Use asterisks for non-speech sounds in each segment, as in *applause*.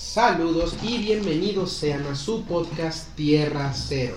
Saludos y bienvenidos sean a su podcast Tierra Cero.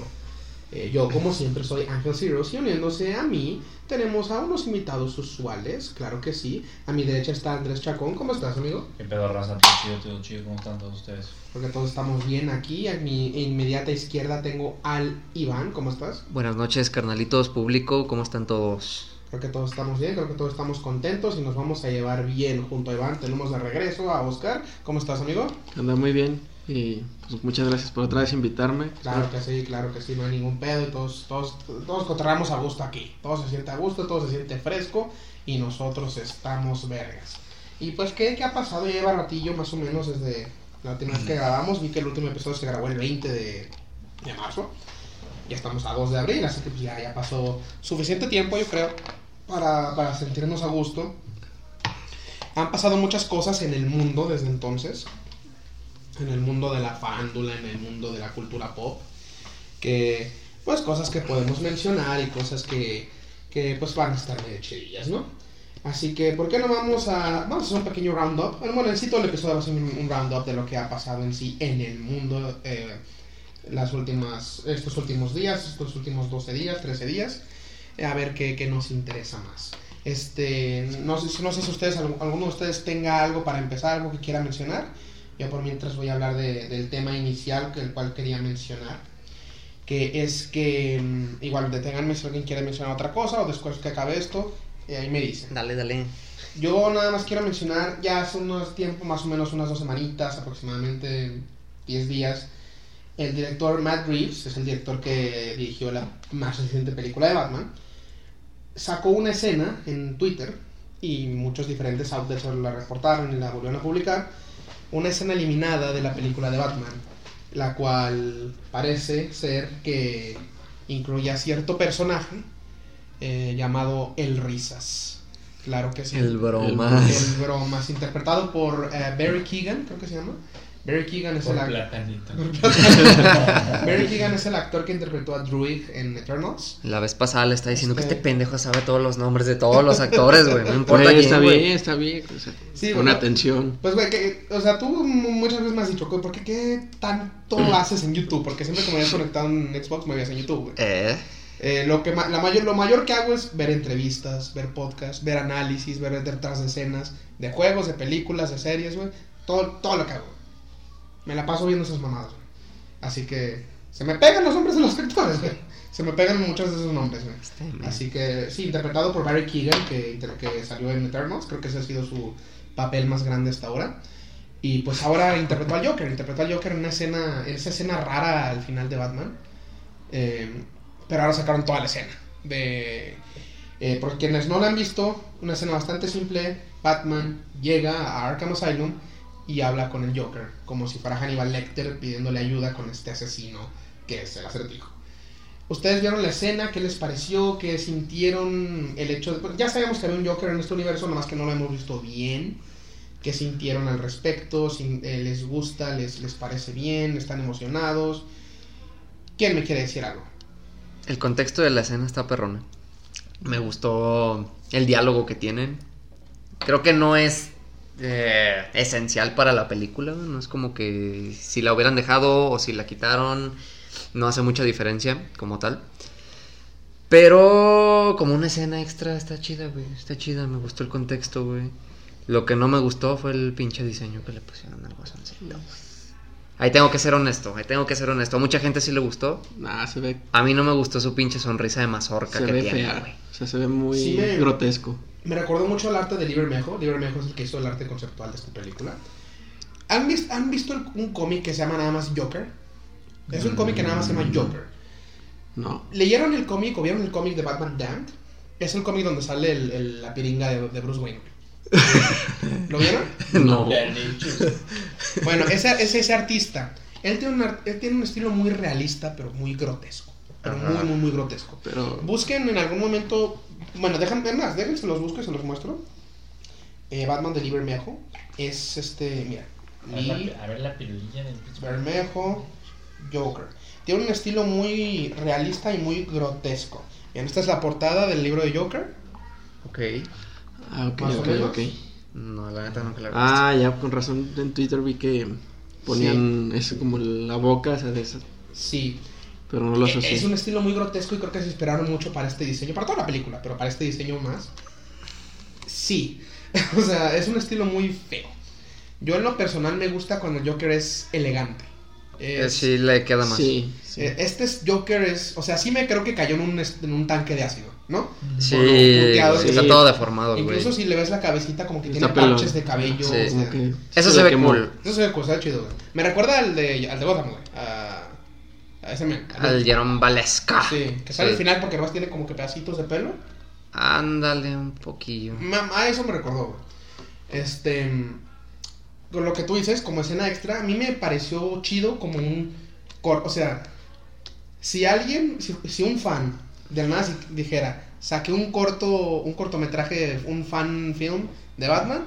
Eh, yo, como siempre, soy Ángel Ciros y uniéndose a mí tenemos a unos invitados usuales, claro que sí. A mi derecha está Andrés Chacón. ¿Cómo estás, amigo? ¿Qué pedo, raza? Todo chido, todo chido. ¿Cómo están todos ustedes? Porque todos estamos bien aquí. A mi inmediata izquierda tengo al Iván. ¿Cómo estás? Buenas noches, carnalitos, público. ¿Cómo están todos? Creo que todos estamos bien, creo que todos estamos contentos y nos vamos a llevar bien junto a Iván. Tenemos de regreso a Oscar. ¿Cómo estás, amigo? Anda muy bien y pues muchas gracias por otra vez invitarme. Claro que sí, claro que sí, no hay ningún pedo y todos, todos, todos encontramos a gusto aquí. Todo se siente a gusto, todo se siente fresco y nosotros estamos vergas. Y pues, ¿qué, qué ha pasado? Lleva ratillo más o menos desde la última vez que grabamos. Vi que el último episodio se grabó el 20 de, de marzo. Ya estamos a 2 de abril, así que pues ya, ya pasó suficiente tiempo, yo creo, para, para sentirnos a gusto. Han pasado muchas cosas en el mundo desde entonces en el mundo de la farándula, en el mundo de la cultura pop, que pues cosas que podemos mencionar y cosas que, que pues van a estar medio chidillas, ¿no? Así que, ¿por qué no vamos a, vamos a hacer un pequeño roundup? Bueno, en sí todo el episodio va a ser un, un roundup de lo que ha pasado en sí en el mundo eh, las últimas, estos últimos días, estos últimos 12 días, 13 días, a ver qué, qué, nos interesa más. Este, no sé, no sé si ustedes, alguno de ustedes tenga algo para empezar, algo que quiera mencionar. Yo por mientras voy a hablar de, del tema inicial, que el cual quería mencionar, que es que mm, igual deténganme si alguien quiere mencionar otra cosa o después que acabe esto, eh, ahí me dicen. Dale, dale. Yo nada más quiero mencionar, ya hace unos tiempo, más o menos unas dos semanitas, aproximadamente 10 días, el director Matt Reeves, es el director que dirigió la más reciente película de Batman, sacó una escena en Twitter y muchos diferentes outlets la reportaron y la volvieron a publicar una escena eliminada de la película de Batman, la cual parece ser que incluía cierto personaje eh, llamado El Risas. Claro que sí. El Bromas. El, el Bromas, interpretado por uh, Barry Keegan, creo que se llama. Barry Keegan es Por el actor. *laughs* platanito. Barry Keegan es el actor que interpretó a Druid en Eternals. La vez pasada le está diciendo Este- que este pendejo sabe todos los nombres de todos los actores, güey. No *laughs* importa quién, está bien, está bien. o sea, Sí, con bueno. atención. Pues, güey, que, o sea, tú muchas veces me has dicho, güey, ¿por qué, qué tanto *clears throat* haces en YouTube? Porque siempre que me habías conectado en Xbox me veías en YouTube, güey. Eh, Eh, lo, que ma- la mayor, lo mayor que hago es ver entrevistas, ver podcasts, ver análisis, ver detrás de escenas de juegos, de películas, de series, güey. Todo, todo lo que hago. Me la paso viendo esas mamadas, güey. Así que se me pegan los nombres de los actores, güey. Se me pegan muchos de esos nombres, güey. este. Así que sí, interpretado por Barry Keegan, que, que salió en Eternals, creo que ese ha sido su papel más grande hasta ahora. Y pues ahora interpretó al Joker, interpretó al Joker en una escena, en esa escena rara al final de Batman. Eh, pero ahora sacaron toda la escena. De, eh, por quienes no la han visto, una escena bastante simple, Batman llega a Arkham Asylum y habla con el Joker, como si fuera Hannibal Lecter pidiéndole ayuda con este asesino que es el acertijo. ¿Ustedes vieron la escena? ¿Qué les pareció? ¿Qué sintieron el hecho de... ya sabemos que había un Joker en este universo, nomás que no lo hemos visto bien. ¿Qué sintieron al respecto? Eh, ¿Les gusta? Les, ¿Les parece bien? ¿Están emocionados? ¿Quién me quiere decir algo? El contexto de la escena está perrona. Me gustó el diálogo que tienen. Creo que no es eh, esencial para la película. No es como que si la hubieran dejado o si la quitaron, no hace mucha diferencia como tal. Pero como una escena extra está chida, güey. Está chida, me gustó el contexto, güey. Lo que no me gustó fue el pinche diseño que le pusieron al guasoncito. Ahí tengo que ser honesto, ahí tengo que ser honesto. A mucha gente sí le gustó. Nah, se ve, A mí no me gustó su pinche sonrisa de mazorca se que ve tiene, fea. güey. O sea, se ve muy Sí grotesco. Me recordó mucho el arte de Liber Mejo. Liber Mejo es el que hizo el arte conceptual de esta película. ¿Han, vis- han visto el- un cómic que se llama nada más Joker? Es un cómic que nada más se llama Joker. No. ¿Leyeron el cómic o vieron el cómic de Batman Damned? Es el cómic donde sale el- el- la piringa de, de Bruce Wayne. *laughs* ¿Lo vieron? No. Bueno, ese, ese, ese artista, él tiene, un, él tiene un estilo muy realista, pero muy grotesco. Pero Ajá. muy, muy, muy grotesco. Pero Busquen en algún momento. Bueno, déjenme más, déjense los busco y se los muestro. Eh, Batman de Bermejo. Es este. Mira. A ver Lee la- A ver la pirulilla del Bermejo Joker. Tiene un estilo muy realista y muy grotesco. Bien, esta es la portada del libro de Joker. Ok. Ah, ok, Más ok, menos. ok. No, la neta no que la he. Ah, ya, con razón en Twitter vi que ponían eso como la boca, o sea, de esas, Sí. Pero no lo Eh, asocié. Es un estilo muy grotesco y creo que se esperaron mucho para este diseño, para toda la película, pero para este diseño más. Sí. *laughs* o sea, es un estilo muy feo. Yo en lo personal me gusta cuando el Joker es elegante. Eh, Es- sí le queda más. Sí, sí. eh, Este es Joker es, o sea, sí me creo que cayó en un, en un tanque de ácido, ¿no? Sí, Bueno, está sí. todo deformado, güey. Incluso si le ves la cabecita como que Está tiene parches de cabello. Sí. o sea, que Eso se se ve cool. Eso se ve cosa chido, güey. Me recuerda al de, al de Gotham, güey. A, a ese. Al Jerome Valesca. Sí, que sale Sí. al final porque además tiene como que pedacitos de pelo. Ándale un poquillo. Mamá, eso me recordó, güey. Este. Con lo que tú dices, como escena extra, a mí me pareció chido como un. O sea, si alguien, si, si un fan del nada si dijera, saqué un corto, un cortometraje, un fan film de Batman,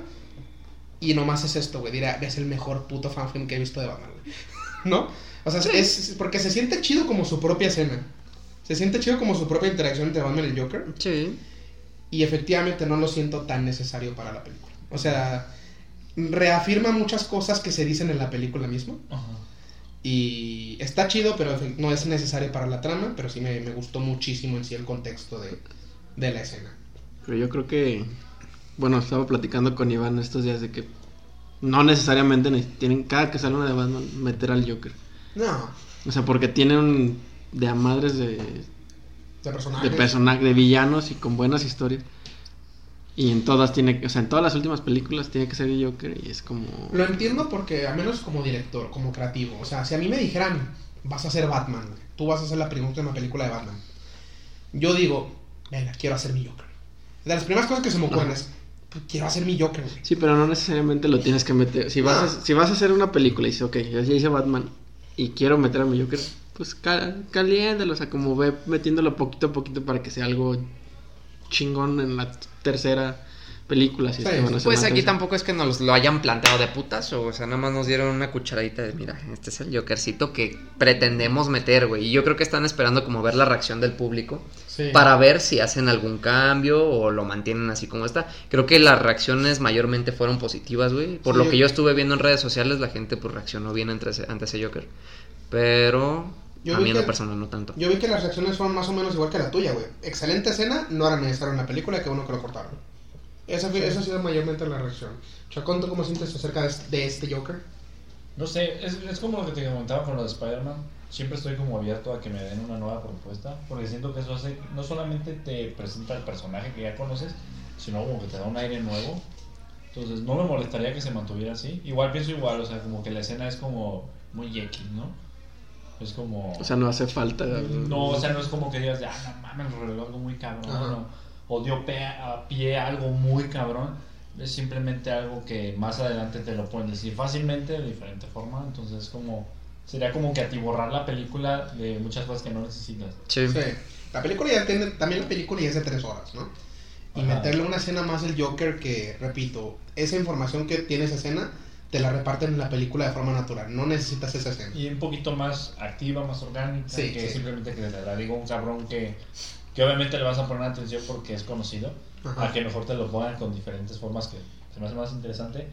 y nomás es esto, güey, dirá, es el mejor puto fan film que he visto de Batman, güey. *laughs* ¿No? O sea, es, porque se siente chido como su propia escena. Se siente chido como su propia interacción entre Batman y el Joker. Sí. Y efectivamente no lo siento tan necesario para la película. O sea, reafirma muchas cosas que se dicen en la película misma. Ajá. Y está chido, pero no es necesario para la trama. Pero sí me, me gustó muchísimo en sí el contexto de, de la escena. Pero yo creo que, bueno, estaba platicando con Iván estos días de que no necesariamente ne- tienen, cada que sale una de Batman, meter al Joker. No, O sea, porque tienen de a madres de, de personaje. de personajes, de villanos y con buenas historias. Y en todas tiene, que- o sea, en todas las últimas películas tiene que ser el Joker y es como... Lo entiendo porque, al menos como director, como creativo. O sea, si a mí me dijeran, vas a ser Batman, tú vas a hacer la última película de Batman. Yo digo, venga, quiero hacer mi Joker. De las primeras cosas que se me ocurren es, "Pues, quiero hacer mi Joker, güey. Sí, pero no necesariamente lo tienes que meter. Si vas, a, si vas a hacer una película y dices, ok, ya hice Batman y quiero meter a mi Joker, pues ca- caliéntalo, o sea, como ve metiéndolo poquito a poquito para que sea algo chingón en la tercera película. Si es Sí, que van a hacer Pues aquí tampoco es que nos lo hayan planteado de putas, o sea, nada más nos dieron una cucharadita de, mira, este es el Jokercito que pretendemos meter, güey. Y yo creo que están esperando como ver la reacción del público Sí. para ver si hacen algún cambio o lo mantienen así como está. Creo que las reacciones mayormente fueron positivas, güey. Por Sí, lo que yo estuve viendo en redes sociales, la gente pues reaccionó bien ante ese, ante ese Joker. Pero Yo a mí en lo personal no tanto. Yo vi que las reacciones fueron más o menos igual que la tuya, güey. Excelente escena, no era necesario en la película, que bueno que lo cortaron. Esa, fue- esa ha sido mayormente la reacción. Chacón, ¿tú cómo sientes acerca de, este Joker? No sé, es, es como lo que te comentaba con lo de Spider-Man. Siempre estoy como abierto a que me den una nueva propuesta, porque siento que eso hace, no solamente te presenta el personaje que ya conoces, sino como que te da un aire nuevo. Entonces no me molestaría que se mantuviera así. Igual pienso igual, o sea, como que la escena es como muy X, ¿no? Es como... O sea, no hace falta. No, o sea, no es como que digas, ah, no mames, reveló algo muy cabrón, Ajá. O, dio pe- a pie a algo muy cabrón. Es simplemente algo que más adelante te lo pueden decir fácilmente de diferente forma. Entonces, como sería como que atiborrar la película de muchas cosas que no necesitas. Sí. Sí. La película ya tiene, también la película ya es de tres horas, ¿no? Y Ajá. meterle una escena más del Joker que, repito, esa información que tiene esa escena, te la reparten en la película de forma natural. No necesitas esa escena. Y un poquito más activa, más orgánica, Sí, que sí. simplemente que te la digo un cabrón que, que obviamente le vas a poner atención porque es conocido. Ajá. a que mejor te lo pongan con diferentes formas que se me hace más interesante.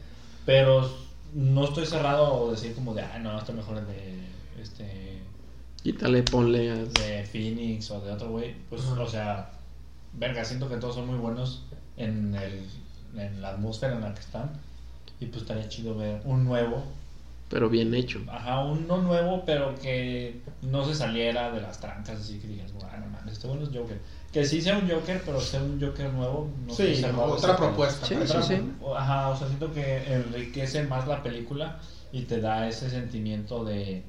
Pero no estoy cerrado a decir como de, ah, no, esto mejor es de, este, Quítale, ponle. a- de Phoenix o de otro güey. Pues, Ajá. o sea, verga, siento que todos son muy buenos en, el, en la atmósfera en la que están. Y pues estaría chido ver un nuevo, Pero bien hecho. ajá, uno nuevo, pero que no se saliera de las trancas, así que digas, bueno, no mames, este bueno es Joker. Que sí sea un Joker, pero sea un Joker nuevo. No Sí, a otra propuesta. Sí, para sí, esa- sí. O- Ajá, o sea, siento que enriquece más la película y te da ese sentimiento de,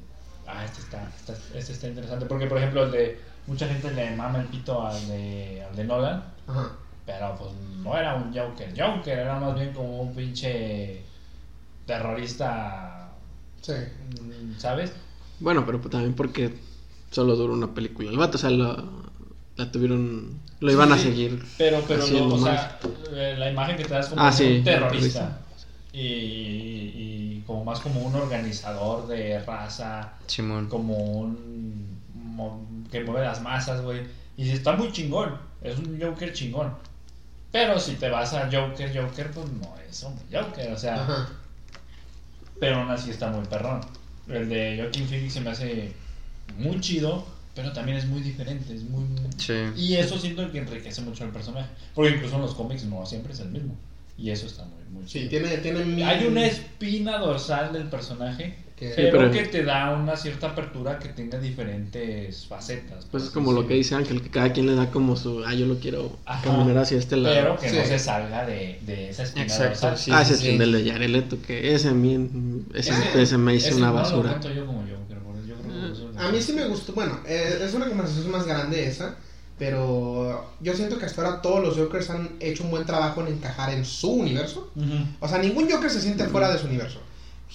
ah, este está, está- este está interesante. Porque, por ejemplo, el de, mucha gente le mama el pito al de, al de Nolan, Ajá. pero pues no era un Joker. Joker era más bien como un pinche terrorista, Sí. ¿sabes? Bueno, pero pues también porque solo duró una película. El vato, o sea, lo- la tuvieron. Lo iban a seguir. Pero, pero no, o más. sea, eh, la imagen que te das como Ah, sí, un terrorista. terrorista. Y, y como más como un organizador de raza, Simón. como un mo- que mueve las masas, güey. Y está muy chingón, es un Joker chingón. Pero si te vas a Joker, Joker, pues no es un Joker, o sea, Ajá. Pero aún así está muy perrón. El de Joaquin Phoenix se me hace muy chido, pero también es muy diferente, es muy... Sí. Y eso siento que enriquece mucho al personaje, porque incluso en los cómics no siempre es el mismo. Y eso está muy, muy Sí, chido. tiene, tiene mil- Hay una espina dorsal del personaje, que- pero, pero- que te da una cierta apertura que tenga diferentes facetas. Pues es como lo que dice Ángel, que cada quien le da como su, ah, yo lo quiero Ajá. caminar hacia este lado. Pero que no se salga de, de esa espina Exacto, dorsal. sí. ah, ese es el de Jared Leto, que ese, a mí- ese, ese me hizo ese una no lo basura. cuento yo como yo, pero por- yo creo que por eso- A mí sí me gustó, bueno, eh, es una conversación más grande esa, pero yo siento que hasta ahora todos los Jokers han hecho un buen trabajo en encajar en su universo. O sea, ningún Joker se siente fuera de su universo.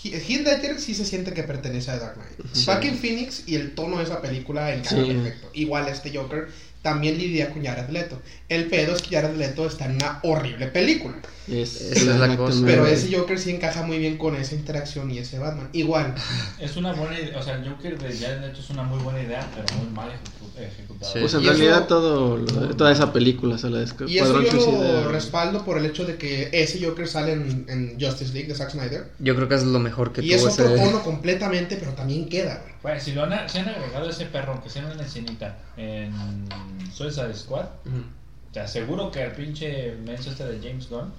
He- Heath Ledger sí se siente que pertenece a Dark Knight. Sí. Joaquin Phoenix y el tono de esa película encaja Sí. perfecto. Igual este Joker también lidia con Jared Leto. El pedo es que Jared Leto está en una horrible película. Es, Esa es la cosa. Pero ese Joker sí encaja muy bien con esa interacción y ese Batman. Igual. *laughs* Es una buena idea, o sea, el Joker de Jared Leto es una muy buena idea, pero muy mal ejecu- ejecutada. Sí. Pues en Y eso- realidad todo, lo- toda esa película, o sea, la de Y eso yo Suicida. lo respaldo por el hecho de que ese Joker sale en, en Justice League de Zack Snyder. Yo creo que es lo mejor que Y es tuvo otro ese. tono completamente, pero también queda, güey. Pues si lo han, si han agregado ese perro, que sea una escenita en Suicide Squad, te aseguro que el pinche menso este de James Gunn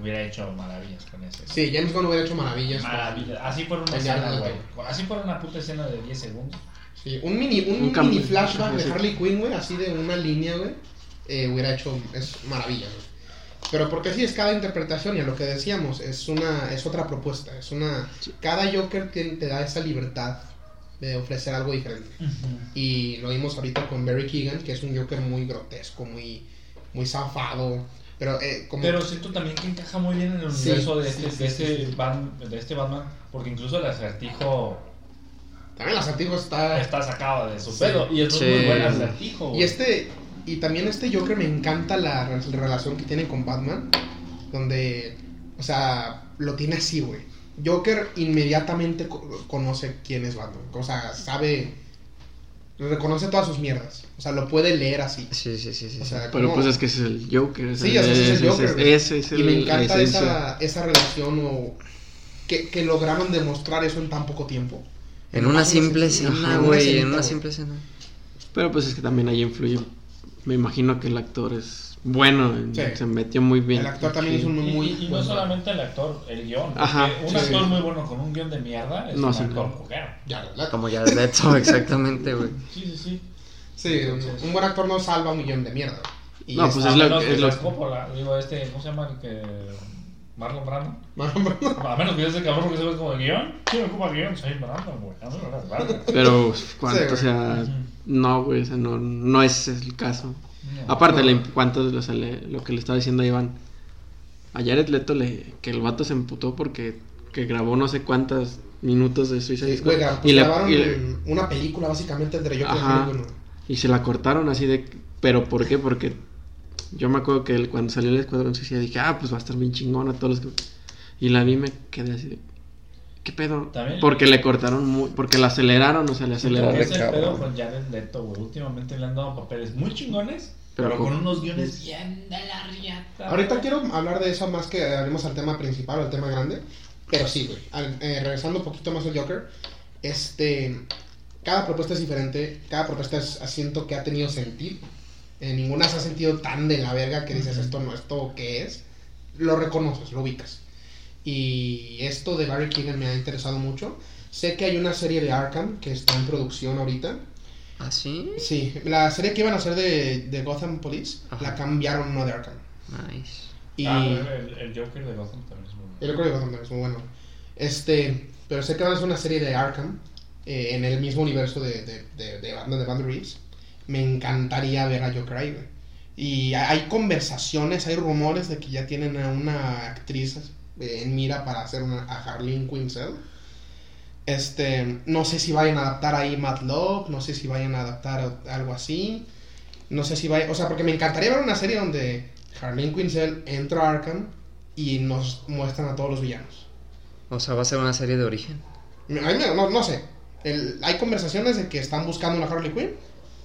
hubiera hecho maravillas con ese. Sí, James Gunn hubiera hecho maravillas. con-. Así por una escena, güey. Así por una puta escena de 10 segundos. Sí, un mini, un, mini flashback de. Harley Quinn, güey, así de una línea, güey, eh, hubiera hecho, es maravilla, güey. Pero porque sí es cada interpretación y a lo que decíamos, es una, es otra propuesta, es una, cada Joker te, te da esa libertad de ofrecer algo diferente. Y lo vimos ahorita con Barry Keegan, que es un Joker muy grotesco, muy, muy zafado, pero eh, como... Pero siento también que encaja muy bien en el Sí, universo de, sí, este, sí, de, este sí. Batman, de este Batman, porque incluso el acertijo También el acertijo está... está sacado de su Sí. pedo. Y es Sí. muy buen acertijo. Y güey. este y también este Joker me encanta la re- relación que tiene con Batman, donde, o sea, lo tiene así, güey. Joker inmediatamente co- conoce quién es Batman, o sea, sabe, reconoce todas sus mierdas, o sea, lo puede leer así. Sí, sí, sí, sí. O sí. sea, Pero pues es que ese es el Joker. Sí, o sea, ese es el Joker, güey. Ese es el, y me encanta esa, esa relación o que, que lograron demostrar eso en tan poco tiempo. En una simple escena- güey. En una simple escena. Pero pues es que también ahí influye. Me imagino que el actor es bueno, Sí. se metió muy bien. El actor también Sí. hizo un Y, muy y- y no solamente el actor, el guion. Ajá, un sí, actor sí. muy bueno con un guion de mierda es No, un sí, actor no. culero. Ya. Como ya Leto, *laughs* exactamente, güey. Sí, sí, sí. Sí, un, un buen actor no salva un millón de mierda. Y No, es- pues es lo- que es lo- Coppola, digo, este, ¿cómo se llama el que. Marlon Brando? ah, *laughs* A menos que yo ese cabrón porque se ve como el guion. ¿Quién ocupa el guion? Soy Brando, güey. Me. Pero cuánto, Sí, o sea, no, güey, o sea, no, no es el caso. No. Aparte, No. cuánto, o sea, le- lo que le estaba diciendo a Iván, a Jared Leto le, que el vato se emputó porque que grabó no sé cuántos minutos de Suicide Sí, Squad güey, gra- y, le- grabaron y le- una película básicamente entre yo y se la cortaron así de... ¿Pero por qué? Porque yo me acuerdo que cuando salió el Escuadrón Suicida dije, ah, pues va a estar bien chingona todos los... que-". Y la vi y me quedé así de... ¿Qué pedo? También- Porque le cortaron muy... Porque la aceleraron, o sea, le aceleraron. es el cabrón. pedo con Jared Leto, güey. Últimamente le han dado papeles muy chingones, Pero pero, con- con unos guiones bien de la riata. Ahorita quiero hablar de eso más que hablemos al tema principal, al tema grande. Pero sí, güey. Al- eh, regresando un poquito más al Joker. Este. Cada propuesta es diferente. Cada propuesta es, siento que ha tenido sentido. Eh, ninguna se ha sentido tan de la verga que dices esto no, esto qué es. Lo reconoces, lo ubicas. Y esto de Barry Keegan me ha interesado mucho. Sé que hay una serie de Arkham que está en producción ahorita. ¿Ah, sí? Sí, la serie que iban a hacer de, de Gotham Police Ajá. la cambiaron una de Arkham. Nice. Y Ah, el, el Joker de Gotham también es muy bueno. yo creo que Gotham es muy bueno. Este, pero sé que van a hacer una serie de Arkham eh, en el mismo universo de, de, de, de Batman de Batman Reeves. Me encantaría ver a Joker ahí. Y hay conversaciones, hay rumores de que ya tienen a una actriz en mira para hacer una, a Harleen Quinzel. Este, no sé si vayan a adaptar ahí Matt Love, no sé si vayan a adaptar algo así. No sé si vayan, o sea, porque me encantaría ver una serie donde Harleen Quinzel entra a Arkham y nos muestran a todos los villanos. O sea, va a ser una serie de origen. No, no sé. El- hay conversaciones de que están buscando una Harley Quinn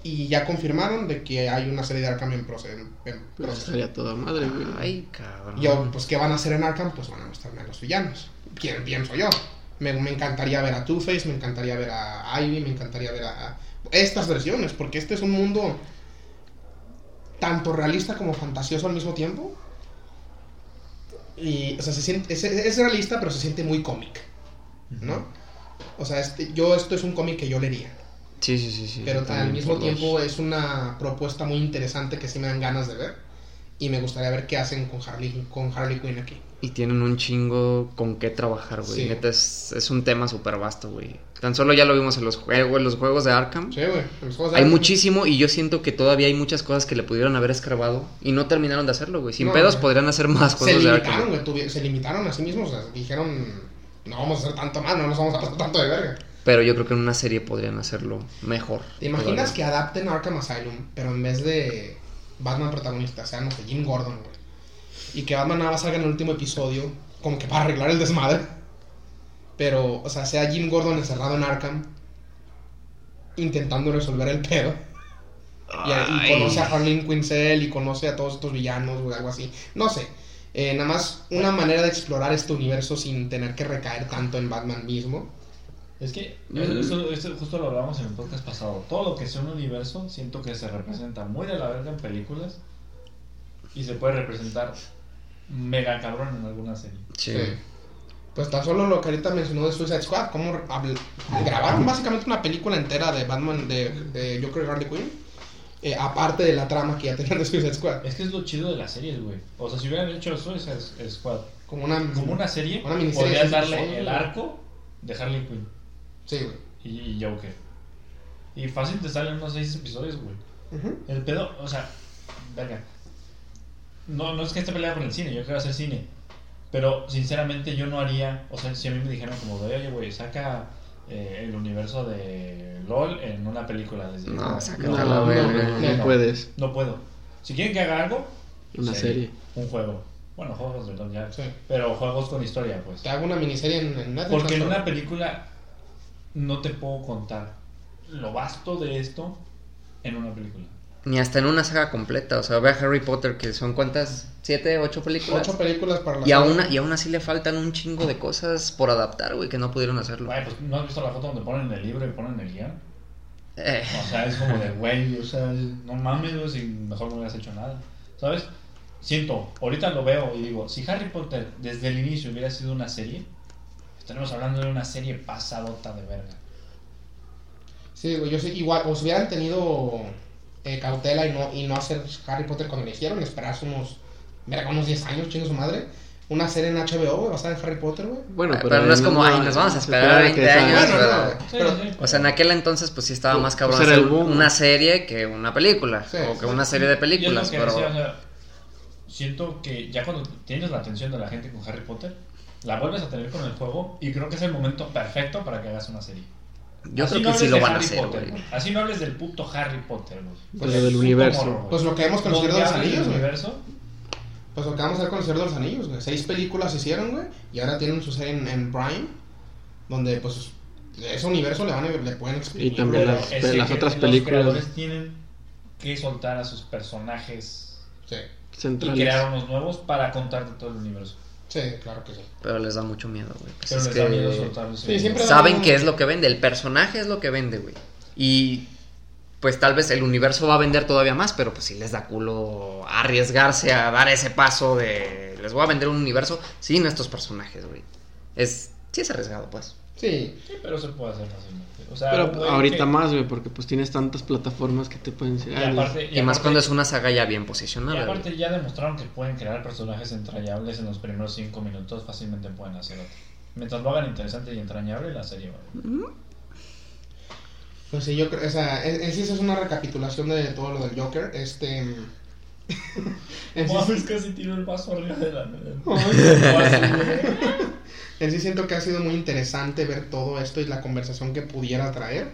y ya confirmaron de que hay una serie de Arkham en proce- en- en Pues proceso. estaría toda madre, güey. Ay, cabrón. Yo, pues, ¿qué van a hacer en Arkham? Pues van a mostrarme a los villanos. ¿Quién pienso yo? Me, me encantaría ver a Two-Face, me encantaría ver a Ivy, me encantaría ver a, a estas versiones, porque este es un mundo tanto realista como fantasioso al mismo tiempo. Y, o sea, se siente, es, es realista, pero se siente muy cómic, ¿no? O sea, este, yo esto es un cómic que yo leería. Sí, sí, sí. sí Pero al mismo tiempo es una propuesta muy interesante que sí me dan ganas de ver. Y me gustaría ver qué hacen con Harley, con Harley Quinn aquí. Y tienen un chingo con qué trabajar, güey. Sí. Neta, es, es un tema súper vasto, güey. Tan solo ya lo vimos en los, juegos, en los juegos de Arkham. Sí, güey. en los juegos de Hay Arkham- muchísimo y yo siento que todavía hay muchas cosas que le pudieron haber escarbado y no terminaron de hacerlo, güey. Sin No, pedos podrían hacer más Se juegos de limitaron, Arkham. güey. tuvi- Se limitaron a sí mismos. O sea, dijeron, no vamos a hacer tanto más, no nos vamos a pasar tanto de verga. Pero yo creo que en una serie podrían hacerlo mejor. ¿Te imaginas todavía. que adapten Arkham Asylum, pero en vez de Batman protagonista, sea, no sé, Jim Gordon, güey? Y que Batman nada más salga en el último episodio, como que para arreglar el desmadre. Pero, o sea, sea Jim Gordon encerrado en Arkham, intentando resolver el pedo. Y, y conoce a Harley Quinzel y conoce a todos estos villanos o algo así. No sé. Eh, nada más una manera de explorar este universo sin tener que recaer tanto en Batman mismo. Es que Mm. eso, eso justo lo hablábamos en el podcast pasado. Todo lo que sea un universo, siento que se representa muy de la verga en películas y se puede representar mega cabrón en alguna serie. Sí. Sí. Pues tan solo lo que ahorita mencionó de Suicide Squad, cómo grabaron básicamente una película entera de Batman, de, de Joker y Harley Quinn, eh, aparte de la trama que ya tenían de Suicide Squad. Es que es lo chido de las series, güey. O sea, si hubieran hecho Suicide Squad Como una, como una serie, Una podrías darle el arco de Harley Quinn Sí, güey. y, y Joker. Y fácil te salen unos seis episodios, güey. El pedo, o sea, verga. No, no es que esté peleado con el cine, yo quiero hacer cine. Pero sinceramente yo no haría, o sea, si a mí me dijeran como de, oye, güey, saca eh, el universo de LOL en una película. Les digo, No, No, sácalo a no, la no, verga. no puedes. No puedo. Si quieren que haga algo, Una serie. Un juego. Bueno, juegos de LOL ya. Sí. Pero juegos con historia, pues. Te hago una miniserie en, en Netflix. Porque en una película no te puedo contar lo vasto de esto en una película. Ni hasta en una saga completa. O sea, ve a Harry Potter, que son cuántas, siete, ocho películas. Ocho películas para la y, aún, y aún así le faltan un chingo de cosas por adaptar, güey, que no pudieron hacerlo. Güey, pues no has visto la foto donde ponen el libro y ponen el guion. Eh, O sea, es como de, güey, o sea, no mames, güey, si mejor no hubieras hecho nada. ¿Sabes? Siento, ahorita lo veo y digo, si Harry Potter desde el inicio hubiera sido una serie, estaremos hablando de una serie pasadota de verga. Sí, güey, yo sí, igual, o si hubieran tenido eh, cautela y no, y no hacer Harry Potter cuando lo hicieron, esperarse unos, mira, unos 10 años, chingo su madre, una serie en HBO, güey, basada en Harry Potter, güey. Bueno, Pero no es como, ay, nos vamos a esperar 20 años, Bueno, o sea, en aquel entonces, pues sí estaba más cabrón Pues era hacer boom. una serie que una película. Sí, o que sí. una serie de películas. Pero decía, o sea, siento que ya cuando tienes la atención de la gente con Harry Potter, la vuelves a tener con el juego y creo que es el momento perfecto para que hagas una serie. yo Así creo no que sí hables lo de van a Harry hacer, Potter, güey. Así no hables del puto Harry Potter, güey. Pues Del universo. morro, pues lo que vemos con Señor de los Anillos, güey. universo, Pues lo que vamos a hacer con el Señor de los Anillos, güey. Seis películas hicieron, güey, y ahora tienen su serie en, en Prime, donde, pues, ese universo le van a, le pueden exprimir. Y también las- es las que otras los películas. creadores tienen que soltar a sus personajes Sí, y crear unos nuevos para contarte todo el universo. Sí, claro que sí. Pero les da mucho miedo, güey. Pues Pero es les da miedo que soltarlos. Sí, siempre- saben que es lo que vende. El personaje es lo que vende, güey. Y pues tal vez el universo va a vender todavía más, pero pues sí les da culo arriesgarse a dar ese paso de les voy a vender un universo sin estos personajes, güey. Es sí es arriesgado, pues. Sí, Sí, pero se puede hacer fácilmente. O sea, Pero güey, ahorita que- más, güey, porque pues tienes tantas plataformas que te pueden decir. Y ah, aparte, Y, más aparte- cuando es una saga ya bien Y posicionada. güey. aparte ya demostraron que pueden crear personajes entrañables en los primeros 5 minutos, fácilmente pueden hacer otro. Mientras lo hagan interesante y entrañable, la serie va. pues sí, yo creo, o sea, en, en sí eso es una recapitulación de todo lo del Joker, este... *laughs* Mames, casi tiro el vaso arriba de la *laughs* en sí siento que ha sido muy interesante ver todo esto y la conversación que pudiera traer.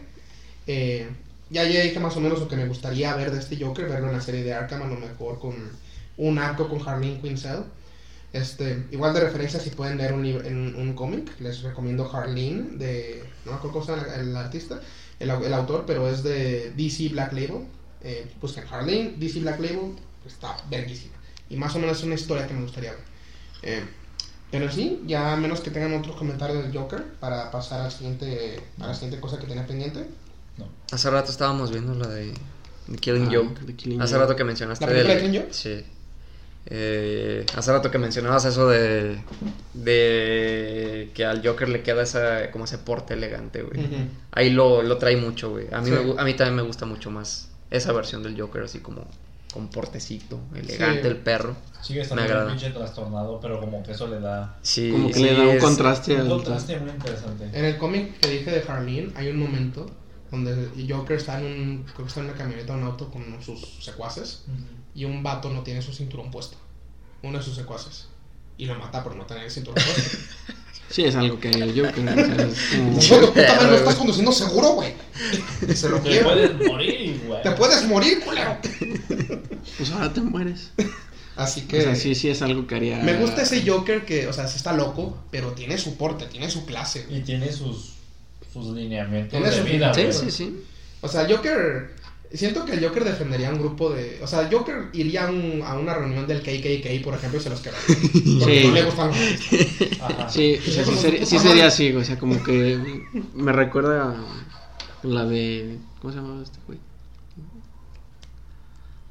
Eh, ya ya dije más o menos lo que me gustaría ver de este Joker, verlo en la serie de Arkham, a lo mejor con un arco con Harleen Quinzel. Este, igual de referencia si pueden leer un, en un cómic, les recomiendo Harleen de, no me acuerdo cómo se llama el, el artista, el, el autor, pero es de DC Black Label. Eh, busquen Harleen, DC Black Label, está verguísima. Y más o menos es una historia que me gustaría ver. Eh, Pero sí, ya a menos que tengan otros comentarios del Joker para pasar al siguiente, a la siguiente cosa que tenía pendiente. No. Hace rato estábamos viendo la de The Killing Ah, Joke. The Killing Hace Joke. rato que mencionaste ¿La del- de Killing Joke? Sí. Eh, hace rato que mencionabas eso de de que al Joker le queda esa como ese porte elegante, güey. Ahí lo, lo trae mucho, güey. A mí Sí. me a mí también me gusta mucho más esa versión del Joker así como con portecito, elegante Sí. el perro. Sigue Me estando agrada. un pinche trastornado, pero como que eso le da Sí, Como que sí, le da un es- contraste un al. contraste muy interesante. En el cómic que dije de Harleen hay un momento donde el Joker está en un, creo que está en una camioneta o un auto con sus secuaces y un vato no tiene su cinturón puesto. Uno de sus secuaces. Y lo mata por no tener el cinturón puesto. *laughs* Sí, es algo que haría el Joker. o sea, es como- puta madre, no estás conduciendo seguro, güey. *laughs* Se lo Te quiero. puedes morir, güey. Te puedes morir, culero. Pues ahora te mueres. Así que O sea, sí, sí es algo que haría. me gusta ese Joker que, o sea, sí está loco, pero tiene su porte, tiene su clase. güey. Y tiene sus, sus lineamientos Tiene de su- vida, Sí, güey. sí, sí. O sea, Joker. Siento que el Joker defendería un grupo de. O sea, Joker iría a, un- a una reunión del KKK, por ejemplo, y se los quedaría. *laughs* Porque Sí. no le gustan los. *laughs* Ajá. Sí, o sea, sí, sería, sí sería así, o sea, como que me recuerda a la de. ¿Cómo se llamaba este güey?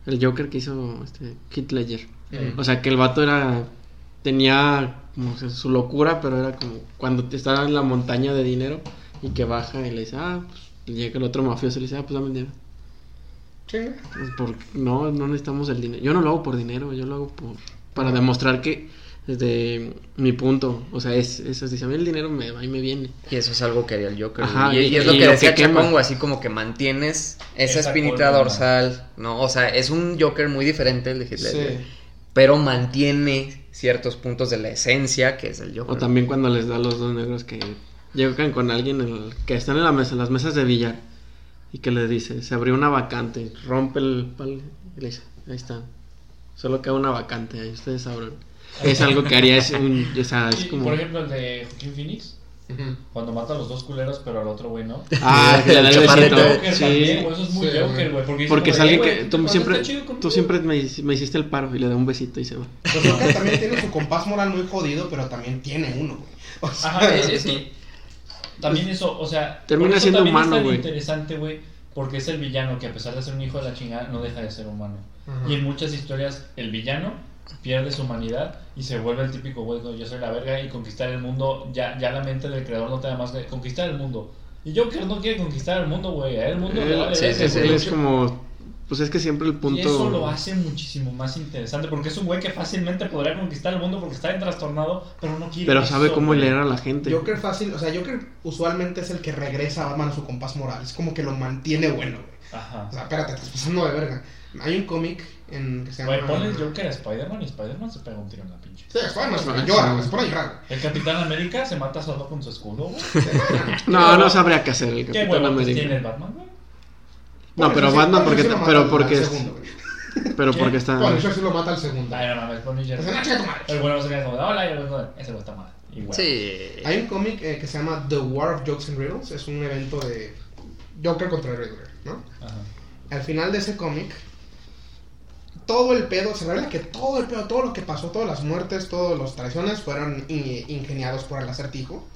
El Joker que hizo este Heath Ledger. Mm. O sea, que el vato era. Tenía como su locura, pero era como cuando está en la montaña de dinero y que baja y le dice, ah, pues llega el otro mafioso y le dice, ah, pues dame el dinero. Chinga. Pues, por- no, no necesitamos el dinero. Yo no lo hago por dinero, yo lo hago por para demostrar que desde mi punto, o sea, es eso, dice, a mí el dinero me va y me viene. Y eso es algo que haría el Joker. Ajá, y, y- y es lo y que lo decía que. Chacongo, así como que mantienes esa, Esa espinita columna. dorsal. No, o sea, es un Joker muy diferente el de Heath Ledger, Sí. Pero mantiene ciertos puntos de la esencia que es el Joker. O también cuando les da a los dos negros que llegan con alguien en el- que están en la mesa, en las mesas de billar, y que le dice, se abrió una vacante, rompe el palo y le dice, ahí está, solo queda una vacante, ahí ustedes sabrán. Es algo que haría, es un, o sea, es como... por ejemplo, el de Joaquín Phoenix, cuando mata a los dos culeros, pero al otro güey no. Ah, que le da el besito. Sí. eso es muy Sí, Joker, güey. Porque, Porque es alguien "Eh, que tú siempre, Está chido conmigo". tú siempre me, me hiciste el paro y le da un besito y se va. Pues Joker también tiene su compás moral muy jodido, pero también tiene uno, güey. O sea, Ajá, es, es que también eso, o sea, Termina eso siendo también humano, güey. interesante, güey, porque es el villano que a pesar de ser un hijo de la chingada no deja de ser humano. Y en muchas historias el villano pierde su humanidad y se vuelve el típico güey, no, yo soy la verga y conquistar el mundo, ya, ya la mente del creador no te da más que conquistar el mundo. Y Joker no quiere conquistar el mundo, güey, el mundo vale sí, verga, sí, es como, pues es que siempre el punto... Y eso lo hace muchísimo más interesante porque es un güey que fácilmente podría conquistar el mundo porque está bien trastornado, pero no quiere. Pero sabe eso, cómo güey. leer a la gente. Joker fácil, o sea, Joker usualmente es el que regresa a Batman a su compás moral. Es como que lo mantiene bueno, güey. Ajá. O sea, espérate, te estás pasando de verga. Hay un cómic en que se llama. Güey, ponle el Joker a Spider-Man y Spider-Man se pega un tiro en la pinche. Sí, Spider-Man se llora, güey, se pone a llorar. El Capitán América se mata solo con su escudo, güey. *laughs* No, no sabría qué hacer el ¿Qué Capitán huevos América. tiene el Batman, güey? No, pero sí- Batman porque, lo pero al- porque, es- pero ¿Qué? porque está. Punisher sí lo mata al segundo. Ay, no mames, Punisher. Es una chica tu madre. El bueno se queda como, hola, y el güey, ese güey está mal. Güey. Sí. Hay un cómic eh, que se llama The War of Jokes and Riddles. Es un evento de Joker contra Riddler, ¿no? Ajá. Al final de ese cómic, todo el pedo, se revela que todo el pedo, todo lo que pasó, todas las muertes, todas las traiciones fueron in- ingeniados por el acertijo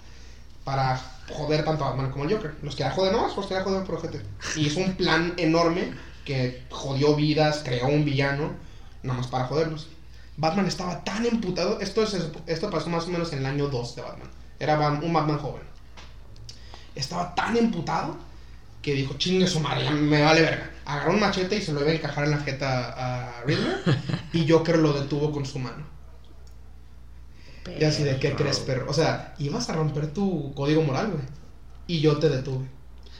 para joder tanto a Batman como al Joker. Los quería joder nomás, los quería joder por ojete. Y hizo un plan enorme que jodió vidas, creó un villano, nomás para joderlos. Batman estaba tan emputado, esto, es, esto pasó más o menos en el año 2 de Batman. Era un Batman joven. Estaba tan emputado que dijo, chingue su madre, me vale verga. Agarró un machete y se lo iba a encajar en la jeta a Riddler y Joker lo detuvo con su mano. Y así de, ¿qué crees, perro? O sea, ibas a romper tu código moral, güey. Y yo te detuve.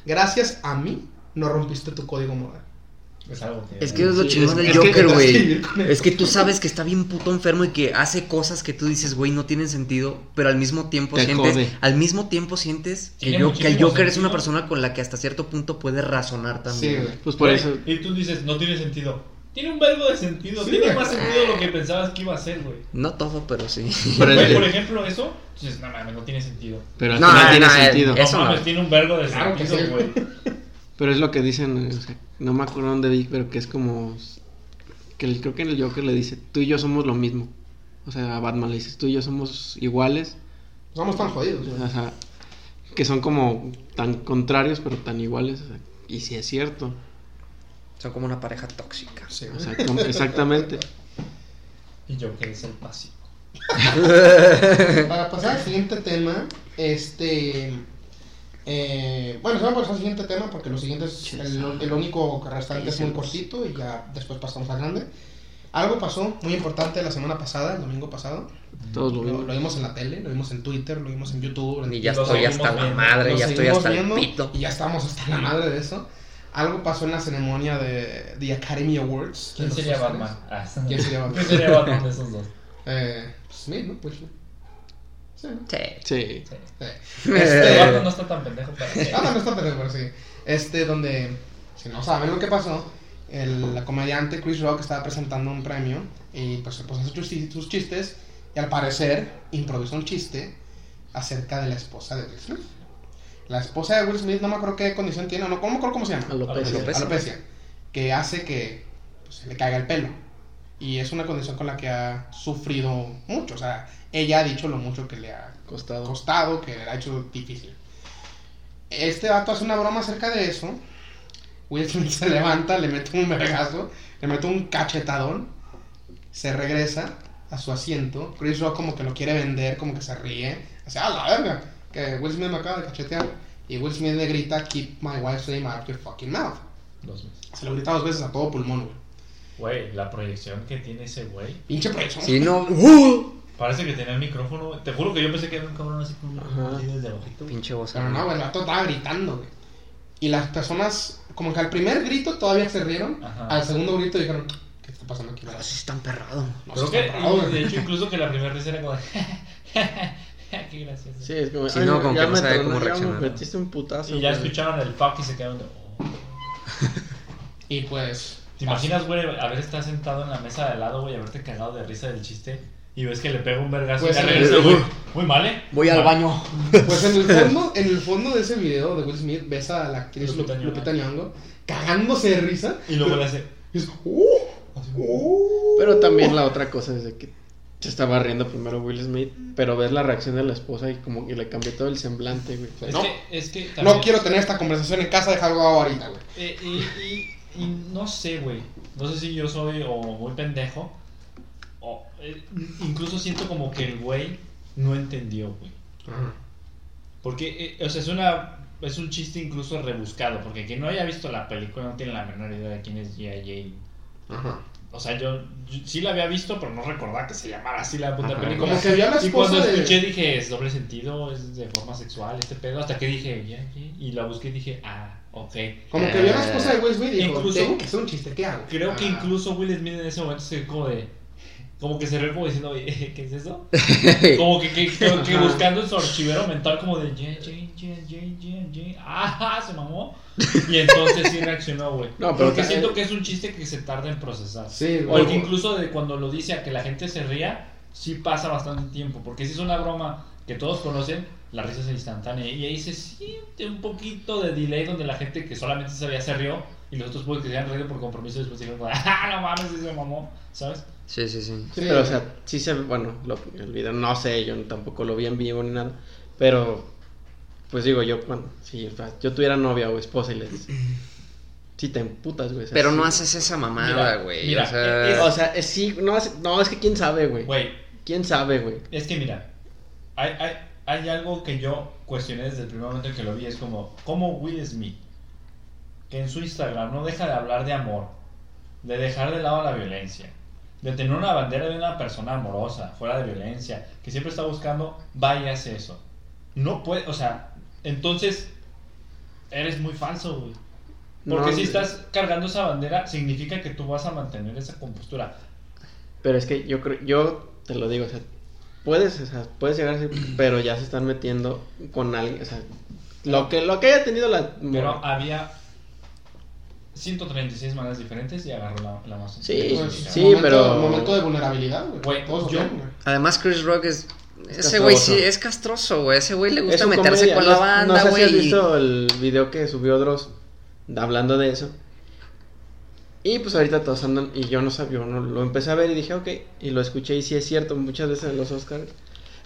Gracias a mí, no rompiste tu código moral. Es algo que. Es que es lo Sí, chingón del Joker, güey. Es que tú sabes que está bien puto enfermo y que hace cosas que tú dices, güey, no tienen sentido, pero al mismo tiempo Te sientes, jode. al mismo tiempo sientes que, Tiene yo, que el Joker es una persona con la que hasta cierto punto puede razonar Sí, también. güey. Pues por Güey, eso. Y tú dices, no tiene sentido. Tiene un verbo de sentido. Sí, tiene güey. más sentido lo que pensabas que iba a ser, güey. No todo, pero sí. Pero Güey, por ejemplo, eso. Dices, no mames, no tiene sentido. Pero al No, final no, tiene no, sentido. Eso no mames, no. tiene un verbo de Claro que sentido, sí. güey. Pero es lo que dicen, o sea, no me acuerdo dónde vi, pero que es como que el- creo que en el Joker le dice, tú y yo somos lo mismo. O sea, a Batman le dices, tú y yo somos iguales. Somos tan jodidos, güey. O sea, que son como tan contrarios, pero tan iguales. o sea, y si es cierto. Son como una pareja tóxica. Sí, como- exactamente. *laughs* Y yo que es el pasivo. *laughs* Para pasar al siguiente tema, este. eh, bueno, se va a pasar al siguiente tema porque lo siguiente es el, el único restante es muy cortito y ya después pasamos al grande. Algo pasó muy importante la semana pasada, el domingo pasado. Todos lo Lo, vimos. lo vimos en la tele, lo vimos en Twitter, lo vimos en YouTube. en Y ya Lo estoy hasta la madre, Lo ya estoy hasta el pito. Y ya estamos hasta la madre de eso. Algo pasó en la ceremonia de The Academy Awards. ¿Quién sería Oscars. Batman? Ah, ¿Quién sería Batman? ¿Quién sería Batman de esos dos? *laughs* Eh, Smith, ¿no? Pues, sí, ¿no? Sí. Sí. Sí. Sí. Este, Batman no está tan pendejo para *laughs* Ah, no, no está pendejo, pero sí. Este, donde, si no saben lo que pasó, el la comediante Chris Rock estaba presentando un premio y pues se puso a hacer sus chistes y al parecer improvisó un chiste acerca de la esposa de Will Smith. La esposa de Will Smith, no me acuerdo qué condición tiene, no, no me acuerdo cómo se llama. Alopecia. Alopecia. Alopecia. Que hace que pues, se le caiga el pelo. Y es una condición con la que ha sufrido mucho. O sea, ella ha dicho lo mucho que le ha Costado. costado, que le ha hecho difícil. Este vato hace una broma acerca de eso. Will Smith se levanta, le mete un vergazo, le mete un cachetadón, se regresa a su asiento. Chris Rock como que lo quiere vender, como que se ríe. Dice, ¡ah, la verga! Que Will Smith me acaba de cachetear. Y Will Smith le grita, keep my wife's name out of your fucking mouth. Dos meses. Se lo grita dos veces a todo pulmón, güey. Güey, la proyección que tiene ese güey. Pinche proyección. Sí, no. ¡Uh! Parece que tenía el micrófono. Te juro que yo pensé que era un cabrón así con así desde abajito. Pinche voz. Pero no, güey, el vato estaba gritando, güey. Y las personas, como que al primer grito todavía se rieron. Ajá. Al segundo grito dijeron, ¿qué está pasando aquí? No, sí está emperrado. No, Creo que, güey. de hecho, incluso que la primera risa era como de. *laughs* *laughs* *laughs* Qué gracioso. Sí, es como. "Ay, no, como ya que no me sabe cómo ya reaccionar. Me metiste un putazo. Y ya güey". escucharon el fuck y se quedaron de. "Oh". Y pues. ¿Te imaginas, güey, haber estado sentado en la mesa de al lado, güey, haberte cagado de risa del chiste? Y ves que le pega un vergazo Pues, y regresa, güey. Muy mal, ¿eh? Voy al baño. *laughs* Pues en el *laughs* fondo, en el fondo de ese video de Will Smith ves a la actriz Lupita Lupita, Nyong'o. Cagándose de risa. Y luego le hace. Y es, ¡uh! ¡uh! Pero también la otra cosa es de que se estaba riendo primero Will Smith, pero ves la reacción de la esposa y como que le cambió todo el semblante, güey. Es No. que, es que No quiero tener esta conversación en casa, déjalo ahorita, güey. Eh, y, y, y no sé, güey. No sé si yo soy o muy pendejo. O, eh, incluso siento como que el güey no entendió, güey. Porque, eh, o sea, es una. Es un chiste incluso rebuscado. Porque quien no haya visto la película no tiene la menor idea de quién es G.I. Jane. Ajá. O sea, yo, yo sí la había visto, pero no recordaba que se llamara así la puta Ajá. película. Como que vio a la y cuando de- escuché dije, es doble sentido, es de forma sexual, este pedo. Hasta que dije, ya. Y la busqué y dije, ah, ok. Como que vio a la esposa de Will Smith y dijo, Incluso- tengo que hacer un chiste, ¿qué hago? Creo que Ah. incluso Will Smith en ese momento se como de. Como que se rió como diciendo, "Oye, *laughs* ¿qué es eso? *laughs* Como que, que, que- que buscando en su archivero mental, como de, Jane, Jane, Jane, Jane. Ah, se mamó. *laughs* Y entonces sí reaccionó, güey. No, pero Porque siento que es un chiste que se tarda en procesar. Sí, güey. Porque incluso de cuando lo dice a que la gente se ría, sí pasa bastante tiempo. Porque si es una broma que todos conocen, la risa es instantánea. Y ahí se siente un poquito de delay donde la gente que solamente sabía se rió y los otros pues, que se habían reído por compromiso después dijeron, ah, no mames, se mamó, ¿sabes? Sí, sí, sí. Sí, pero o sea, sí se bueno, lo- el video no sé, yo tampoco lo vi en vivo ni nada, pero pues digo yo cuando si yo tuviera novia o esposa y le dices, *clears throat* sí te emputas, güey. o sea, Pero no sí. haces esa mamada, güey. mira, O sea, es- O sea, es, sí, no, es, no, es que quién sabe, güey. Güey, ¿Quién sabe, güey? es que mira, hay, hay, hay algo que yo cuestioné desde el primer momento en que lo vi, es como, como Will Smith, que en su Instagram no deja de hablar de amor, de dejar de lado la violencia, de tener una bandera de una persona amorosa, fuera de violencia, que siempre está buscando, vaya a hacer eso. No puede, o sea, entonces eres muy falso, güey. Porque No, si estás cargando esa bandera, significa que tú vas a mantener esa compostura. Pero es que yo creo, yo te lo digo, o sea, puedes, o sea, puedes llegar a ser, *clears throat* pero ya se están metiendo con alguien, o sea, lo que, lo que haya tenido la... Pero había 136 maneras diferentes y agarró la, la más Sí, Pues, sí, momento, pero- Momento de vulnerabilidad, güey. Güey, Todos yo- güey. Además, Chris Rock es. Ese castroso. güey sí es castroso, güey. Ese güey le gusta meterse comedia, con no- la No banda, sé si has güey. visto el video que subió Dross hablando de eso. Y pues ahorita todos andan, y yo no sabía, no, lo empecé a ver y dije, ok, y lo escuché y sí es cierto, muchas veces en los Oscars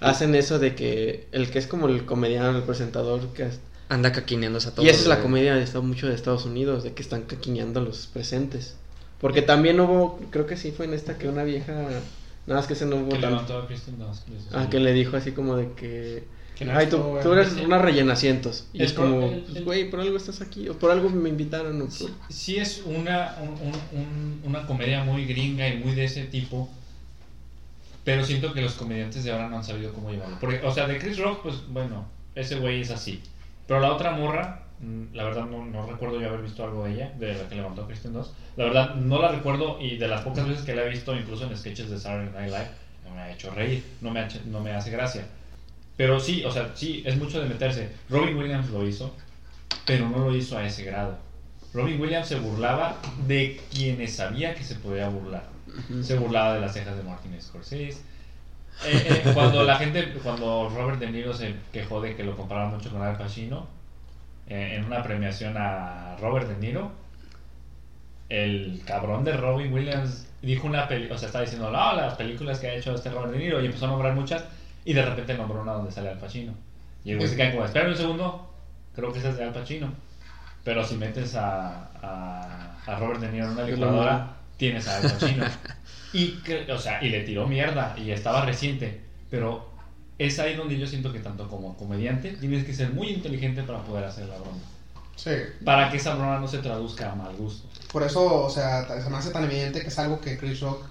hacen eso de que el que es como el comediante, el presentador, que es- Anda caquineándose a todos. y esa es la comedia de Estados, mucho de Estados Unidos, de que están caquineando a los presentes. Porque también hubo, creo que sí fue en esta que una vieja, nada más que se no hubo Que tanto. levantó a Kristen Dunst. Ah, que le dijo así como de que... Ay, tú, tú eres una rellena asientos. Y El es como, pues, el- güey, por algo estás aquí, o por algo me invitaron. o Sí, por- sí es una, un- un- un- una comedia muy gringa y muy de ese tipo. Pero siento que los comediantes de ahora no han sabido cómo llevarlo. Porque, o sea, de Chris Rock, pues bueno, ese güey es así. Pero la otra morra, mm, la verdad no, no recuerdo yo haber visto algo de ella, de la que levantó Kristen Dunst. La verdad no la recuerdo y de las pocas veces que la he visto, incluso en sketches de Saturday Night Live, no me ha hecho reír, no me, ha no me hace gracia. Pero sí, o sea, sí, es mucho de meterse. Robin Williams lo hizo, pero no lo hizo a ese grado. Robin Williams se burlaba de quienes sabía que se podía burlar. Se burlaba de las cejas de Martin Scorsese. Eh, eh, cuando la gente, cuando Robert De Niro se quejó de que lo comparaba mucho con Al Pacino, eh, en una premiación a Robert De Niro, el cabrón de Robin Williams dijo una película, o sea, estaba diciendo, no, las películas que ha hecho este Robert De Niro, y empezó a nombrar muchas, y de repente nombró una donde sale Al Pacino. Y el güey se cae como, espera un segundo, creo que esa es de Al Pacino. Pero si metes a, a, a Robert De Niro en una licuadora, tienes a Al Pacino. *laughs* y, o sea, y le tiró mierda, y estaba reciente. Pero es ahí donde yo siento que tanto como comediante tienes que ser muy inteligente para poder hacer la broma. Sí. Para que esa broma no se traduzca a mal gusto. Por eso, o sea, se me hace tan evidente que es algo que Chris Rock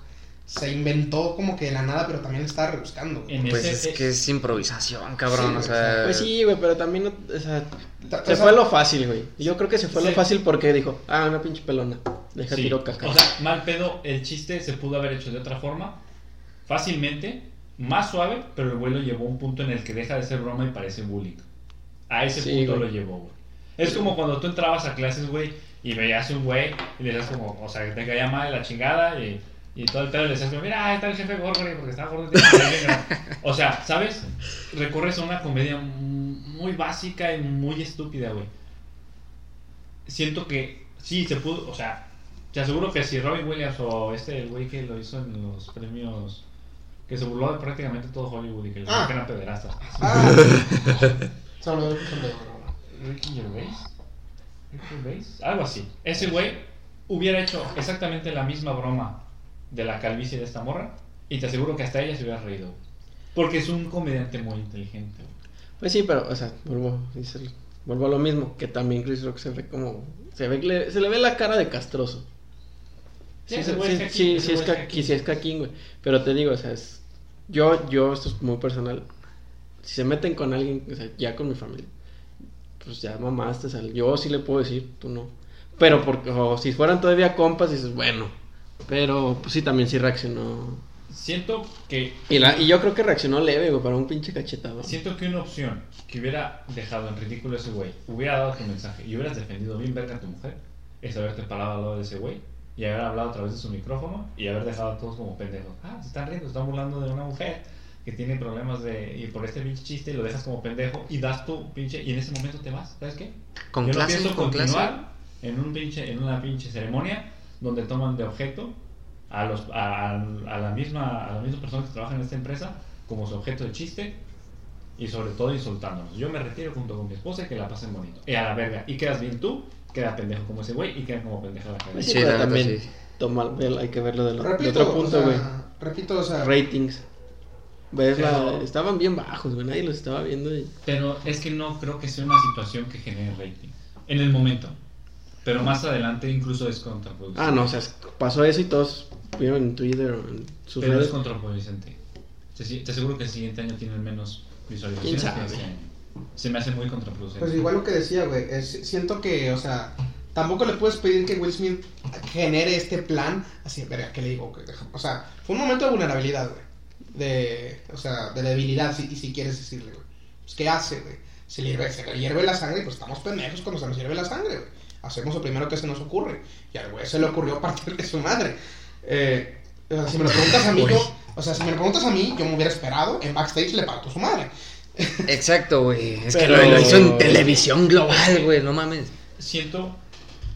se inventó como que de la nada, pero también está rebuscando. güey. En Pues ese- es que es improvisación, cabrón. Sí, o sea. Pues sí, güey, pero también, no- o sea, Ta- se o sea, fue lo fácil, güey. Yo creo que se fue Sí. lo fácil porque dijo, ah, una pinche pelona. Deja Sí, tiro caca. O sea, mal pedo, el chiste se pudo haber hecho de otra forma, fácilmente, más suave, pero el güey lo llevó a un punto en el que deja de ser broma y parece bullying. A ese Sí, punto güey. lo llevó, güey. Es como cuando tú entrabas a clases, güey, y veías un güey y le decías como, o sea, que te caía mal la chingada y, y todo el pedo le decías mira, ahí está el jefe gordo, güey, porque está gordo. tiene que ser bien grande". O sea, ¿sabes? Recorres a una comedia muy básica y muy estúpida, güey. Siento que sí se pudo, o sea, te aseguro que si Robin Williams o este, el güey que lo hizo en los premios, que se burló de prácticamente todo Hollywood y que le Ah. eran pederastas. Ah. *laughs* Ricky Gervais. Ricky Gervais. Algo así. Ese güey hubiera hecho exactamente la misma broma de la calvicie de esta morra y te aseguro que hasta ella se hubiera reído. Porque es un comediante muy inteligente. güey. Pues sí, pero, o sea, vuelvo, vuelvo a lo mismo, que también Chris Rock se ve como, se ve, se le ve la cara de castroso. Sí, Sí, sí, es sí, sí, es caquín. sí es caquín, güey. Pero te digo, o sea, es, yo, yo, esto es muy personal. Si se meten con alguien, o sea, ya con mi familia, pues ya mamaste, o sea, yo sí le puedo decir, tú no. Pero porque, o si fueran todavía compas, dices, bueno. Pero, pues sí, también sí reaccionó. Siento que Y, la, y yo creo que reaccionó leve, güey, para un pinche cachetado. Siento que una opción que hubiera dejado en ridículo a ese güey, hubiera dado tu mensaje y hubieras defendido bien verga a tu mujer, es haberte parado al lado de ese güey y haber hablado a través de su micrófono y haber dejado a todos como pendejos. Ah, se están riendo, se están burlando de una mujer que tiene problemas de. y por este pinche chiste lo dejas como pendejo y das tu pinche. y en ese momento te vas, ¿sabes qué? Con Yo no clase, pienso con clase. continuar en, un pinche, en una pinche ceremonia donde toman de objeto a, los, a, la misma, a la misma persona que trabaja en esta empresa como su objeto de chiste y sobre todo insultándonos. Yo me retiro junto con mi esposa y que la pasen bonito. Y a la verga. Y quedas bien tú, queda pendejo como ese güey y queda como pendeja la cara. sí, pero también sí. toma- hay que verlo de, lo- de Repito, otro punto, o güey. sea, repito, o sea, Ratings. Ves la- Pero- estaban bien bajos, güey. Nadie los estaba viendo. y- Pero es que no creo que sea una situación que genere rating. En el momento. Pero más adelante incluso es contraproducente. Ah, no, o sea, pasó eso y todos vieron en Twitter o en sus Pero es contraproducente. Te, aseguro que el siguiente año tienen menos visualizaciones. ¿Quién que este año. Se me hace muy contraproducente. Pues igual lo que decía, güey, siento que, o sea, tampoco le puedes pedir que Will Smith genere este plan, así, verga, ¿qué le digo? O sea, fue un momento de vulnerabilidad, güey, de, o sea, de debilidad, si, si quieres decirle, güey. Pues, ¿qué hace, güey? Se le, hierve, se le hierve la sangre, pues estamos pendejos cuando se nos hierve la sangre, güey. Hacemos lo primero que se nos ocurre. Y al güey se le ocurrió *laughs* partir de su madre. Eh, o sea, si me lo preguntas a mí, yo, o sea, si me lo preguntas a mí, yo me hubiera esperado, en backstage le parto su madre. *laughs* Exacto, güey. Es Pero- que lo, lo hizo en televisión global, güey. No mames. Siento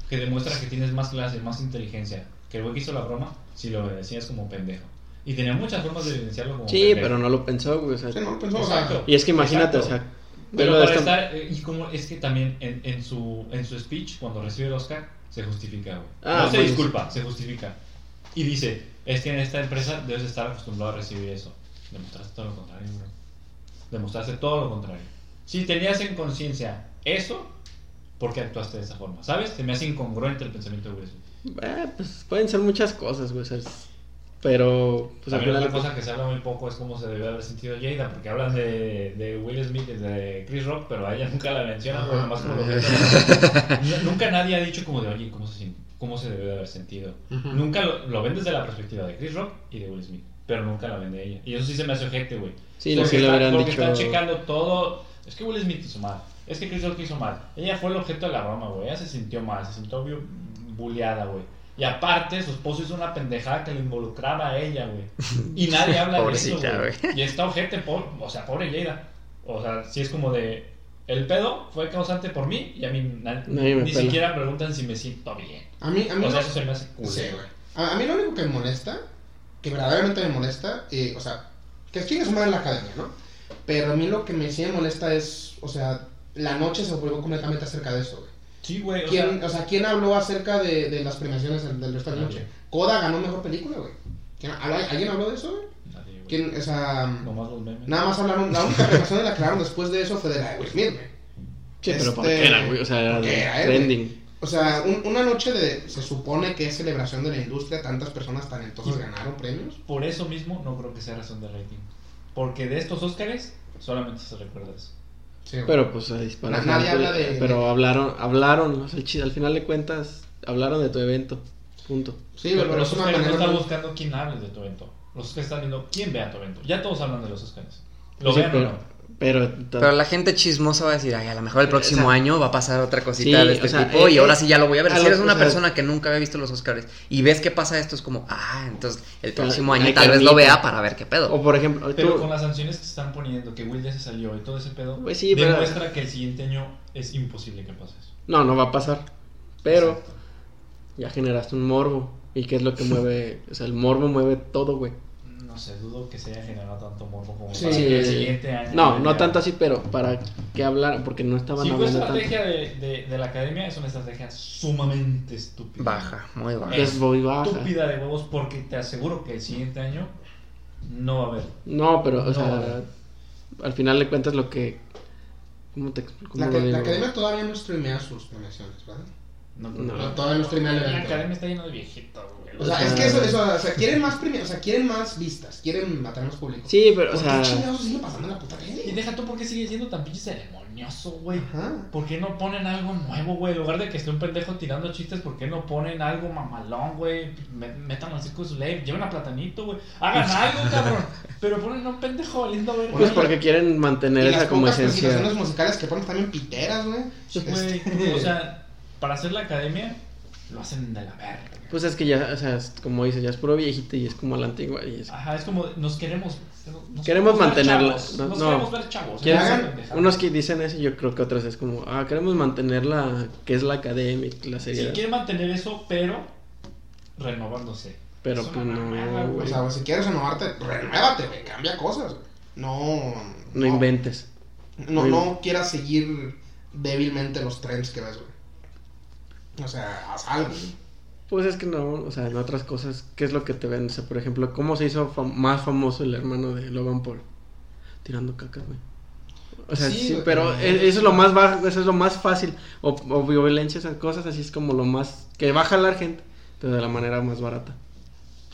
que demuestra que tienes más clase, más inteligencia. Que el güey que hizo la broma, si lo decías como pendejo. Y tenía muchas formas de evidenciarlo como Sí, pendejo. pero no lo pensó, güey. O sea, Sí, no lo pensó, Exacto. y es que imagínate, Exacto. o sea, Pero para esta- estar, eh, y como es que también en, en su, en su speech, cuando recibe el Oscar, se justifica, güey. Ah, no se disculpa, se justifica. Y dice, es que en esta empresa debes estar acostumbrado a recibir eso. Demostraste todo lo contrario, bro. Demostraste todo lo contrario. Si tenías en conciencia eso, ¿por qué actuaste de esa forma? ¿Sabes? Se me hace incongruente el pensamiento de Will Smith. Eh, pues pueden ser muchas cosas, güey. o sea, es- Pero, pues al También final. otra cosa que se habla muy poco es cómo se debe haber sentido Jada, porque hablan de, de Will Smith y de Chris Rock, pero a ella nunca la mencionan, nomás como lo que- *laughs* Nunca nadie ha dicho como de, oye, ¿cómo se, cómo se debe de haber sentido? Nunca lo, lo ven desde la perspectiva de Chris Rock y de Will Smith, pero nunca la ven de ella. Y eso sí se me hace ojete, güey. Sí, porque sí está- hubieran porque dicho- están checando todo. Es que Will Smith hizo mal, es que Chris Rock hizo mal. Ella fue el objeto de la broma, güey. Ella se sintió mal, se sintió bu- bulleada, güey. Y aparte, su esposo hizo una pendejada que le involucraba a ella, güey. Y *laughs* nadie habla de eso, Pobrecita, güey. Y está ojete, por, o sea, pobre Jada. O sea, si es como de. El pedo fue causante por mí y a mí na- Nadie me ni pela. siquiera preguntan si me siento bien. A mí, a mí O sea, lo- eso se me hace cool. Sí, güey. A, a mí lo único que me molesta, que verdaderamente me molesta, eh, o sea, que chingue su madre en la academia, ¿no? Pero a mí lo que me sí me molesta es, o sea, la noche se volvió completamente acerca de eso, güey. Sí, güey. O ¿Quién, sea, o sea, ¿quién habló acerca de, de las premiaciones del, del resto de la noche? Coda ganó mejor película, güey. ¿Quién- habla- ¿Alguien habló de eso, güey? ¿Quién, o sea, Nomás los memes. nada más hablaron, la única premiación de la que hablaron después de eso fue de la de Will Smith, güey. Pero ¿por Este, qué era, güey? O sea, un- una noche de, se supone que es celebración de la industria, tantas personas talentosas Y- ganaron premios. Por eso mismo no creo que sea razón de rating. Porque de estos Óscares solamente se recuerda eso. Sí. Pero pues a disparar. Na- nadie habla de- Pero hablaron, hablaron. O sea, el chi- al final de cuentas, hablaron de tu evento. Punto. sí, pero, los Óscares no están buscando quién hable de tu evento. Los Óscares están viendo quién vea tu evento. Ya todos hablan de los Óscares. Lo Sí, vean pero, o no. Pero, Pero la gente chismosa va a decir, ay, a lo mejor el Pero, próximo o sea, año va a pasar otra cosita sí, de este o sea, tipo eh, y ahora eh, sí ya lo voy a ver. a Si lo- eres una o sea, persona que nunca había visto los Oscars y ves que pasa esto, es como, ah, entonces el próximo año tal vez lo vea para ver qué pedo. O por ejemplo, Pero tú- con las sanciones que se están poniendo, que Will ya se salió y todo ese pedo, Pues sí, pero- demuestra que el siguiente año es imposible que pase eso. No, no va a pasar. Pero Exacto. ya generaste un morbo. ¿Y qué es lo que mueve? *laughs* O sea, el morbo mueve todo, güey. No sé, dudo que se haya generado tanto morbo como Sí. para que el siguiente año. No, no tanto así, pero para que hablaran, porque no estaban Si fue hablando tanto. estrategia de, de, de la academia, es una estrategia sumamente estúpida. Baja, muy baja. Es muy baja. Estúpida de huevos porque te aseguro que el siguiente año no va a haber. No, pero, o No. sea, al final de cuentas lo que... ¿Cómo te cómo La, lo que- digo? la academia todavía no streamea sus premiaciones, ¿verdad? No, No. No, todavía no streamea el La evento. academia está llena de viejitos, güey. O sea, O sea, es que eso, eso, o sea, quieren más premios, o sea, quieren más vistas, quieren matar más público. Sí, pero, o ¿Por sea... qué chingados sigue pasando en la puta Y tele? deja tú porque sigue siendo tan pinche ceremonioso, güey. Ajá. ¿Por qué no ponen algo nuevo, güey? En lugar de que esté un pendejo tirando chistes, ¿por qué no ponen algo mamalón, güey? Metan al circo de Slave, lleven a Platanito, güey. Hagan algo, *laughs* cabrón. Pero ponen a un pendejo lindo, güey. Pues porque quieren mantener Y esa las como esencia. presentaciones musicales que ponen también piteras, güey. Güey, Este, o sea, para hacer la academia, lo hacen de la verga. güey. Pues es que ya, o sea, es como dices, ya es puro viejito y es como a la antigua y es... Ajá, es como, nos queremos. Nos Queremos mantenerla, no- Nos no. queremos ver chavos. ¿Quieren- esa pendejada. Unos que dicen eso, yo creo que otros es como, ah, queremos mantener la, que es la academia, la Sí, seriedad. quieren mantener eso, pero renovándose. Pero Es pues no, mamada, O güey. sea, güey, si quieres renovarte, renuévate, güey, cambia cosas, güey. No, no inventes. No, no quieras seguir débilmente los trends que ves, güey. O sea, haz algo. Pues es que no, o sea, en otras cosas, ¿qué es lo que te ven? O sea, por ejemplo, ¿cómo se hizo fam- más famoso el hermano de Logan Paul? Tirando caca, güey. O sea, Sí, pero e- eso es lo más bajo, eso es lo más fácil. O, o violencia, esas cosas así es como lo más, que va a jalar gente, pero de la manera más barata.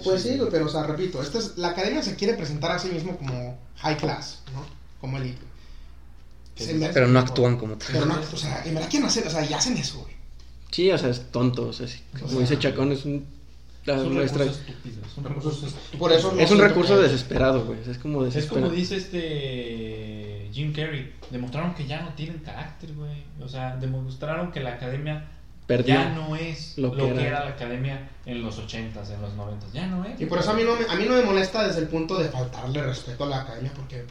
Pues sí, pero, o sea, repito, esta es, la academia se quiere presentar a sí mismo como high class, ¿no? Como elite. Pero no actúan como tal. Pero no, o sea, en verdad quieren hacer, o sea, ya hacen eso, güey. Sí, o sea, es tonto, o sea, sí, como sea, dice Chacón, es un... la Es un nuestra- estúpido. Es un recurso estúpido. Por eso no es un recurso que- desesperado, güey, es como Es desesperado. como dice este Jim Carrey. Demostraron que ya no tienen carácter, güey. O sea, demostraron que la academia Perdió. ya no es lo lo, que que, era. era. la academia en los 80s, en los 90s. Ya no es. Y por eso a mí, no me, a mí no me molesta desde el punto de faltarle respeto a la academia, porque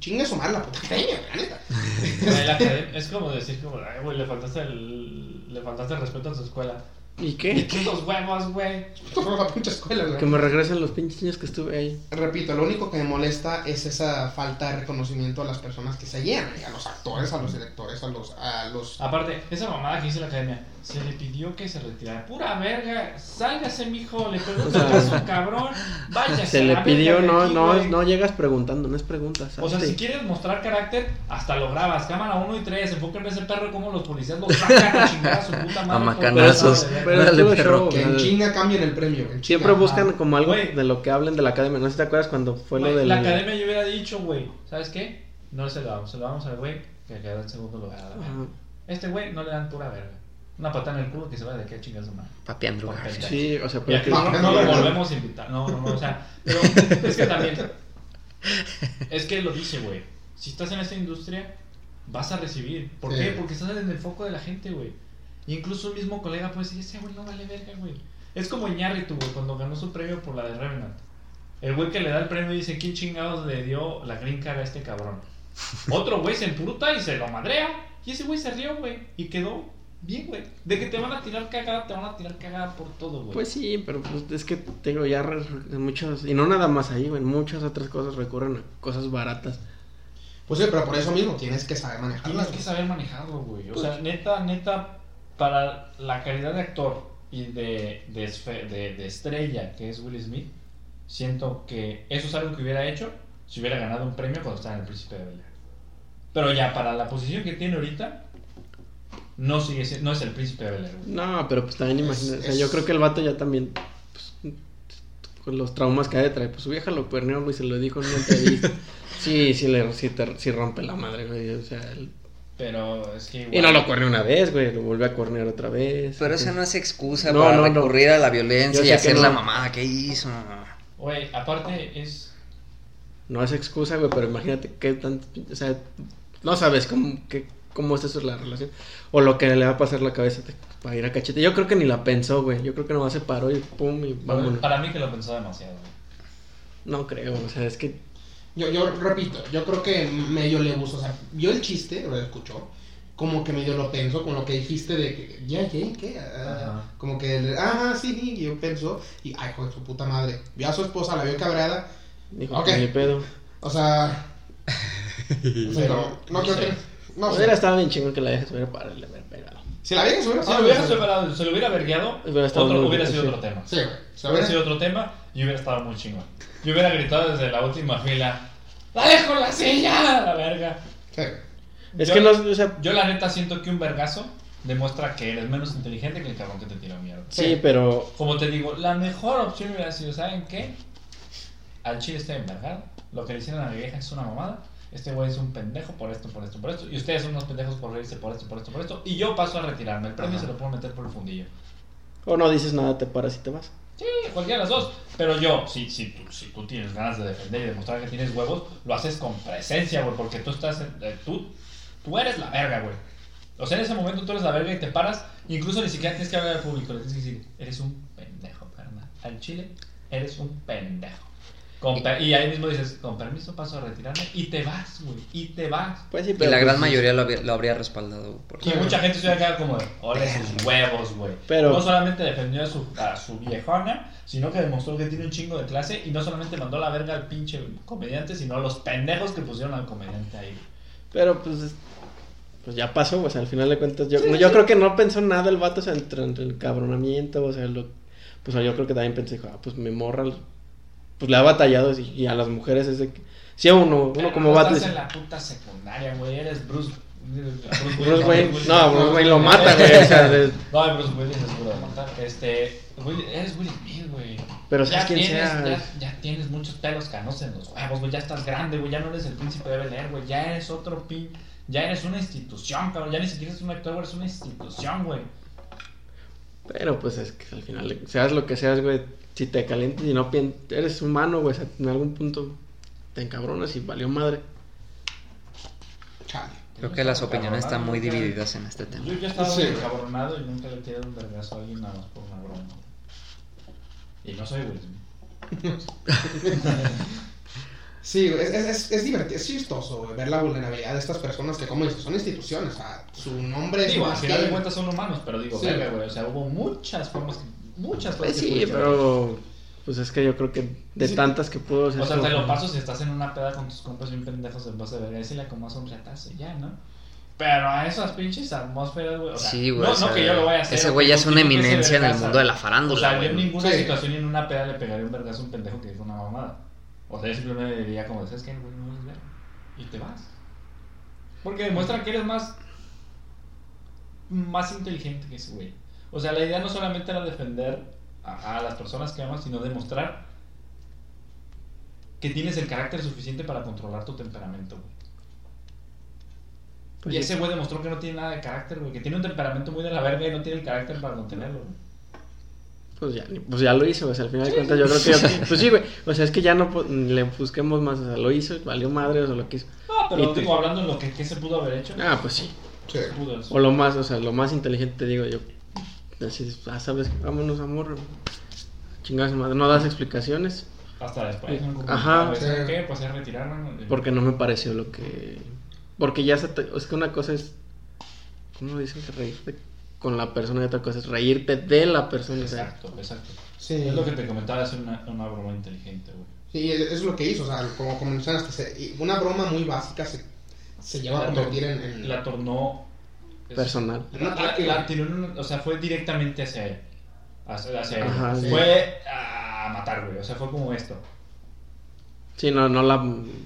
chingue su madre la puta academia, la neta. *laughs* Güey, la academia- es como decir, como, ay, güey, le faltaste el, le faltaste el respeto a tu escuela. ¿Y ¿Y qué? qué? Los huevos, güey. Por la pinche escuela, güey. Que me regresen los pinches años que estuve ahí. Repito, lo único que me molesta es esa falta de reconocimiento a las personas que se llenan, a los actores, a los directores, a los... A los... Aparte, esa mamada que hizo la academia, se le pidió que se retirara. Pura verga, sálgase, mijo, le O un sea, caso, cabrón. Váyase. Se a le pidió, de no, aquí, no, güey. no llegas preguntando, no es pregunta. O sea, si quieres mostrar carácter, hasta lo grabas. Cámara 1 y 3, enfóquenme ese perro como los policías lo sacan a chingar a su puta madre. A por macanazos. de. Pero Dale, perro. Que en chinga cambien el premio. Siempre buscan como algo Güey. de lo que hablen de la academia. No sé si te acuerdas cuando fue lo Güey, del. La academia yo hubiera dicho, güey, ¿sabes qué? No se lo damos, se lo damos al güey que quedó en segundo lugar. a. Este güey no le dan pura verga. Una patada en el culo que se vaya de aquí a chingar su madre. Papi Andrew. Sí, o sea, Y pero que- no, no lo volvemos a invitar. No, no, no, o sea, pero es que también. Es que lo dice, güey. Si estás en esta industria, vas a recibir. ¿Por Sí. qué? Porque estás en el foco de la gente, güey. Y incluso un mismo colega puede decir, ese güey no vale verga, güey. Es como Iñárritu, güey, cuando ganó su premio por la de Revenant. El güey que le da el premio dice, ¿quién chingados le dio la green card a este cabrón? *laughs* Otro güey se emputa y se lo madrea. Y ese güey se rió, güey. Y quedó bien, güey. De que te van a tirar cagada, te van a tirar cagada por todo, güey. Pues sí, pero pues, es que tengo ya muchos. Y no nada más ahí, güey. Muchas otras cosas recurren a cosas baratas. Pues sí, pero por eso mismo tienes que saber manejarlas. Tienes que saber manejarlo, güey. O Pues- sea, neta, neta, para la calidad de actor y de, de, esfe- de- de estrella que es Will Smith, siento que eso es algo que hubiera hecho si hubiera ganado un premio cuando estaba en el Príncipe de Bel. Pero ya, para la posición que tiene ahorita, no sigue siendo- no es el Príncipe de Bel. No, pero pues también Es- imagínate. O sea, es- yo creo que el vato ya también. Pues, con los traumas que ha de traer. Pues su vieja lo cuerneó, güey. Se lo dijo en una entrevista. *laughs* sí, sí, le, sí, te- sí rompe la madre, güey. O sea. el- Pero es que Y no lo cuerneó una vez, güey. Lo volvió a cuernear otra vez. Pero esa no es excusa No, para no, no. recurrir a la violencia y hacer la mamada que hizo. Güey, aparte es... No es excusa, güey, pero imagínate qué tan... O sea, no sabes cómo, qué, cómo es eso la relación. O lo que le va a pasar la cabeza te- para ir a cachete. Yo creo que ni la pensó, güey. Yo creo que nomás se paró y pum, y vámonos. Para mí que lo pensó demasiado, güey. No creo, o sea, es que... Yo, yo repito, yo creo que medio le gusta, o sea, vio el chiste, lo escuchó, como que medio lo pensó con lo que dijiste de que, ya, ¿qué? ¿Qué? Ah, como que, ah, sí, yo pensó, y, ay, hijo de su puta madre, vio a su esposa, la vio cabreada, Dijo, Ok. que ni pedo. o sea, *laughs* o sea, no, no No creo sé. que, no Hubiera sé, estado bien chingón que la vieja se hubiera parado y le hubiera pegado. si la vieja se hubiera Si lo hubiera superado, se lo hubiera vergueado, Hubiera estado otro, muy hubiera sido sí. otro tema. Sí, güey, se Hubiera hubiera sido otro tema y hubiera estado muy chingón. Yo hubiera gritado desde la última fila, ¡Dale con la silla! La verga. sí. Es Yo- que no, o sea... Yo la neta siento que un vergazo demuestra que eres menos inteligente que el cabrón que te tiró mierda. Sí, pero... Como te digo, la mejor opción hubiera sido, ¿saben qué? Al chile está envergado. Lo que le hicieron a mi vieja es una mamada. Este güey es un pendejo por esto, por esto, por esto. Y ustedes son unos pendejos por reírse por esto, por esto, por esto. Y yo paso a retirarme. El premio Ajá. se lo puedo meter por el fundillo. O no dices nada, te paras y te vas. Sí, cualquiera de las dos. Pero yo, si, si, tú, si tú tienes ganas de defender y demostrar que tienes huevos, lo haces con presencia, güey, porque tú estás. en- eh, tú, tú eres la verga, güey. O sea, en ese momento tú eres la verga y te paras. Incluso ni siquiera tienes que hablar al público. Le tienes que decir, eres un pendejo, carnal. Al chile, eres un pendejo. Con y ahí mismo dices, con permiso paso a retirarme. Y te vas, güey. Y te vas. Pues sí, Y pero... la gran pues, mayoría lo, había- lo habría respaldado. Porque... Y mucha gente se hubiera quedado como ole sus huevos, güey. Pero- No solamente defendió a su, a su viejona, sino que demostró que tiene un chingo de clase y no solamente mandó la verga al pinche comediante, sino a los pendejos que pusieron al comediante ahí. Pero pues, es- pues ya pasó, o sea, al final de cuentas, yo, yo creo que no pensó nada el vato, o sea, entre, entre el cabronamiento, o sea, lo, pues yo creo que también pensé, ah, pues mi morra, pues le ha batallado, y, y a las mujeres es de que, sí, a uno, uno como no estás en la puta secundaria, güey. Eres Bruce. Bruce Wayne, no, Bruce Wayne lo mata, güey, o sea, de- *laughs* No, Bruce Willis es seguro de matar. Este, Will- eres Will Smith, güey. pero ya sabes quién tienes, sea, ya, ya tienes muchos pelos canosos en los huevos, güey. Ya estás grande, güey. Ya no eres el príncipe de Bel Air, güey. Ya eres otro pin. Ya eres una institución, cabrón. Ya ni siquiera eres un actor, güey. Eres una institución, güey. pero pues es que al final, seas lo que seas, güey, si te calientas y no pien- eres humano, güey, o sea, en algún punto te encabronas y valió madre. Chale. Creo que las opiniones están muy divididas en este tema. Yo, yo estaba Sí. muy encabronado y nunca le tirado un vergazo a alguien nada más por una broma. Y no soy Will. *laughs* Sí, güey, es, es, es, es divertido, es chistoso, güey, ver la vulnerabilidad de estas personas que, como dices, son instituciones, o sea, su nombre es Digo, al final de cuentas son humanos, pero digo, Sí. verga, güey. O sea, hubo muchas formas, que- muchas cosas. Pues sí, pero pues es que yo creo que de Sí. tantas que pudo hecho. O sea, eso- te lo paso si estás en una peda con tus compas bien pendejos en base de verga. Decirle como un retazo y ya, ¿no? Pero a esas pinches atmósferas, güey. O sea, Sí, güey. No, o sea, no que yo lo vaya a hacer. Ese o güey ya es una eminencia en el mundo de la O farándula, sea, yo en ninguna Sí. situación y en una peda le pegaría un vergazo a un pendejo que dijo una mamada. O sea, yo simplemente diría como, ¿sabes qué, güey? No es verga. Y te vas. Porque demuestra que eres más. más inteligente que ese güey. O sea, la idea no solamente era defender a, a las personas que amas, sino demostrar que tienes el carácter suficiente para controlar tu temperamento, güey. pues y sí. ese güey demostró que no tiene nada de carácter, güey. Que tiene un temperamento muy de la verga y no tiene el carácter para contenerlo, güey. Pues ya, pues ya lo hizo, o sea, al final de cuentas yo creo que ya, *laughs* pues sí, güey, o sea, es que ya no le busquemos más, o sea, lo hizo, valió madre, o sea, lo que hizo. No, pero digo, hablando en lo que, que se pudo haber hecho. Ah, pues sí. Sí. O lo más, o sea, lo más inteligente te digo yo. Así, ah, sabes, vámonos, amor. Chingadas madre, no das explicaciones Hasta después, ¿no? Como, Ajá. ¿sabes Sí. qué? Pues se retiraron. porque no me pareció lo que porque ya se te- es que una cosa es ¿cómo dicen que reírte con la persona y otra cosa es reírte de la persona, o sea, Exacto, exacto. Sí. Es lo que te comentaba, es una, una broma inteligente, güey. Sí, es, lo que hizo, o sea, como, como mencionaste, una broma muy básica se, se llegó a convertir en... en- La tornó. Personal. en un ataque, tiró un- o sea, fue directamente hacia él. Hacia, hacia él. Ajá, sí. Fue a matar, güey. O sea, fue como esto. Sí, no no la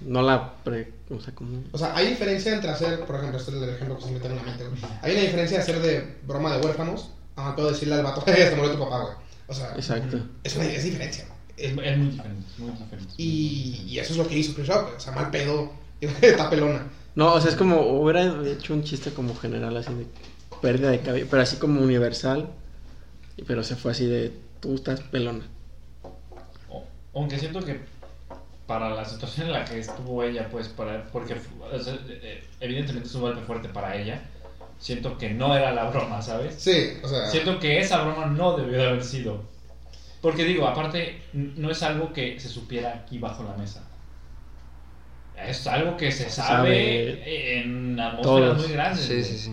no la pre- o sea, como O sea, hay diferencia entre hacer, por ejemplo, este es el ejemplo que se me en la mente, güey. Hay una diferencia de hacer de broma de huérfanos a todo decirle al vato, *laughs* "Eh, se murió tu papá, güey. O sea, exacto. es una es diferencia, güey. Es, es muy diferente, es muy diferente. Y, y eso es lo que hizo Chris Rock. O sea, mal pedo, *laughs* está pelona. No, o sea, es como hubiera hecho un chiste como general así de pérdida de cabello, pero así como universal. Pero se fue así de tú estás pelona. O- Aunque siento que para la situación en la que estuvo ella, pues, para, porque o sea, eh, evidentemente es un golpe fuerte para ella, siento que no era la broma, ¿sabes? Sí, o sea, Siento que esa broma no debió de haber sido. Porque digo, aparte, no es algo que se supiera aquí bajo la mesa. Es algo que se sabe, sabe en atmósferas muy grandes. Sí, sí, sí.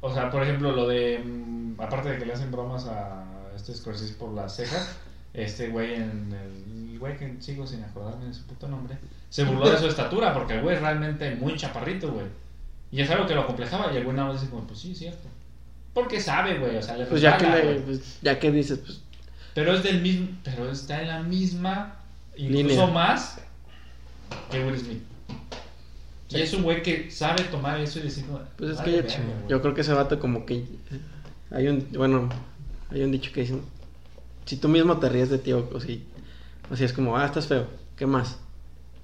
O sea, por ejemplo, lo de. mm, Aparte de que le hacen bromas a este Scorsese por las cejas, *laughs* este güey en el. el güey que sigo sin acordarme de su puto nombre, se burló de su estatura, porque el güey es realmente muy chaparrito, güey. Y es algo que lo acomplejaba, y el güey nada más dice, como, pues sí, es cierto. Porque sabe, güey, o sea, le Pues ya que le, pues, ya que dices, pues Pero es del mismo. Pero está en la misma. Incluso Línea. más que Will Smith. Y Sí. es un güey que sabe tomar eso y decir, Pues es "Vale que verga, güey". yo creo que ese vato como que eh, hay un bueno, hay un dicho que dicen si tú mismo te ríes de ti o, o si así es como, ah, estás feo, ¿qué más?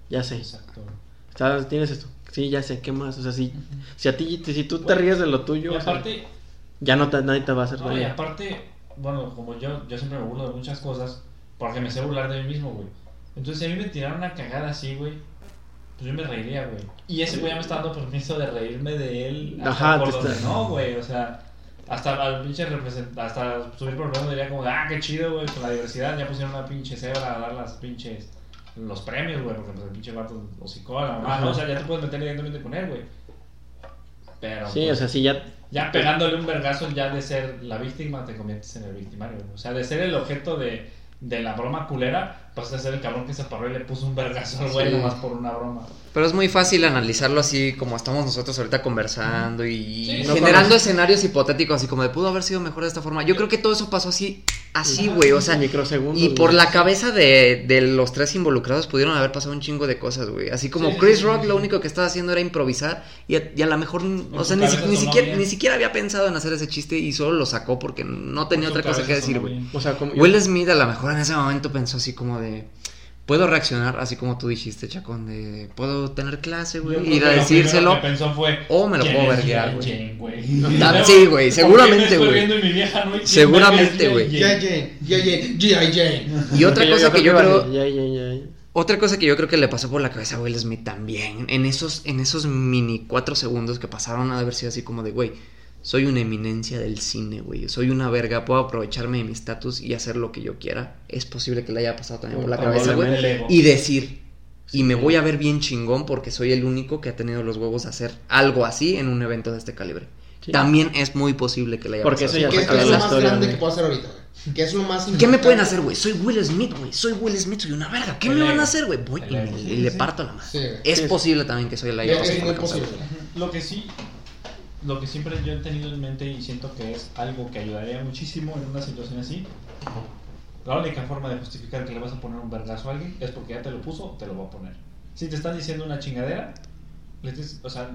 Ya sé. Exacto. Estás, tienes esto. Sí, ya sé, ¿qué más? O sea, si, Ujú. si a ti si tú te Bueno, ríes de lo tuyo, Y o sea, aparte, ya no te, nadie te va a hacer no, y aparte, bueno, como yo, yo siempre me burlo de muchas cosas, porque me sé burlar de mí mismo, güey. Entonces, a mí me tiraron una cagada así, güey, pues yo me reiría, güey. Y ese güey ya me está dando permiso de reírme de él. hasta Ajá, por donde está- no, güey, o sea. Hasta al pinche represent- hasta subir por el programa diría como, ah, qué chido, güey, con la diversidad. Ya pusieron una pinche cebra a dar las pinches, los premios, güey, porque pues el pinche vato hocicó a la mamá. O sea, ya te puedes meter directamente con él, güey. Pero. Sí, pues, o sea, si ya ya pegándole un vergazo, ya de ser la víctima, te conviertes en el victimario. güey. O sea, de ser el objeto de, de la broma culera, pasas a ser el cabrón que se paró y le puso un vergazo al güey Sí. nomás por una broma. Pero es muy fácil analizarlo así como estamos nosotros ahorita conversando y Sí, no generando escenarios hipotéticos así como de pudo haber sido mejor de esta forma. Yo creo que todo eso pasó así, así, güey. O sea, microsegundos. y por la cabeza de, de los tres involucrados pudieron haber pasado un chingo de cosas, güey. Así como Sí, Chris Rock sí, lo único que estaba haciendo era improvisar y a, y a lo mejor, o sea, ni, siquiera, bien. ni siquiera había pensado en hacer ese chiste y solo lo sacó porque no tenía otra cosa que decir, güey. O sea, como Will Smith a lo mejor en ese momento pensó así como de... Puedo reaccionar así como tú dijiste, Chacón, de... Puedo tener clase, güey, ir a lo decírselo. primero que pensó fue, o me lo "¿Quién puedo verguear, G.I. güey. Jane, güey? *laughs* *laughs* Ah, sí, güey, ¿Por qué seguramente, güey. Seguramente, güey. Y otra cosa que yo creo... Otra cosa que yo creo que le pasó por la cabeza a Will Smith también, en esos, en esos mini cuatro segundos que pasaron a haber sido así como de, güey, soy una eminencia del cine, güey, soy una verga, puedo aprovecharme de mi estatus y hacer lo que yo quiera. Es posible que le haya pasado también por la cabeza, güey. Y decir, y me voy a ver bien chingón porque soy el único que ha tenido los huevos de hacer algo así en un evento de este calibre. Sí. También es muy posible que le haya Porque pasado eso ya. Que es, lo más historia, grande güey. que puedo hacer ahorita, es lo más ¿Qué me pueden hacer, güey? Soy Will Smith, güey. Soy Will Smith, soy una verga. ¿Qué El me van a hacer, güey? Voy El y, le parto la madre. Es Sí. posible también que soy es muy posible. Lo que sí, lo que siempre yo he tenido en mente y siento que es algo que ayudaría muchísimo en una situación así. La única forma de justificar que le vas a poner un vergazo a alguien es porque ya te lo puso o te lo va a poner. Si te están diciendo una chingadera, le dices- o sea,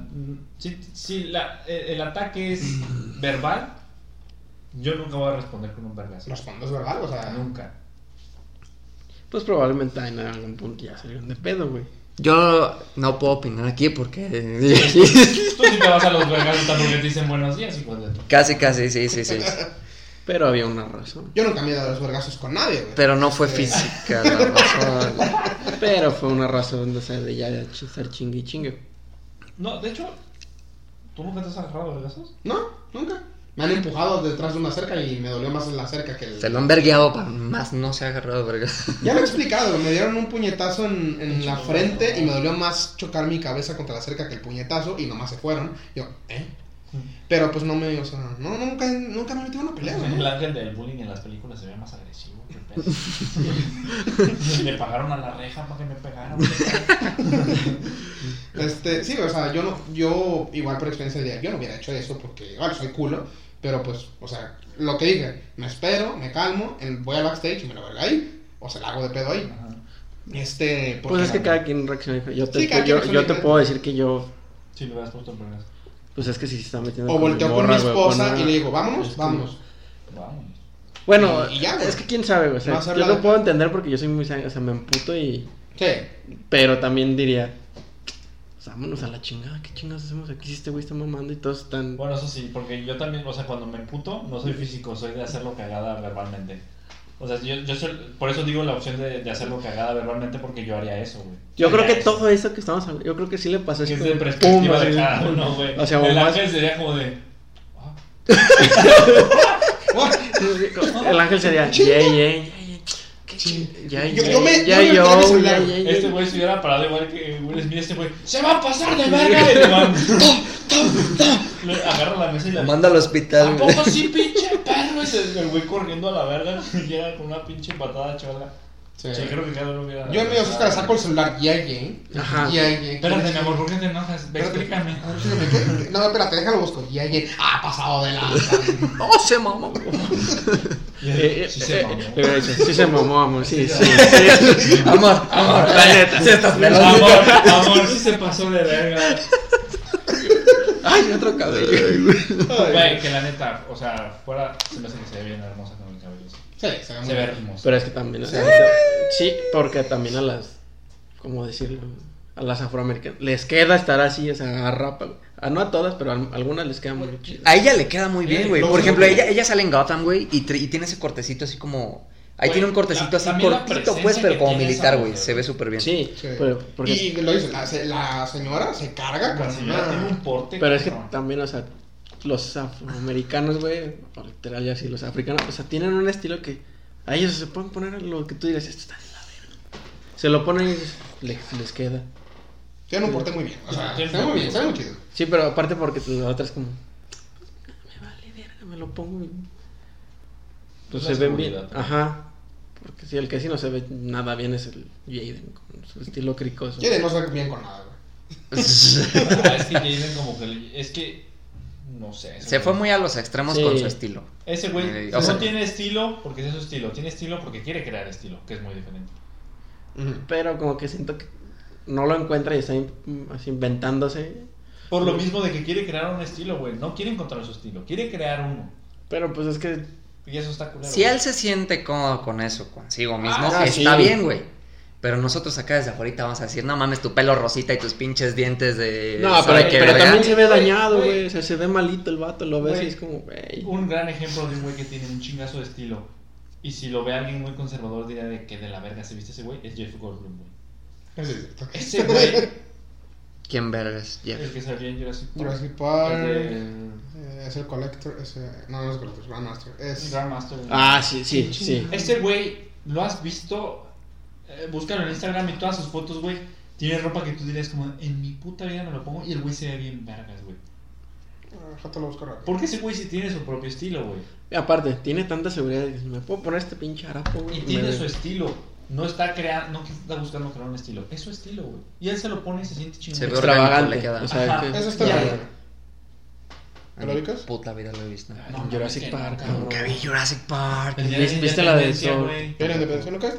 si, si la- eh, el ataque es *laughs* verbal, yo nunca voy a responder con un vergazo. Los fondos, ¿verdad? O sea, Nunca. Pues probablemente en algún punto ya salieron de pedo, güey. Yo no puedo opinar aquí porque. *laughs* Tú sí te vas a los vergazos también que te dicen buenos días, hijo de tu. casi, casi, sí, sí, sí. *laughs* Pero había una razón. yo nunca me he dado los vergazos con nadie, güey. Pero no fue física la *laughs* razón. Pero fue una razón de ser de ya de estar chingue y chingue. No, de hecho, ¿tú nunca te has agarrado vergazos? No, nunca. Me han empujado detrás de una cerca y me dolió más la cerca que el. Se lo han vergueado para más no se ha agarrado verga. *laughs* Ya lo he explicado, me dieron un puñetazo en, en la frente y me dolió más chocar mi cabeza contra la cerca que el puñetazo y nomás se fueron. Yo, ¿eh? Pero pues no me, o sea, no, nunca, nunca me metí en una pelea, El güey. ángel del bullying en las películas se ve más agresivo. qué pedo. *laughs* Le pagaron a la reja para que me pegaran. Este, sí, o sea, yo no, yo igual por experiencia diría, yo no hubiera hecho eso porque, bueno, soy culo, pero pues, o sea, lo que dije, me espero, me calmo, en- voy al backstage y me lo verga ahí, o se la hago de pedo ahí. Ajá. Este, Pues es que la- cada quien reacciona. diferente. Yo te, Sí, yo, yo te puedo decir que yo. Sí, le hubieras puesto vergazo. Pues es que si se está metiendo. O con mi volteo con mi esposa con y le digo, vámonos, Es que- vámonos. Vámonos. Bueno, Y- y ya, güey. es que quién sabe, güey. O sea, yo la- lo puedo entender porque yo soy muy. O sea, me emputo y. Sí, Pero también diría. Vámonos a la chingada. ¿Qué chingados hacemos aquí si este güey está mamando y todos están. Bueno, eso sí, porque yo también, o sea, cuando me emputo, no soy físico, soy de hacerlo cagada verbalmente. O sea, yo, yo soy, por eso digo la opción de, de hacerlo cagada verbalmente, porque yo haría eso, güey. Yo creo que eso. todo eso que estamos hablando. Yo creo que sí le pasó es como de pum, perspectiva de cada uno, güey. O sea, el más- ángel sería como de. ah, *laughs* El ángel sería. Yeah, yeah, yeah. Qué ching- Ya, Yo- ya, yo me- ya, yo ya, ya, ya. Este güey se hubiera parado igual que Will Smith, este güey. ¡Se va a pasar de verga! *laughs* Y le van. Le agarra la mesa y la. Manda al hospital, ¿A güey. poco sí, pinche perro? Y el güey corriendo a la verga y llega con una pinche patada chola. Sí. Sí, creo que cada uno hubiera. Yo en medio Oscar saco el celular, yeah, yeah. Ajá. Yeah, yeah. Espérate, mi amor, ¿por qué te enojas? Ve, Espérate. Explícame. A ver, fíjame, ¿qué? No, espérate, déjalo busco. Yeah, yeah. Ah, pasado de *laughs* lanza. ¡Oh, se mamó! *laughs* Eh, eh, Sí se eh, mamó. Sí se mamó, amor. Sí, sí. sí. Amor, amor, la neta. Si estás Amor, amor, sí se pasó de verga. Ay, otro cabello. Güey, que la neta, o sea, fuera, se me hace que se ve bien hermosa con el cabello. así. Sí, se ve Se hermosa. Pero es que también, sea, sí, porque también a las, ¿cómo decirlo? A las afroamericanas les queda estar así, o sea, a rapa. A, no a todas, pero a algunas les queda muy chido. A ella le queda muy bien, güey. Por ejemplo, ella, ella sale en Gotham, güey, y, tiene ese cortecito así como... Ahí tiene un cortecito la- así la cortito, pues, pero como esa militar, güey. Se ve súper bien. Sí, Sí. pero, porque, Y lo dice, la, se- la señora se carga La con señora tiene un porte. pero es que también, o sea, los afroamericanos, güey, o literal ya así, los africanos, o sea, tienen un estilo que a ellos se pueden poner lo que tú dirás, esto está de la verga. Se lo ponen y les, les queda. Tiene un porte muy bien. O sea, ve muy bien, se ve muy chido. Sí, pero aparte porque la otra es como, me vale verga, me lo pongo y... Pues se ven bien. Ajá. Porque si el que sí no se ve nada bien es el Jaden, con su estilo cricoso. Quiere no se ve bien con nada, güey. *laughs* Ah, es que Jaden como que le- es que no sé. Se güey- fue muy a los extremos Sí. con su estilo. Ese güey Eh, no o sea- tiene estilo porque es su estilo, tiene estilo porque quiere crear estilo, que es muy diferente. Pero como que siento que no lo encuentra y está in- así inventándose. Por lo mismo de que quiere crear un estilo, güey, no quiere encontrar su estilo, quiere crear uno. Pero pues es que Y eso está culero. Si güey. él se siente cómodo con eso, consigo mismo, Ah, está sí. bien, güey. Pero nosotros acá desde afuera vamos a decir, no mames, tu pelo rosita y tus pinches dientes de... No, ¿sabe pero, verga? también se ve dañado, güey. O sea, se ve malito el vato, lo ves Güey. y es como, güey. Un gran ejemplo de un güey que tiene un chingazo de estilo. Y si lo ve alguien muy conservador, diría de que de la verga se viste ese güey, es Jeff Goldblum, güey. Ese es güey, ¿Quién vergas? Jeff. el que salió en Jurassic Park. Jurassic Park. Es de- eh, Es el Collector. Es, eh, no, no es el Collector, es Grandmaster. Es. Grandmaster. Ah, sí, sí, sí. Ese güey, ¿lo has visto? Eh, búscalo en Instagram y todas sus fotos, güey. Tiene ropa que tú dirías como, en mi puta vida me lo pongo y el güey se ve bien vergas, güey. Ah, Déjate lo busco rápido. Porque ese güey sí tiene su propio estilo, güey. Aparte, tiene tanta seguridad de que me puedo poner este pinche harapo, güey. Y tiene su estilo. No está creando, no está buscando crear un estilo. Es su estilo, güey. Y él se lo pone y se siente chingón. Se ve extravagante. queda. O sea, que- Eso está bien. En ¿Lo ubicas? Puta vida lo he visto. No, Jurassic que no, Park, cabrón. Que vi Jurassic Park. ¿Viste- la de güey. ¿Era independencia? ¿No caes?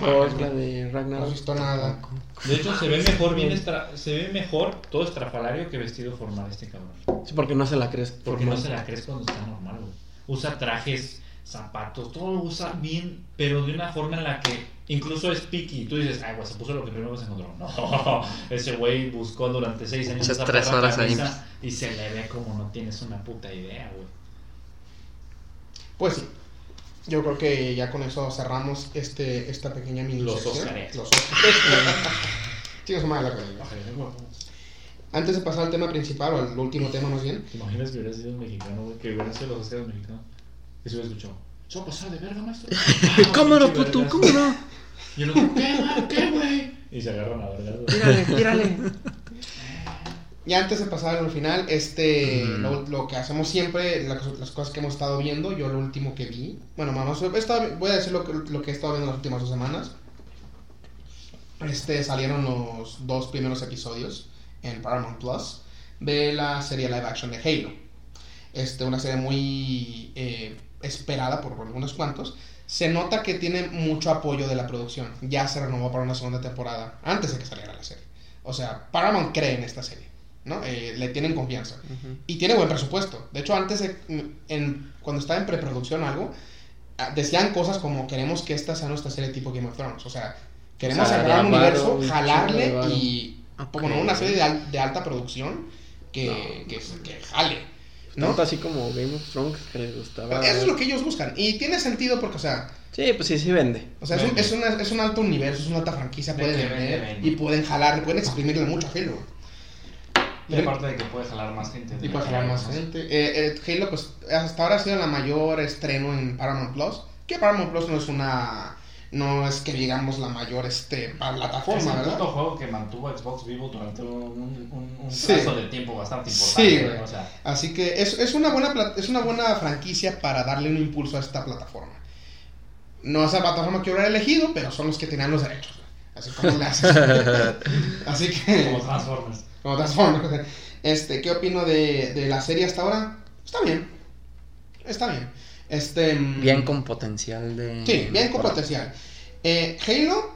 No, la no. de No Ragnarok. has visto nada. De hecho, se ve mejor bien estra- se ve mejor todo estrafalario que vestido formal este cabrón. Sí, porque no se la crees. Porque no se la crees cuando está normal, güey. Usa trajes, zapatos, todo lo usa bien, pero de una forma en la que incluso es picky. Tú dices, ay, güey, se puso lo que primero se encontró. *laughs* No, ese güey buscó durante seis años esa tres horas ahí. y se le ve como no tienes una puta idea, güey. Pues sí. Yo creo que ya con eso cerramos este, esta pequeña mini Los. Óscares. Los Óscares. *laughs* Chicos, la. Antes de pasar al tema principal, o al último tema más bien, ¿Te imaginas que hubiera sido un mexicano, güey? Que hubiera sido los Oscars mexicanos. Y se hubiera escuchado. ¿Se va a pasar de verga, maestro? *laughs* ¿Cómo no, puto? ¿Cómo no? Y el otro, ¿qué, güey? ¿Qué, güey? Y se agarran a vergas, güey. Tírale, tírale. Ya antes de pasar al final, este, Mm. lo, lo que hacemos siempre, la- las cosas que hemos estado viendo, yo lo último que vi, bueno, mamá, voy a decir lo que, lo que he estado viendo las últimas dos semanas. Este, salieron los dos primeros episodios en Paramount Plus de la serie live action de Halo. Este, una serie muy eh, esperada por algunos cuantos. Se nota que tiene mucho apoyo de la producción. Ya se renovó para una segunda temporada antes de que saliera la serie. O sea, Paramount cree en esta serie, ¿no? Eh, le tienen confianza. Y tiene buen presupuesto. De hecho, antes, de- en, cuando estaba en preproducción o algo, ah, decían cosas como queremos que esta sea nuestra serie tipo Game of Thrones. O sea, queremos O sea, agarrar un universo, jalarle y Ok. como una serie de, al- de alta producción que, que, que jale. ¿no? Tanto así como Game of Thrones que les gustaba. Eso es lo que ellos buscan. Y tiene sentido porque, o sea, Sí, pues sí, sí vende. o sea es, un, es, una- es un alto universo, es una alta franquicia, pueden Vende, vender vende, vende. y pueden jalarle, pueden exprimirle mucho a Halo. Y aparte de que puede jalar más gente. Y puede jalar más gente. Eh, eh, Halo, pues, hasta ahora ha sido la mayor estreno en Paramount Plus. Que Paramount Plus no es una. No es que digamos la mayor este, Es plataforma, el ¿verdad? puto juego que mantuvo a Xbox vivo durante un, un, un Sí. plazo de tiempo bastante importante. Sí. O sea, Así que es, es, una buena, es una buena franquicia para darle un impulso a esta plataforma. No es la plataforma que hubiera elegido, pero son los que tenían los derechos. Así como le haces. *laughs* Así que. como Transformers. Como Transformers. *laughs* Este, ¿qué opino de, de la serie hasta ahora? Está bien. Está bien. Este. mm, Bien con potencial de. Sí, bien con potencial. Eh, Halo,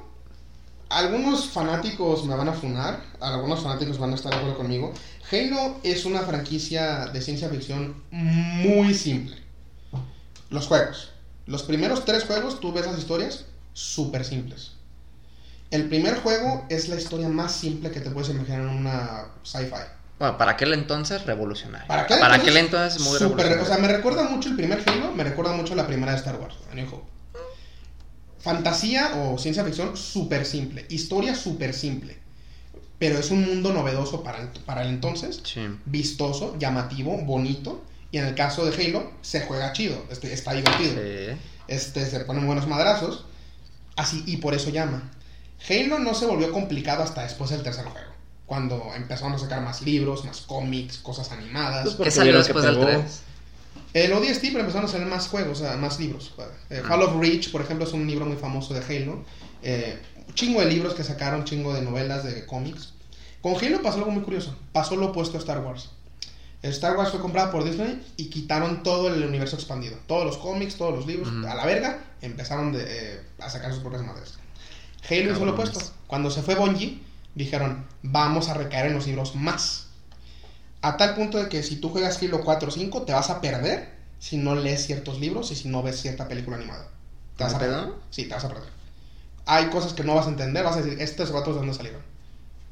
algunos fanáticos me van a funar, algunos fanáticos van a estar de acuerdo conmigo. Halo es una franquicia de ciencia ficción muy simple. Los juegos. Los primeros tres juegos, tú ves las historias, súper simples. El primer juego es la historia más simple que te puedes imaginar en una sci-fi. Bueno, para aquel entonces revolucionario. ¿Para qué? Para aquel entonces muy Súper- revolucionario. O sea, me recuerda mucho el primer Halo, me recuerda mucho la primera de Star Wars, A New Hope. Fantasía o ciencia ficción súper simple, historia súper simple, pero es un mundo novedoso para el, para el entonces, Sí. vistoso, llamativo, bonito, y en el caso de Halo se juega chido, este, está divertido, Sí. este, se ponen buenos madrazos, así, y por eso llama. Halo no se volvió complicado hasta después del tercer juego, cuando empezaron a sacar más libros, más cómics, cosas animadas. Pues ¿Qué salió vieron que después del pegó. 3? El ODST, pero empezaron a salir más juegos, o sea, más libros. Eh, Ah. Fall of Reach, por ejemplo, es un libro muy famoso de Halo. Eh, un chingo de libros que sacaron, chingo de novelas, de cómics. Con Halo pasó algo muy curioso. Pasó lo opuesto a Star Wars. Star Wars fue comprado por Disney y quitaron todo el universo expandido. Todos los cómics, todos los libros, a la verga, empezaron de, eh, a sacar sus propias madres. Halo hizo lo opuesto. Cuando se fue Bungie, dijeron, vamos a recaer en los libros más. A tal punto de que si tú juegas Halo 4 o 5, te vas a perder si no lees ciertos libros y si no ves cierta película animada. Te vas a ¿Me perder. pedo? Sí, te vas a perder. Hay cosas que no vas a entender, vas a decir, estos vatos de dónde salieron.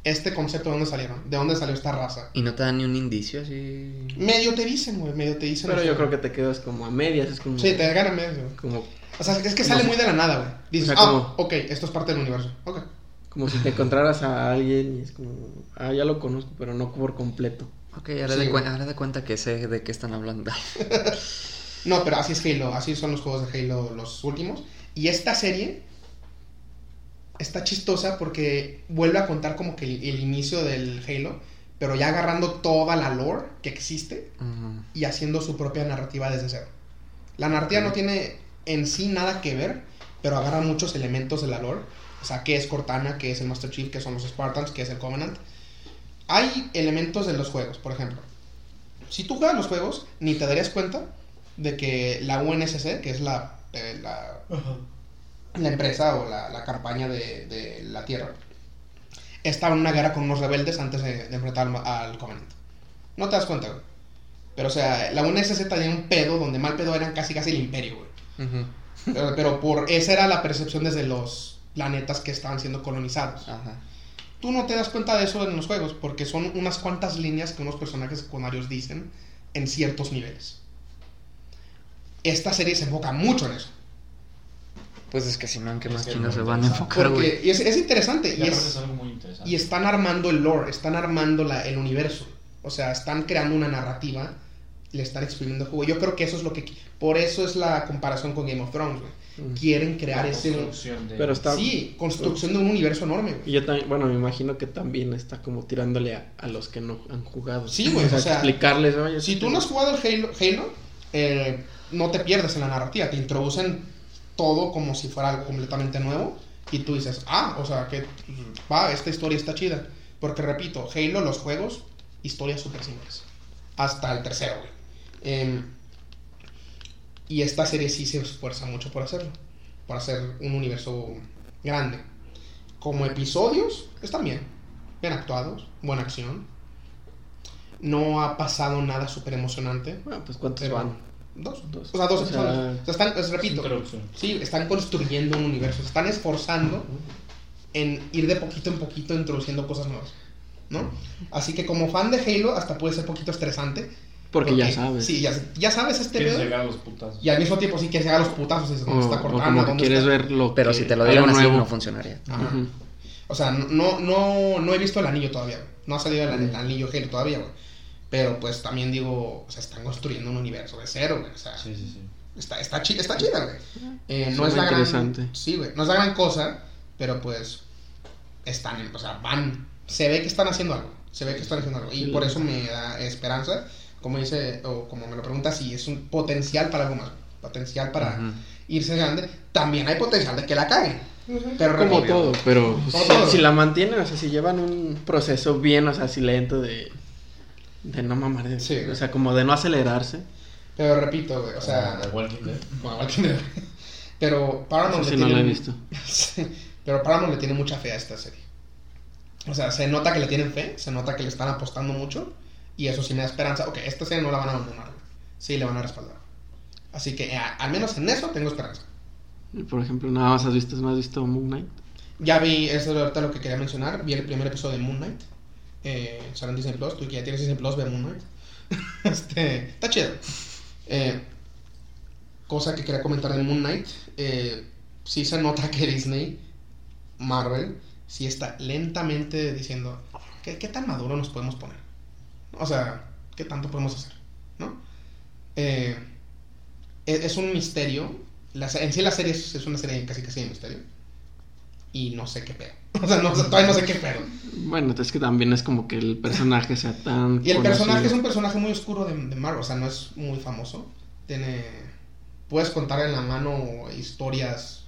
Este concepto de dónde salieron, de dónde salió esta raza. Y no te dan ni un indicio así. Medio te dicen, güey, medio te dicen. Pero yo creo que te quedas como a medias. Es como. Sí, te ganan medio. Como, O sea, es que sale muy de la nada, güey. Dices, O sea, ah, ok, esto es parte del universo. Ok. como si te encontraras a alguien y es como. Ah, ya lo conozco, pero no por completo. Ok, ahora, Sí, de, ahora cuenta que sé de qué están hablando. *laughs* No, pero así es Halo, así son los juegos de Halo los últimos. Y esta serie está chistosa porque vuelve a contar como que el, el inicio del Halo, pero ya agarrando toda la lore que existe y haciendo su propia narrativa desde cero. La narrativa no tiene en sí nada que ver, pero agarra muchos elementos de la lore. O sea, qué es Cortana, qué es el Master Chief, qué son los Spartans, qué es el Covenant. Hay elementos de los juegos, por ejemplo. Si tú juegas los juegos, ni te darías cuenta de que la UNSC, que es la, eh, la, la empresa o la, la campaña de, de la Tierra, estaba en una guerra con unos rebeldes antes de, de enfrentar al, al Covenant. No te das cuenta, güey. Pero, o sea, la UNSC tenía un pedo donde mal pedo eran casi casi el imperio, güey. Ujú. Pero, pero por esa era la percepción desde los planetas que estaban siendo colonizados. Ajá. Tú no te das cuenta de eso en los juegos porque son unas cuantas líneas que unos personajes secundarios dicen en ciertos niveles. Esta serie se enfoca mucho en eso. Pues es que si no, ¿en qué Es más que chinos se van a enfocar, güey? Porque y es, es interesante Y y, aparte es, es algo muy interesante. y están armando el lore, están armando la- el universo. O sea, están creando una narrativa, le están exprimiendo el juego. Yo creo que eso es lo que... Por eso es la comparación con Game of Thrones, güey. Mm. Quieren crear La ese... construcción de- Pero está- Sí, construcción de un universo enorme, güey. Y yo también, bueno, me imagino que también está como tirándole a, a los que no han jugado. Sí, güey, o sea, explicarles, oye, Si tú no has jugado el Halo, Halo eh, no te pierdes en la narrativa. Te introducen todo como si fuera algo completamente nuevo. Y tú dices, ah, o sea, que va, esta historia está chida. Porque repito, Halo, los juegos, historias súper simples. Hasta el tercero, güey. Em, y esta serie sí se esfuerza mucho por hacerlo. Por hacer un universo grande. Como episodios, están bien. Bien actuados, buena acción. No ha pasado nada súper emocionante. Bueno, pues ¿cuántos Pero van? dos. Dos. O sea, dos O sea, episodios. O sea, están, les repito, sí, están construyendo un universo. Se están esforzando en ir de poquito en poquito introduciendo cosas nuevas. ¿No? Así que como fan de Halo, hasta puede ser poquito estresante. Porque ya sabes. Sí, ya, ya sabes este Quieres pedo. llegar a los putazos. Y al mismo tiempo sí quieres llegar a los putazos y dices, ¿dónde está o Cortana? como que ¿Dónde quieres está? ver lo Pero que- si te lo dieran así, nuevo. no funcionaría. Ajá. Ujú. O sea, no, no, no he visto el anillo todavía. güey. No ha salido el, el anillo Halo todavía, güey. Pero pues también digo, o sea, están construyendo un universo de cero, güey. O sea, Sí, sí, sí. está, está, chi- está chida, güey. Eh, no es la gran. interesante. Sí, güey. No es la gran cosa, pero pues están, en- o sea, van. Se ve que están haciendo algo. Se ve que están haciendo algo. Y Sí, por eso me da esperanza. Como dice, o como me lo pregunta, si es un potencial para algo más. Potencial para irse grande. También hay potencial de que la caguen. Pero Como repito, todo, pero Como si, todo. si la mantienen, o sea, si llevan un proceso bien, o sea, así lento de, de no mamar, de- Sí, o sea, como de no acelerarse. Pero repito, güey. O sea, Como The Walking Dead. como Walking Dead. Pero Paramount le no tiene- he visto. *laughs* Pero Paramount le tiene mucha fe a esta serie. O sea, se nota que le tienen fe, se nota que le están apostando mucho. Y eso sí me da esperanza. Ok, esta serie no la van a abandonar. Sí, le van a respaldar. Así que eh, al menos en eso tengo esperanza. Y, Por ejemplo, nada más has visto, ¿no has visto Moon Knight? Ya vi, eso es ahorita lo que quería mencionar. Vi el primer episodio de Moon Knight. Eh, sale en Disney Plus. Tú que ya tienes Disney Plus, ve Moon Knight. *laughs* este, está chido. Eh, cosa que quería comentar de Moon Knight. Eh, sí se nota que Disney, Marvel, sí está lentamente diciendo: ¿qué, qué tan maduro nos podemos poner? O sea, ¿qué tanto podemos hacer? ¿No? Eh, es, es un misterio. La en sí la serie es, es una serie casi casi de misterio. Y no sé qué pedo. *laughs* O sea, no, todavía no sé qué pedo. Bueno, es que también es como que el personaje sea tan. Y el conocido. personaje es un personaje muy oscuro de, de Marvel. O sea, no es muy famoso. Tiene... Puedes contar en la mano historias...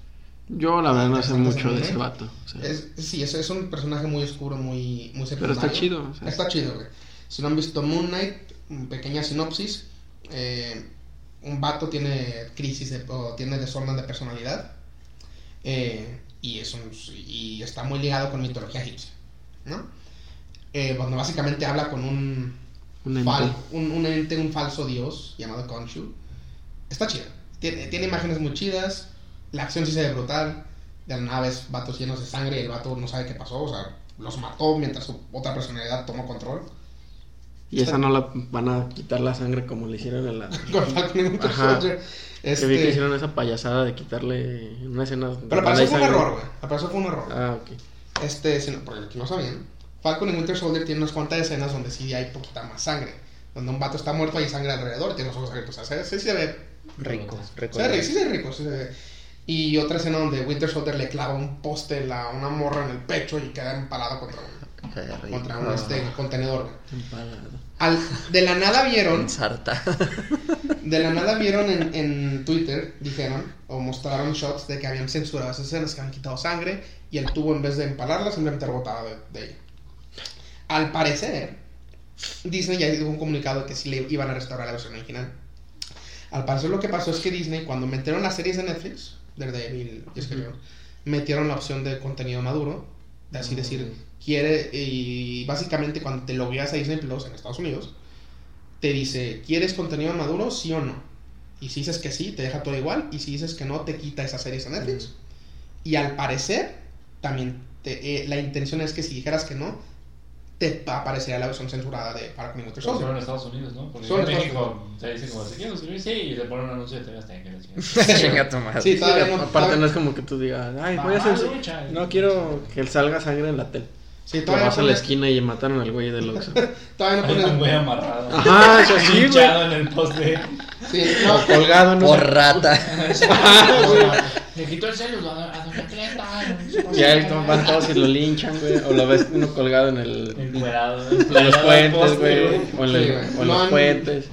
Yo, la verdad, no sé mucho de ese vato. o sea, Es, sí, es, es un personaje muy oscuro, muy, muy pero está secundario. chido. o sea, Está chido, güey. Si no han visto Moon Knight, mm, pequeña sinopsis. eh, un vato tiene crisis de, o tiene desorden de personalidad. eh, y, es un- y está muy ligado con mitología egipcia. ¿no? Eh, básicamente habla con un, un ente. fal- un, un ente, un falso dios llamado Khonshu. Está chido. Tiene, tiene imágenes muy chidas. La acción sí se ve brutal. De la nave es vatos llenos de sangre y el vato no sabe qué pasó. O sea, los mató mientras su otra personalidad tomó control. Y esa no la van a quitar la sangre como le hicieron en la. *laughs* Con Falcon y Winter Ajá. Soldier. Que vi que Este, hicieron esa payasada de quitarle una escena. pero para donde eso fue un error, güey. Para eso fue un error. Ah, ok. Este, si no, porque no sabían, Falcon y Winter Soldier tienen unas cuantas escenas donde sí hay poquita más sangre. Donde un vato está muerto y hay sangre alrededor y tiene los ojos abiertos. O sea, sí, se ve Rico, rico. Se ve rico, sí se ve rico, sí se ve. Y otra escena donde Winter Soldier le clava un poste a una morra en el pecho y queda empalado contra un, Qué contra un este, contenedor. Al, de la nada vieron, de la nada vieron en, en Twitter, dijeron, o mostraron shots de que habían censurado esas escenas, que habían quitado sangre y el tubo en vez de empalarla simplemente rebotaba de, de ella. Al parecer, Disney ya dio un comunicado que sí le iban a restaurar la versión original. Al parecer lo que pasó es que Disney, cuando metieron las series de Netflix, Daredevil y Escalón, metieron la opción de contenido maduro, de así decir, quiere, y básicamente cuando te logueas a Disney Plus en Estados Unidos, te dice, ¿quieres contenido maduro, sí o no? Y si dices que sí, te deja todo igual, y si dices que no, te quita esas series a Netflix. Y al parecer, también te- eh, la intención es que si dijeras que no, te aparecería la versión censurada de Falcon y Winter Solo en Estados Unidos, ¿no? Porque Solo en México se dice como, si quiero suscribir, sí, y le ponen un anuncio de TV Azteca. *laughs* Chinga tu madre. Sí, Sí, todavía no- aparte no es como que tú digas, ay, voy a hacer... lucha. No quiero que salga sangre en la tele. Sí, Te todavía vas a la esquina y mataron al güey del Oxxo. *laughs* Todavía no Hay un güey amarrado. Ajá, *laughs* eso sí, güey. En el poste. Sí, no, O colgado, no Por rata. *laughs* Le quitó el celular a Doña Cleta. Y ahí van todos y lo linchan, güey. O lo ves uno colgado en el... Encuerado. En los puentes, güey. O en, el- Sí, güey. o en No los han- puentes.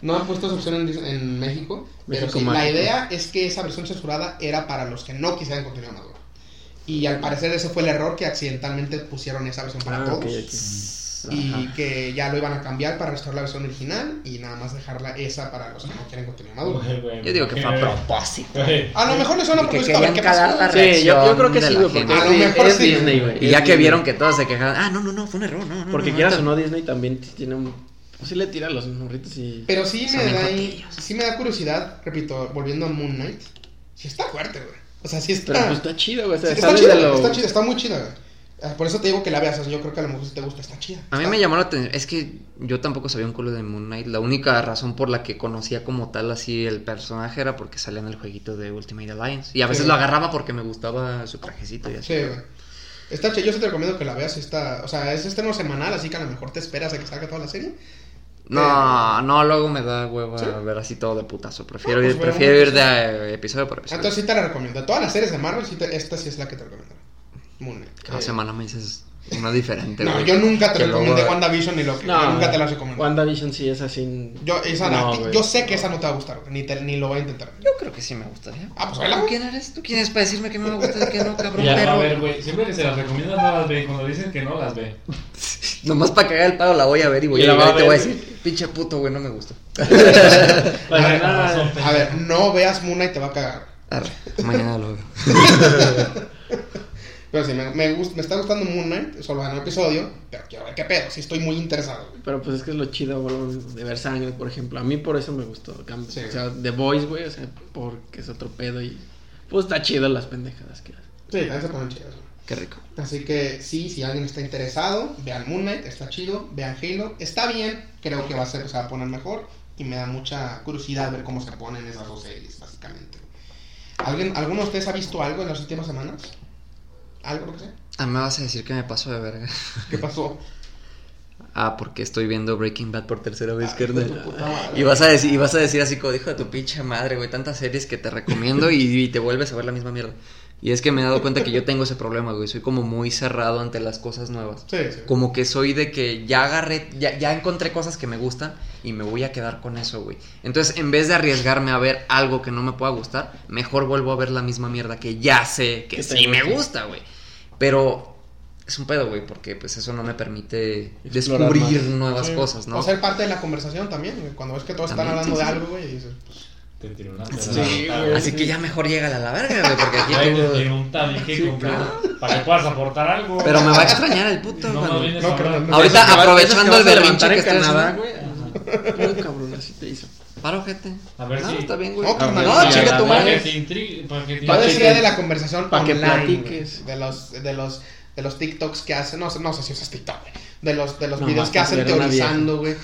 No han puesto esa opción en, México, pero México sí, la idea es que esa versión censurada era para los que no quisieran contenido maduro. Y al parecer ese fue el error que accidentalmente pusieron esa versión para Ah, todos. Y Ajá. que ya lo iban a cambiar para restaurar la versión original y nada más dejarla esa para los que no quieren contenido maduro. Yo digo que fue a propósito. A lo mejor le suena a que propósito pasó. cagar la Sí, yo, yo reacción creo que sí, porque. A lo mejor es sí. Disney, güey. Y es ya que vieron que todos se quejaban, ah, no, no, no, fue un error, no, no. Porque no, quieras no. o no, Disney también tiene un... Pues sí le tira a los morritos y... Pero sí me, da sí me da curiosidad, repito, volviendo a Moon Knight. Sí está fuerte, güey. O sea, sí está... Pero pues está chido, güey. o sea, sí está chida, lo... está chida, está muy chida, güey. Ah, Por eso te digo que la veas, o sea, yo creo que a lo mejor si te gusta, está chida. A mí Está- me llamó la atención, es que yo tampoco sabía un culo de Moon Knight. La única razón por la que conocía como tal así el personaje era porque salía en el jueguito de Ultimate Alliance. Y a veces Sí. lo agarraba porque me gustaba su trajecito y así. Sí, güey. Está chida, yo sí te recomiendo que la veas, está... O sea, es estreno semanal, así que a lo mejor te esperas a que salga toda la serie. No, no, luego me da hueva ¿Sí? ver así todo de putazo. Prefiero, No, pues ir, veamos prefiero ir de episodio por episodio. Entonces sí te la recomiendo. Todas las series de Marvel, sí te- esta sí es la que te recomiendo. Moon Knight. Cada Eh, semana me dices una diferente. No, güey. yo nunca te Que recomendé luego- WandaVision ni lo que. No, yo nunca te la recomiendo. WandaVision sí es así... Yo, esa No, yo sé que esa no te va a gustar, güey, ni, te- ni lo voy a intentar. Yo creo que sí me gustaría. Ah, pues. ¿Tú quién eres? ¿Tú quién eres para decirme que me va a gustar y que no, *laughs* cabrón, Ya, a ver, güey, siempre que se las recomiendas no las ve. Cuando dicen que no, las ve. *laughs* Nomás para cagar el palo la voy a ver y voy Y a va y te a voy a ver. decir, pinche puto, güey, no me gusta. *laughs* Para ver, A ver, no veas Moon Knight, te va a cagar. Arre, mañana lo veo. Pero sí, me, me, gust- me está gustando Moon Knight, solo en un episodio, pero quiero ver qué pedo, sí estoy muy interesado. güey. Pero pues es que es lo chido, güey, de ver sangre, por ejemplo. A mí por eso me gustó. Sí. O sea, The Voice, güey, o sea, porque es otro pedo y... Pues está chido las pendejadas que hace. Sí, también se ponen chidas. Qué rico. Así que sí, si alguien está interesado, vean Moon Knight, está chido, vean Halo, está bien, creo que va a ser, se va a poner mejor y me da mucha curiosidad ver cómo se ponen esas dos series, básicamente. ¿Alguien, ¿Alguno de ustedes ha visto algo en las últimas semanas? ¿Algo, que sea? Ah, me vas a decir que me paso de verga. ¿Qué pasó? *laughs* Ah, porque estoy viendo Breaking Bad por tercera vez, Ay, carnal. Y vas a decir, y vas a decir así como hijo de tu pinche madre, güey, tantas series que te recomiendo y, y te vuelves a ver la misma mierda. Y es que me he dado cuenta que yo tengo ese problema, güey. Soy como muy cerrado ante las cosas nuevas. Sí, sí. Como que soy de que ya agarré, ya, ya encontré cosas que me gustan y me voy a quedar con eso, güey. Entonces, en vez de arriesgarme a ver algo que no me pueda gustar, mejor vuelvo a ver la misma mierda que ya sé que sí me gusta. güey. Pero es un pedo, güey, porque pues eso no me permite Explorar descubrir más. nuevas Sí. cosas, ¿no? O ser parte de la conversación también, güey. Cuando ves que todos están hablando sí, de algo, güey, y dices, pues, Sí, pedrada. güey. Así que ya mejor llega a la verga, güey, porque aquí tú... Para que puedas aportar algo. Pero me va a extrañar el puto, No, cuando- no No. Ahorita aprovechando el berrinche que Canadá, haciendo. güey. No, cabrón, así te hizo. Paro, gente. A ver no, si- está bien, güey. No, carnal, No, no, chica tu Para madre. que te intrigue. Para que te Yo decía te- de la conversación pa' que platiques. de los de los de los TikToks que hacen, no sé, no sé si usas TikTok, güey, de los de los No, videos que hacen teorizando, güey.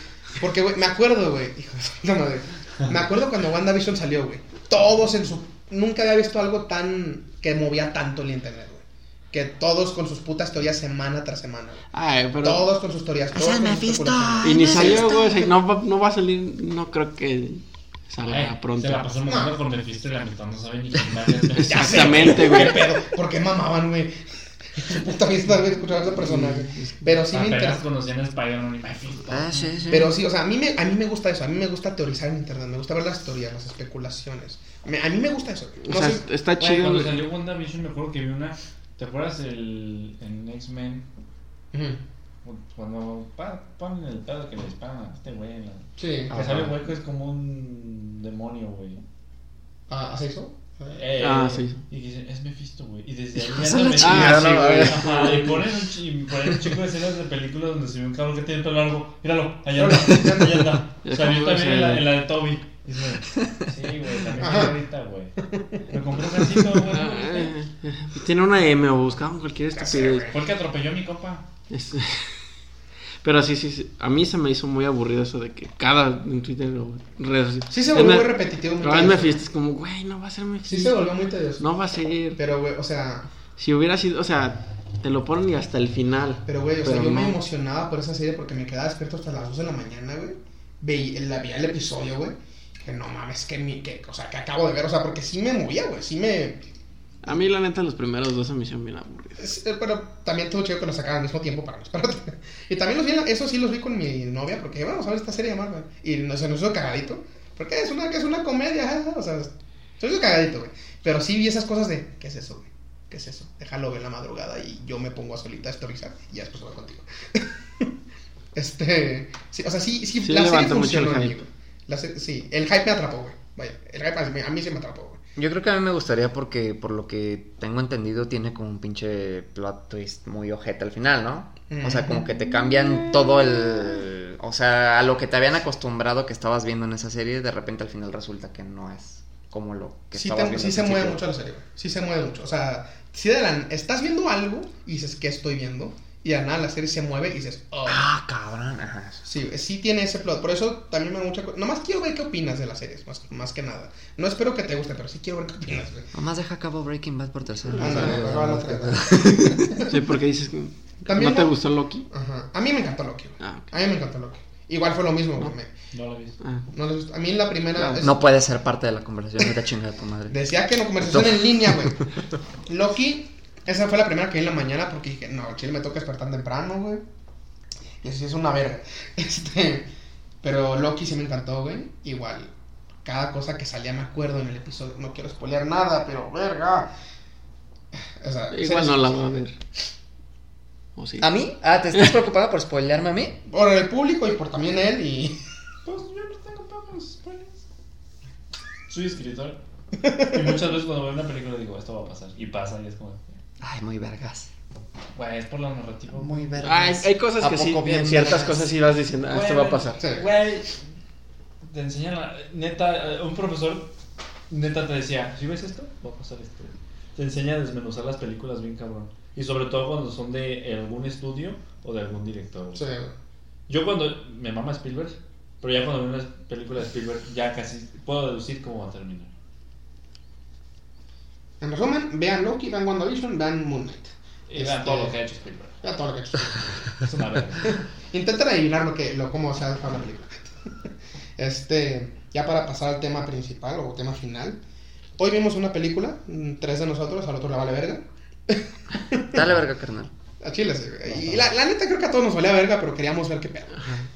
Porque güey, me acuerdo, güey, hijo de madre. Me acuerdo cuando WandaVision salió, güey. Todos en su nunca había visto algo tan que movía tanto el internet, güey. Que todos con sus putas teorías semana tras semana. güey. Ay, pero... Todos con sus teorías, todos con me sus. Y ni salió, güey. No, va- no va a salir, no creo que... salga Ay, pronto. Se la pasó mamando No. con Mephisto y la mitad no sabe ni quién sé, Exactamente, güey. ¿Qué pedo? ¿Por qué mamaban, güey? Su puta vida, güey, escuchar a ese personaje. Pero sí me Apenas interesa. conocían a Spider-Man y Mephisto. Ah, sí, sí. Pero sí, o sea, a mí, me, a mí me gusta eso. A mí me gusta teorizar en internet. Me gusta ver las teorías, las especulaciones. Me- a mí me gusta eso. O sea, sé- está chido. cuando salió WandaVision me acuerdo que vi una... ¿Te acuerdas el, en X-Men? Cuando pa- ponen el pedo que le disparan a este güey. la- Sí. Que Ajá. sale hueco es como un demonio, güey. Ah, ¿Hace eso? Eh, Ah, sí. Y dicen, es Mephisto, güey. Y desde ahí *laughs* metiendo- chingada, Ah, sí, no, güey. Ajá, y ponen un, chi- y ponen un chico de escenas de películas donde se ve un cabrón que tiene el pelo largo. Míralo, allá anda, allá anda. Es Salió como también en la, ese- en la de Toby. Dice, sí, güey, también ahorita, güey. Me compré un casito, güey. Ah, eh, eh, Tiene una M o buscaban cualquier estupidez. güey. Fue el que atropelló a mi copa. *laughs* Pero sí, sí, sí. A mí se me hizo muy aburrido eso de que cada en Twitter o redes Sí se volvió me- muy repetitivo. muy Pero es como, güey, no va a ser Mephisto. Sí se volvió muy tedioso. No va a ser. Pero, güey, o sea... Si hubiera sido, o sea, te lo ponen y hasta el final. Pero, güey, o sea, yo me no. emocionaba por esa serie porque me quedaba despierto hasta las 2 de la mañana, güey. Veía, la- veía el episodio, güey. Que no mames, que, mi, que, o sea, que acabo de ver, o sea, porque sí me movía, güey. Sí me... A mí, la neta, los primeros dos se me hicieron bien aburridos. eh, pero también todo chido que los sacaban al mismo tiempo para nosotros. *laughs* y también los vi, eso sí los vi con mi novia porque vamos a ver esta serie de Marvel. Y no, se nos hizo cagadito. Porque es una, es una comedia, o sea, se nos hizo cagadito, güey. Pero sí vi esas cosas de, ¿qué es eso, güey? ¿Qué es eso? Déjalo ver en la madrugada y yo me pongo a solita a historizar y ya después voy contigo. *laughs* este, sí, o sea, sí, sí, Sí la serie el funcionó mí, hype. La sí, el hype me atrapó, güey. Vaya, el hype a mí, a mí sí me atrapó, güey. Yo creo que a mí me gustaría porque, por lo que tengo entendido, tiene como un pinche plot twist muy ojete al final, ¿no? O sea, como que te cambian todo el... O sea, a lo que te habían acostumbrado que estabas viendo en esa serie, de repente al final resulta que no es como lo que Sí, estabas te- viendo sí se mueve mucho la serie. Sí se mueve mucho. O sea, si de la, estás viendo algo y dices, ¿qué estoy viendo? Y la nada la serie se mueve y dices, oh. Ah, cabrón. Ajá. Sí, sí tiene ese plot. Por eso también me da mucha. Nomás quiero ver qué opinas de las series, más, más que nada. No espero que te guste, pero sí quiero ver qué opinas, güey. Nomás deja a cabo Breaking Bad por tercera vez. Ándale. Sí, porque dices que. También ¿No te no- gustó Loki? Ajá. A mí me encantó Loki, güey. Ah. A mí me encantó Loki. Igual fue lo mismo, güey. No. me- No lo vi. Ah. no les gustó. A mí la primera. Claro. es- No puede ser parte de la conversación, no te chinga tu madre. Decía que no, conversación en línea, güey. *laughs* Loki, esa fue la primera que vi en la mañana porque dije, no, chile me toca despertar temprano, güey. Y así es una verga. *laughs* Este, pero Loki sí me encantó, güey. Igual, cada cosa que salía me acuerdo en el episodio. No quiero spoilear nada, pero verga. *sighs* O sea, Igual no la voy a ver. ¿O sí? ¿A mí? Ah, ¿te estás preocupado por spoilearme a mí? Por el público y por también él y... *laughs* Pues yo no tengo pedos, spoilers. Soy escritor. Y muchas veces cuando veo una película digo, esto va a pasar. Y pasa y es como, Ay, muy vergas. güey, es por la narrativa. Muy vergas. Ah, hay, cosas ¿A que sí, poco bien en ciertas vergas? cosas sí vas diciendo, ah, esto va a pasar. Sí. Güey, te enseñan, la- neta, un profesor, neta te decía, si ves esto, va a pasar esto. Te enseña a desmenuzar las películas bien cabrón. Y sobre todo cuando son de algún estudio o de algún director. güey. Sí. Yo cuando me mama Spielberg, pero ya cuando veo una película de Spielberg, ya casi puedo deducir cómo va a terminar. En resumen, vean Loki, vean WandaVision, vean Moon Knight. Y vean Este- todo lo que ha hecho Spielberg. Vean todo lo que he hecho. Es una verga. Intenten adivinar lo que, lo, cómo se ha dejado la película. *laughs* Este, ya para pasar al tema principal o tema final. Hoy vimos una película, mm, tres de nosotros, al otro le vale verga. *laughs* Dale verga, carnal. A Chile, sí, güey. Y la, la neta creo que a todos nos valía verga, pero queríamos ver qué pedo.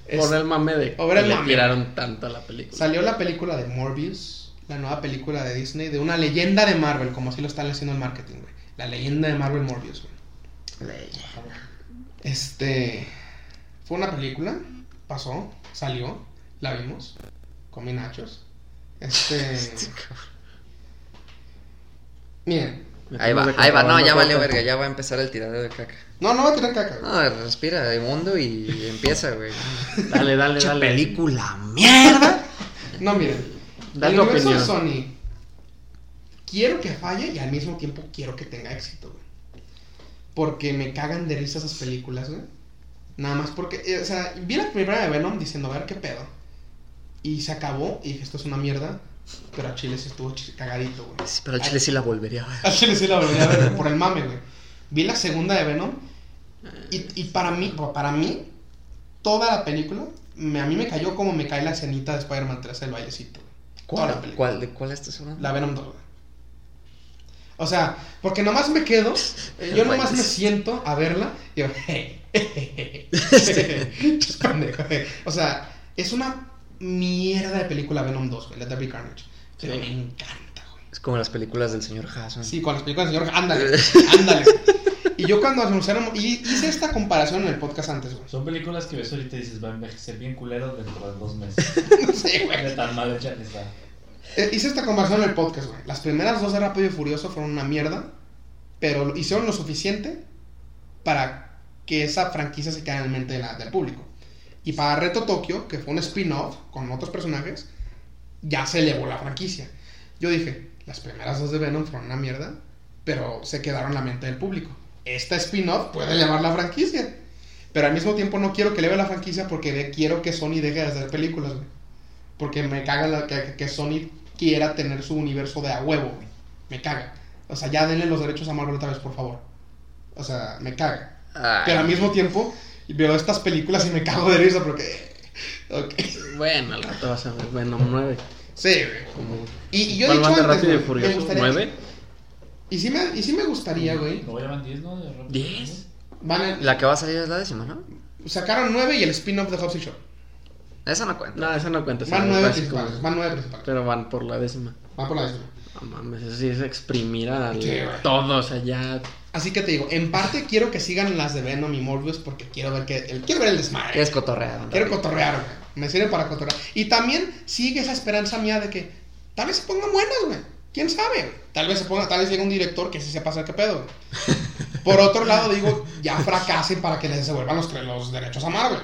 Es- Por el mame de Por el que le mame. tiraron tanto a la película. Salió la película de Morbius, la nueva película de Disney, de una leyenda de Marvel, como así lo están haciendo el marketing, güey. La leyenda de Marvel Morbius, güey. Este. Fue una película, pasó, salió, la vimos, comí nachos. Este. *laughs* Miren, Ahí va, ahí va, no, ya valió verga, ya va a empezar el tiradero de caca. no, no va a tirar caca, güey. No, respira de mundo y empieza, güey. Dale, dale, dale. película, mierda. No, miren. Da el tu universo de opinión. Sony. Quiero que falle y al mismo tiempo quiero que tenga éxito, güey. Porque me cagan de risa esas películas, güey. Nada más porque, eh, o sea, vi la primera de Venom diciendo, a ver qué pedo. Y se acabó y dije, esto es una mierda. Pero a Chile sí estuvo cagadito, güey. Sí, pero al chile sí la volvería a ver. A Chile sí la volví a ver *laughs* por el mame, güey. Vi la segunda de Venom. Y, y para mí, para mí, toda la película, me- a mí me cayó como me cae la escenita de Spider-Man 3 el vallecito. Toda la ¿Cuál, película. cuál, ¿De cuál estás hablando? La Venom 2, güey. O sea, porque nomás me quedo, *laughs* eh, yo nomás me siento a verla y yo, *laughs* eh. *laughs* O sea, es una mierda de película Venom 2, güey, There Be Carnage. Pero Sí. me encanta, como las películas del señor Hassan. Sí, con las películas del señor, ándale, *laughs* ándale. Y yo cuando anunciaron, y hice esta comparación en el podcast antes, güey. Son películas que ves ahorita y dices, va a envejecer bien culero dentro de dos meses. *laughs* No sé, güey. De tan mal hecha que está. Eh, hice esta comparación en el podcast, güey. Las primeras dos de Rápido y Furioso fueron una mierda, pero hicieron lo suficiente para que esa franquicia se quede en la mente de la- del público. Y para Reto Tokio, que fue un spin-off con otros personajes, ya se elevó la franquicia. Yo dije, las primeras dos de Venom fueron una mierda, pero se quedaron en la mente del público. Esta spin-off puede elevar la franquicia. Pero al mismo tiempo no quiero que eleve la franquicia porque de- quiero que Sony deje de hacer películas, güey. Porque me caga la- que, que Sony quiera tener su universo de a huevo, güey. Me caga. O sea, ya denle los derechos a Marvel otra vez, por favor. O sea, me caga. Ay, Pero al mismo tiempo veo estas películas y me cago de risa porque... *laughs* Bueno, al rato vas a ver Venom 9. Sí, güey. Como... Y, y yo he ¿Cuál dicho van de antes, Rápido y güey, me Furioso? gustaría- ¿9? Y sí me, y sí me gustaría, güey. Luego ya van 10, ¿no? Y ¿10? Furioso. Van a- La que va a salir es la décima, ¿no? sacaron nueve y el spin-off de Hobbs y Shaw. Esa no cuenta. No, esa no cuenta. Van me nueve parece como- principales. Van nueve principales. Pero van por la décima. Van por la décima. No mames, eso sí es exprimir a Sí, güey. todo, o sea, ya. Así que te digo, en parte quiero que sigan las de Venom y Morbius porque quiero ver que el, quiero ver el desmadre. ¿Qué es cotorrear? Quiero cotorrear, güey. Me sirve para cotorrear. Y también sigue esa esperanza mía de que tal vez se pongan buenas, güey. ¿Quién sabe? Tal vez se ponga, tal vez llegue un director que sí sepa hacer qué pedo, güey. *laughs* Por otro lado, digo, ya fracasen para que les devuelvan los, los derechos a Marvel.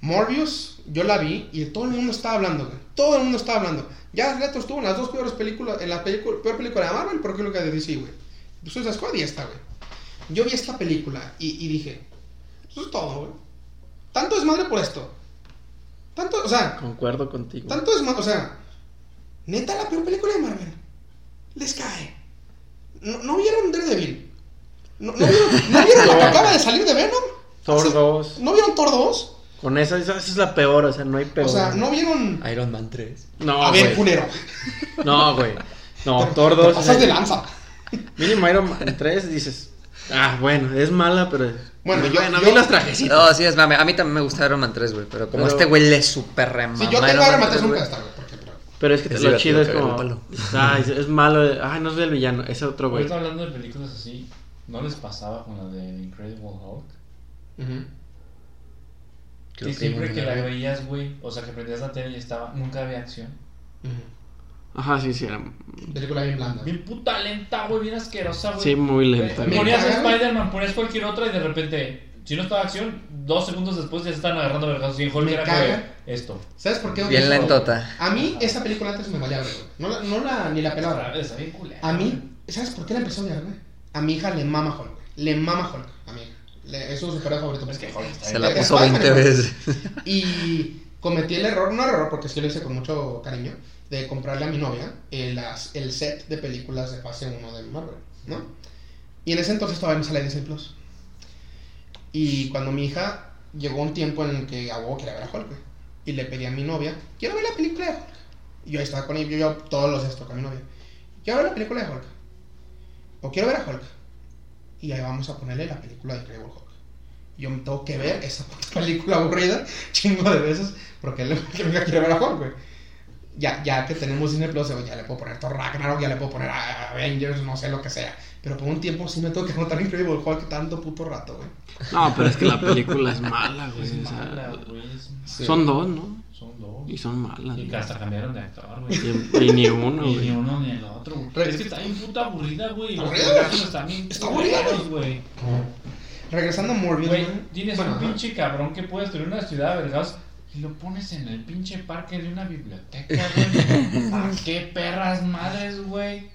Morbius, yo la vi y todo el mundo estaba hablando, güey. Todo el mundo estaba hablando. Ya Leto estuvo en las dos peores películas, en la película, peor película de Marvel, pero creo que de DC, güey. Suicide Squad y esta, güey. Yo vi esta película y, y dije, eso es todo, güey. Tanto es madre por esto. Tanto, o sea, Concuerdo contigo. tanto es madre, o sea, neta la peor película de Marvel. Les cae. ¿No, no vieron Daredevil? ¿No, no vieron, ¿no vieron la que *laughs* acaba de salir de Venom? Thor Hace- 2. ¿No vieron Thor 2? Con esa, esa, esa es la peor, o sea, no hay peor. O sea, ¿no vieron...? Iron Man 3. No, A ver, güey. culero. No, güey. No, Thor Te 2. o pasas de lanza. Mínimo Iron Man 3 dices. Ah, bueno, es mala, pero. Bueno, yo- bueno, yo- vi los trajecitos. No, sí, es mame. A mí también me gusta Iron Man 3, güey. Pero como Pero- este güey le super remama. Si yo tengo Iron Man 3 nunca está, güey. Pero es que Es lo chido es como. Ay, *laughs* es, es malo. Ay, no soy el villano, es otro güey. Ahorita hablando de películas así, ¿no les pasaba con la de Incredible Hulk? Ujú. Creo Que siempre que la veías, güey, o sea, que prendías la tele y estaba, nunca había acción. Ujú. Ajá, sí, sí, era. Película bien blanda. Bien puta lenta, güey, bien asquerosa, güey. Sí, muy lenta. Me Ponías a. Spider-Man, ponías cualquier otra y de repente, si no estaba acción, dos segundos después ya se están agarrando vergazos y en Hulk era caga. que esto. ¿Sabes por qué? Bien lentota. A mí, esa película antes me valía güey. No, la- no la, ni la pelaba. Está bien culera. A mí, ¿sabes por qué la empezó a odiar, güey? A mi hija le mama Hulk, güey. Le mama Hulk, a mi hija. Le- es su superhéroe favorito. Es que Hulk está Se bien la puso 20 Spider-Man. veces. Y *laughs* cometí el error, no error, porque sí lo hice con mucho cariño, de comprarle a mi novia el, el set de películas de fase 1 de Marvel, ¿no? Y en ese entonces todavía no salía Disney Plus. Y cuando mi hija llegó un tiempo en el que a huevo quería ver a Hulk, y le pedí a mi novia, quiero ver la película de Hulk. Y yo ahí estaba con ella, yo, todos los esto con mi novia. Quiero ver la película de Hulk. O quiero ver a Hulk. Y ahí vamos a ponerle la película de Incredible Hulk. Yo me tengo que ver esa *laughs* película aburrida chingo de veces porque le, que hija quiere ver a Hulk, güey. Ya, ya que tenemos Disney Plus, ya le puedo poner Thor Ragnarok, ya le puedo poner a Avengers, no sé lo que sea. Pero por un tiempo sí me tengo que anotar Incredible Hulk tanto puto rato, güey. No, pero es que la película es mala, güey. Es o sea, mala, güey. Sí. Son dos, ¿no? Son dos. Y son malas. Y hasta cambiaron de actor, güey. Y, y ni uno, Y ni güey. uno ni el otro. güey. Re- Es que está bien puta aburrida, güey. Los están bien Está aburrida, güey. Regresando a Morbius, Güey, tienes Bueno, un ajá. pinche cabrón que puede destruir una ciudad de vergas y lo pones en el pinche parque de una biblioteca, *laughs* güey. ¿A qué perras madres, güey?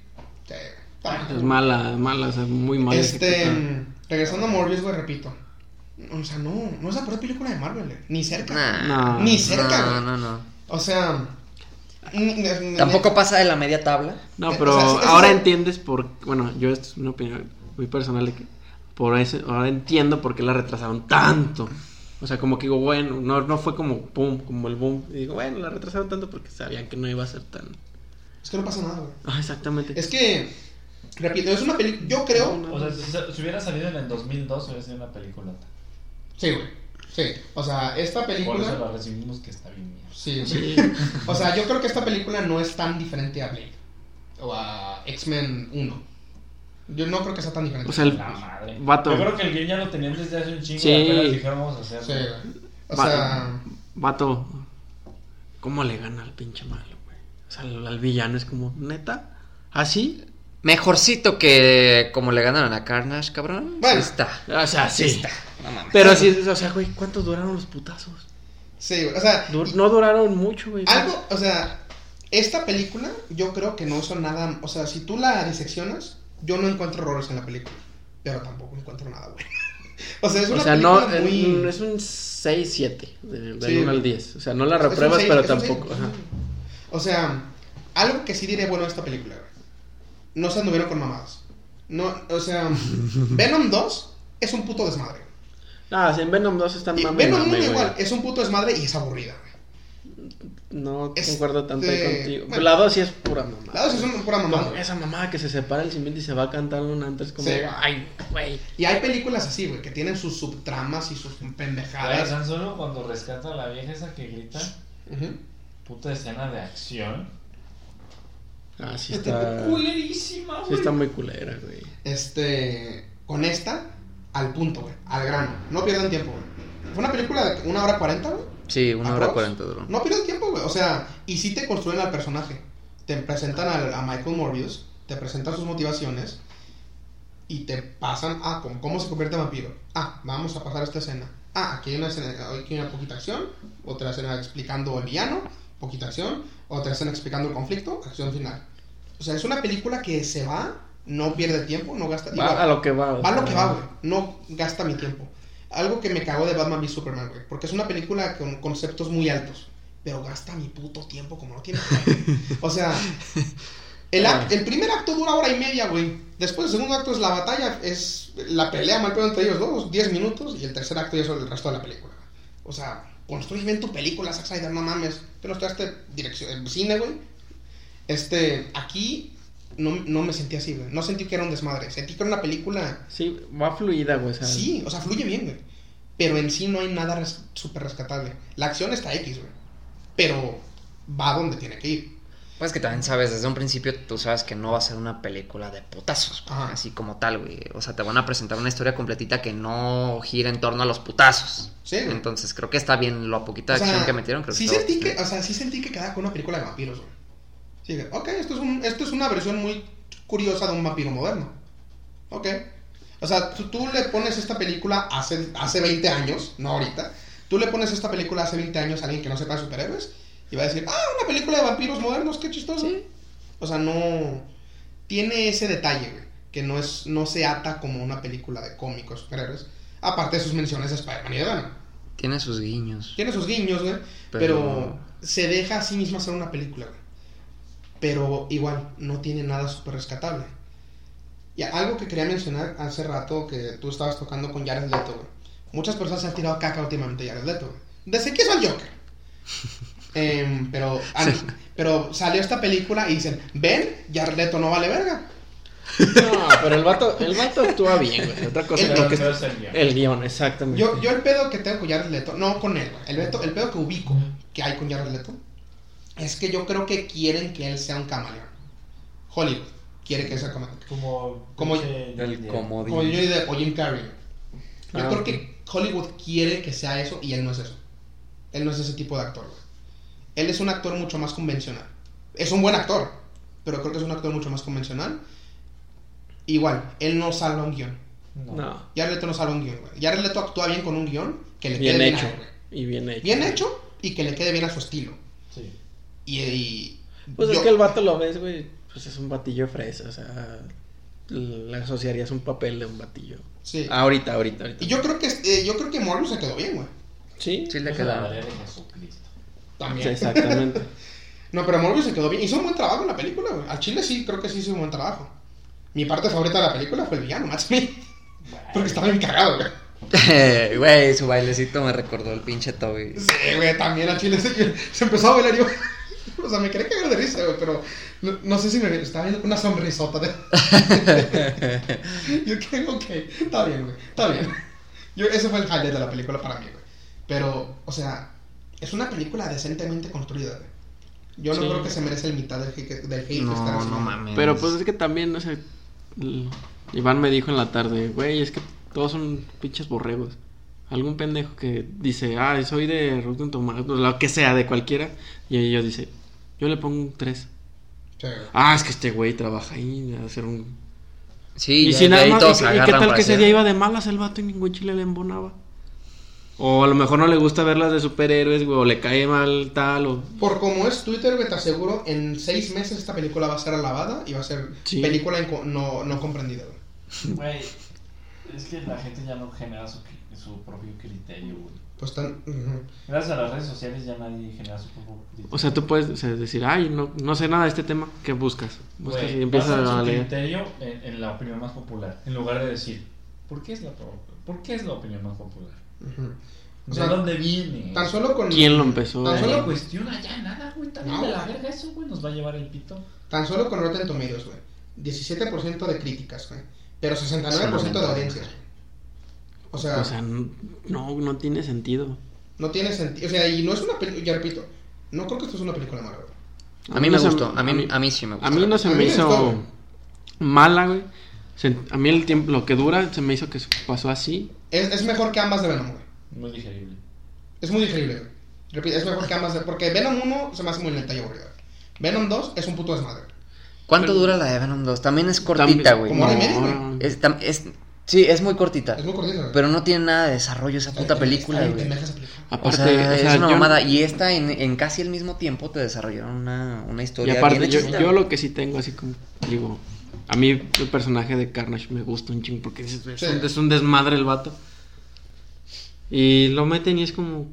Es mala, es mala, o sea, muy mala. Este, regresando a Morbius, güey, repito. O sea, no, no es la peor película de Marvel, güey. Ni cerca. Nah, No. Ni cerca, No, güey. no, no. O sea. Tampoco pasa de la media tabla. No, o pero sea, es- es- ahora es- entiendes por. Bueno, yo esto es una opinión muy personal de que. Por eso, ahora entiendo por qué la retrasaron tanto. O sea, como que digo, bueno, no, no fue como pum, como el boom. Y digo, bueno, la retrasaron tanto porque sabían que no iba a ser tan. Es que no pasa nada, güey. Ah, exactamente. Es que, repito, es una película. Yo creo. No, O sea, si, si hubiera salido en el 2002, hubiera sido una película. Sí, güey. Sí. O sea, esta Por eso película. la recibimos que está bien mierda. Sí, Sí. O sea, yo creo que esta película no es tan diferente a Blade. O a X-Men 1. Yo no creo que sea tan diferente. O sea, el La madre. vato. Yo creo que el guion ya lo tenían desde hace un chingo Sí. y apenas dijeron vamos a hacerlo. Sí. O Va- sea. Vato, ¿cómo le gana al pinche malo, güey? O sea, al, al villano es como, ¿neta? ¿Así? Mejorcito que como le ganaron a Carnage, cabrón. Bueno. Sí está. O sea, sí. está. No mames. Pero sí, o sea, güey, ¿cuántos duraron los putazos? Sí, güey. O sea, Du- no duraron mucho, güey. algo. O sea, esta película, yo creo que no son nada. O sea, si tú la diseccionas, yo no encuentro errores en la película. Pero tampoco encuentro nada, güey. *laughs* O sea, es una O sea, no, película muy. eh, es un 6-7, de, del Sí. 1 al 10. O sea, no la repruebas, seis, pero tampoco. ajá. O sea, algo que sí diré bueno de esta película. No se anduvieron con mamadas. No, o sea, *laughs* Venom 2 es un puto desmadre. Ah, si en Venom 2 están mame, Venom mame, 1 güey. igual, es un puto desmadre y es aburrida. No Este- concuerdo tanto ahí contigo. bueno. la 2 sí es pura mamada. La 2 es una pura. Como güey. esa mamada que se separa el simbionte y se va a cantar un antes como, Sí. ay, güey. Y hay películas así, güey, que tienen sus subtramas y sus pendejadas. Tan solo cuando rescata a la vieja esa que grita, puta escena de acción. Ah, sí está. Culerísima, Sí güey. está muy culera, güey. Este, con esta, al punto, güey, al grano. No pierdan tiempo, güey. Fue una película de una hora cuarenta, güey. Sí, una hora cuarenta duró. No pierdan tiempo, güey. O sea, y sí te construyen al personaje. Te presentan al- a, Michael Morbius, te presentan sus motivaciones y te pasan a cómo, cómo se convierte en vampiro. Ah, vamos a pasar esta escena. Ah, aquí hay una escena, aquí hay una poquita acción, otra escena explicando el villano, poquita acción, otra escena explicando el conflicto, acción final. O sea, es una película que se va, no pierde tiempo, no gasta igual, Va a lo que va. Va a lo que va, güey. No gasta mi tiempo. Algo que me cagó de Batman v Superman, güey. Porque es una película con conceptos muy altos. Pero gasta mi puto tiempo como no tiene. o sea, el, act- el primer acto dura hora y media, güey. Después el segundo acto es la batalla, es la pelea mal pedo entre ellos dos, 10 minutos. Y el tercer acto ya es el resto de la película. O sea, construye bien tu película, Zack Snyder, no mames. Te lo estudiaste dirección, en cine, güey. Este, aquí no, no me sentí así, güey. No sentí que era un desmadre. Sentí que era una película Sí, va fluida, güey. Sí, o sea, fluye bien, güey. Pero en sí no hay nada res- súper rescatable. La acción está X, güey. Pero va donde tiene que ir. Pues que también sabes, desde un principio tú sabes que no va a ser una película de putazos, güey, Ajá. así como tal, güey. O sea, te van a presentar una historia completita que no gira en torno a los putazos. Sí, güey. Entonces creo que está bien lo poquita O sea, acción que metieron. Creo sí que sentí que, o sea, sí sentí que quedaba con una película de vampiros, güey. Sí, ok, esto es, un, esto es una versión muy curiosa de un vampiro moderno. Ok. O sea, tú, tú le pones esta película hace, hace 20 años, no ahorita. Tú le pones esta película hace 20 años a alguien que no sepa de superhéroes y va a decir, ah, una película de vampiros modernos, qué chistoso. O sea, no. Tiene ese detalle, güey. Que no, es, no se ata como una película de cómicos superhéroes. Aparte de sus menciones de Spider-Man y de Venom. Tiene sus guiños. Tiene sus guiños, güey. Pero... Pero- se deja a sí mismo hacer una película, güey. Pero igual, no tiene nada súper rescatable. Y algo que quería mencionar hace rato que tú estabas tocando con Jared Leto, güey. Muchas personas se han tirado caca últimamente a Jared Leto, güey. Desde que hizo el Joker. *laughs* Em, pero, an- pero salió esta película y dicen, ven, Jared Leto no vale verga. No, pero el vato, el vato actúa bien, güey. Otra cosa El- es lo que Pero es el guion. el guion, exactamente. Yo, yo el pedo que tengo con Jared Leto, no con él, güey, el, el pedo que ubico que hay con Jared Leto, es que yo creo que quieren que él sea un camaleón. Hollywood quiere que sea camaleón. Como. Como- El. Como Johnny Depp o Jim Carrey. Yo Ah, creo que Hollywood quiere que sea eso y él no es eso. Él no es ese tipo de actor, güey. Él es un actor mucho más convencional. Es un buen actor, pero creo que es un actor mucho más convencional. Igual, él no salva un guion. No. No, Jared Leto no salva un guion, güey. Jared Leto actúa bien con un guion que le bien quede hecho. bien güey. Y bien hecho. Bien hecho y que le quede bien a su estilo. Y, y Pues es que el vato lo ves, güey. Pues es un batillo fresa, o sea. Le asociarías un papel de un batillo. sí. Ahorita, ahorita, ahorita. Y yo creo que eh, yo creo que Morbius se quedó bien, güey. Sí, Sí le de Jesucristo. También. sí, exactamente. *laughs* No, pero Morbius se quedó bien. Hizo un buen trabajo en la película, güey. Al chile sí, creo que sí hizo un buen trabajo. Mi parte favorita de la película fue el villano, Matt Smith. Porque estaba bien cagado, güey. *laughs* Güey, su bailecito me recordó el pinche Toby. Sí, güey, también a Chile se, se empezó a bailar yo. *laughs* O sea, me quería cagar de risa, güey, pero no, no sé si me estaba viendo una sonrisota de. *laughs* *laughs* yo creo ok, está bien, güey, está bien. Yo, ese fue el highlight de la película para mí, güey. Pero, o sea, es una película decentemente construida, güey. Yo no Sí. creo que se merece el mitad del hate, del hate que está No, no mames. Pero pues es que también, no sé. l- Iván me dijo en la tarde, güey, es que todos son pinches borregos. Algún pendejo que dice, ah, soy de Rotten Tomatoes, lo que sea, de cualquiera. Y ellos dice, yo le pongo un 3. Sí, güey. Ah, es que este güey trabaja ahí a hacer un. Sí, y ya si nada más, todos y, qué tal que ese día iba de malas el vato y ningún chile le embonaba. O a lo mejor no le gusta ver las de superhéroes, güey, o le cae mal tal, o. Por como es Twitter, güey, te aseguro, en seis meses esta película va a ser alabada y va a ser Sí. película no, no comprendida, güey. Güey, es que la gente ya no genera su, su propio criterio, güey. Pues tan. Gracias a las redes sociales ya nadie genera su propio. O sea, tú puedes o sea, decir, ay, no, no sé nada de este tema, ¿qué buscas? Buscas Güey, y empiezas a leer. criterio en, en la opinión más popular, en lugar de decir, ¿por qué es la, ¿por qué es la opinión más popular? Ujú. O ¿De sea, dónde viene? Tan solo con. ¿Quién lo empezó? Tan solo, cuestiona ya nada, güey. También No, de la verga eso, güey. Nos va a llevar el pito. tan solo con Rotten Tomatoes, güey. 17% de críticas, güey. Pero 69% de audiencias. O sea, O sea, no, no, tiene sentido. no tiene sentido. O sea, y no es una película. Ya repito, no creo que esto es una película mala, güey. A mí me no gustó, a mí, a mí sí me gustó. A mí no se A mí me me hizo gustó, mala, güey. Se- A mí el tiempo, lo que dura, se me hizo que se pasó así. Es, es mejor que ambas de Venom, güey. Muy digerible. Es muy digerible, güey. Repito, es mejor que ambas de. Porque Venom 1 se me hace muy lenta y aburrida. Venom 2 es un puto desmadre. ¿Cuánto Pero- dura la de Venom 2? También es cortita, güey. Como hora y no, media, güey. Es, tam- es- sí, es muy cortita. Es muy cortita, güey. Pero no tiene nada de desarrollo esa puta película, güey. película. O Aparte, sea, o sea, es una yo- mamada. Y esta, en, en casi el mismo tiempo, te desarrollaron una, una Y historia aparte, bien yo, yo lo que sí tengo, así como, digo, a mí el personaje de Carnage me gusta un chingo porque es, es Sí. un, es un desmadre el vato. Y lo meten y es como,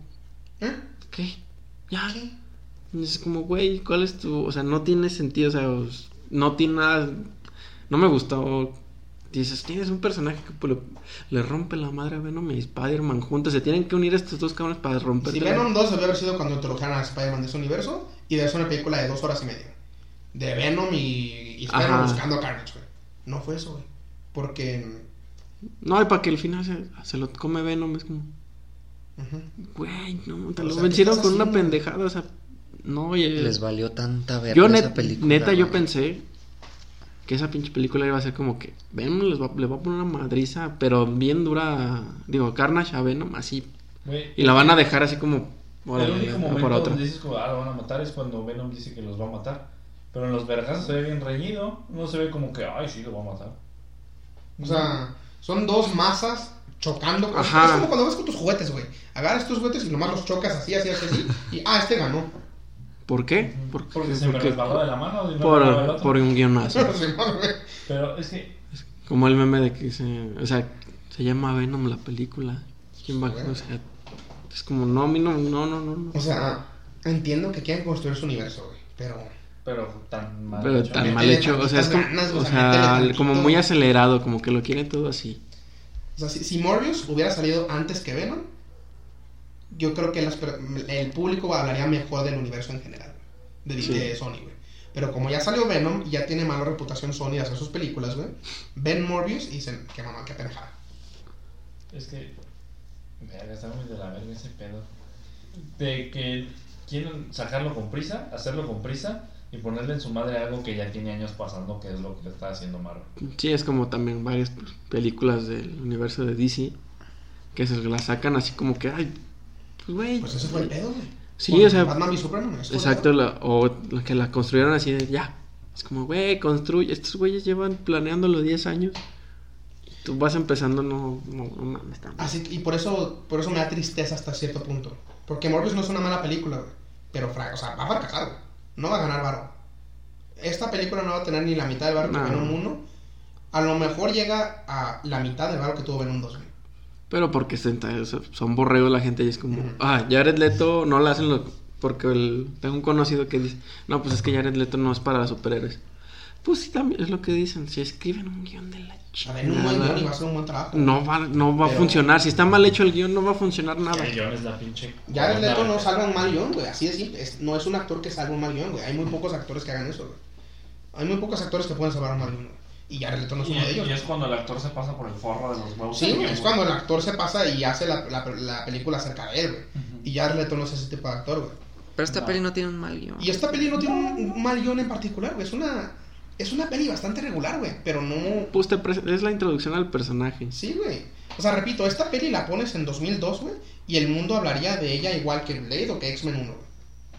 ¿Eh? ¿qué? Ya. Y Es como, güey, ¿cuál es tu...? O sea, no tiene sentido, o sea, no tiene nada... No me gustó. Dices, tienes un personaje que pues, le, le rompe la madre a Venom y Spider-Man juntos. Se tienen que unir estos dos cabrones para romper. Si Venom 2 debió haber sido cuando introdujeron a Spider-Man de ese universo y debe ser una película de dos horas y media. De Venom y, y Spider-Man buscando a Carnage, güey. No fue eso, güey. Porque. No, y para que al final se, se lo come Venom, es como... Güey, no, te O lo sea, ¿qué vencieron con una pendejada, o sea, no, oye. Les valió tanta verga yo esa película. neta, yo pensé que esa pinche película iba a ser como que Venom les va, le va a poner una madriza, pero bien dura, digo, Carnage a Venom, así, Güey, y la van a dejar así como, órale, el único momento por otra. donde dices como, ah, lo van a matar es cuando Venom dice que los va a matar. Pero en los vergazos se ve bien reñido. No se ve como que, ay, sí, lo va a matar. O sea, son dos masas chocando. Ajá. Es como cuando ves con tus juguetes, güey. Agarras tus juguetes y nomás los chocas así, así, así, así. Y ah, este ganó. ¿Por qué? Porque, Porque, se me porque- resbaló de la mano el por, por un guionazo. *laughs* Pero es que, Como el meme de que se, o sea, se llama Venom la película. ¿Quién va? O sea, es como, no, a mí no, no, no, no. o sea, entiendo que quieren construir su universo, güey. Pero. pero tan mal Pero hecho. tan mal hecho, o sea, es como, ganas, o sea, como muy acelerado, como que lo quieren todo así. O sea, si, si Morbius hubiera salido antes que Venom, yo creo que las per- el público hablaría mejor del universo en general. De, Sí. de Sony, güey. Pero como ya salió Venom y ya tiene mala reputación Sony de hacer sus películas, güey. Ven Morbius y dicen, qué mamá, qué pendejada. Es que. Verga, está muy de la verga ese pedo. De que quieren sacarlo con prisa, hacerlo con prisa y ponerle en su madre algo que ya tiene años pasando, que es lo que está haciendo Marvel. Sí, es como también varias películas del universo de DC que se las sacan así como que, ay, pues güey. Pues ese fue el pedo, güey. Sí, Con o sea, Batman y Superman. eso Exacto, la- o la que la construyeron así de ya. Es como, güey, construye. Estos güeyes llevan planeándolo 10 años. Tú vas empezando, no, no, no mames. Así, y por eso, por eso me da tristeza hasta cierto punto. Porque Morbius no es una mala película, güey. Pero, o sea, va a fracasar, güey. No va a ganar varo. Esta película no va a tener ni la mitad del varo que No. Venom 1. A lo mejor llega a la mitad del varo que tuvo Venom 2, güey. Pero porque se- son borregos la gente y es como, ah, Jared Leto no la hacen lo, porque el, tengo un conocido que dice, no, pues es que Jared Leto no es para superhéroes. Pues sí, también es lo que dicen. Si escriben un guion de la A ver, un buen guion y va a ser un buen trabajo. no va, no va a funcionar. Si está mal hecho el guion, no va a funcionar nada. El guion es la pinche. Ya el Leto no salva un mal guion, güey. Así de simple. Es- no es un actor que salva un mal guion, güey. Hay muy pocos actores que hagan eso, güey. Hay muy pocos actores que pueden salvar un mal guion, güey. Y ya Leto no es uno de ellos. y es cuando el actor se pasa por el forro de los huevos. Sí, güey, es cuando el actor se pasa y hace la, la, la película cerca de él, güey. Y ya Leto no es ese tipo de actor, güey. Pero esta No. peli no tiene un mal guion. Y esta peli no tiene un, un mal guion en particular, güey. Es una, es una peli bastante regular, güey. Pero no... Pues te pre- es la introducción al personaje. Sí, güey. O sea, repito, esta peli la pones en 2002, güey. Y el mundo hablaría de ella igual que Blade o que X-Men 1, güey.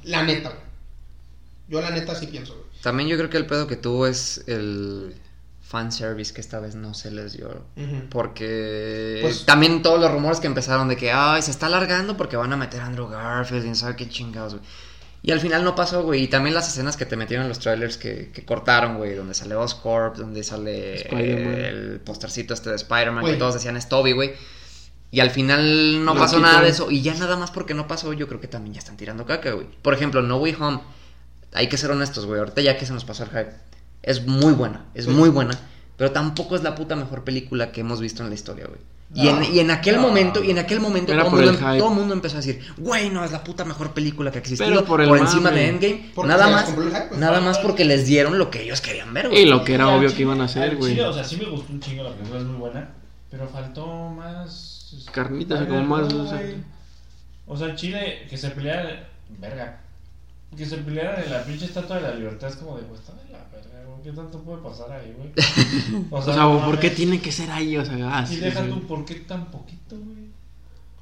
La neta, güey. Yo la neta sí pienso, güey. También yo creo que el pedo que tuvo es el fanservice que esta vez no se les dio. Porque Pues- también todos los rumores que empezaron de que, ay, se está alargando porque van a meter a Andrew Garfield y no sabe qué chingados, güey. Y al final no pasó, güey. Y también las escenas que te metieron en los trailers que, que cortaron, güey. Donde sale Oscorp, donde sale el postercito este de Spider-Man, que todos decían es Toby, güey. Y al final no Lo pasó nada de eso. Y ya nada más porque no pasó, yo creo que también ya están tirando caca, güey. Por ejemplo, No Way Home. Hay que ser honestos, güey. Ahorita ya que se nos pasó el hype. Es muy buena, es Sí. muy buena. Pero tampoco es la puta mejor película que hemos visto en la historia, güey. Y, No. en, y en aquel No. momento, y en aquel momento todo el mundo, em- todo mundo empezó a decir, güey, no, es la puta mejor película que ha existido Pero por por, el encima de Endgame. Porque Nada más, hype, pues. nada más porque les dieron lo que ellos querían ver, güey. Y lo que era obvio que iban a hacer, güey. O sea, sí me gustó un chingo la película, es muy buena. Pero faltó más. Carnitas, Ay, como más, o sea. güey. O sea, Chile, que se peleara. Verga. Que se pelearan en la pinche estatua de la libertad es como de, pues ¿Qué tanto puede pasar ahí, güey? *laughs* O sea, no ¿por qué tiene que ser ahí? O sea, ah, Y sí, deja sí. tú, ¿por qué tan poquito, güey?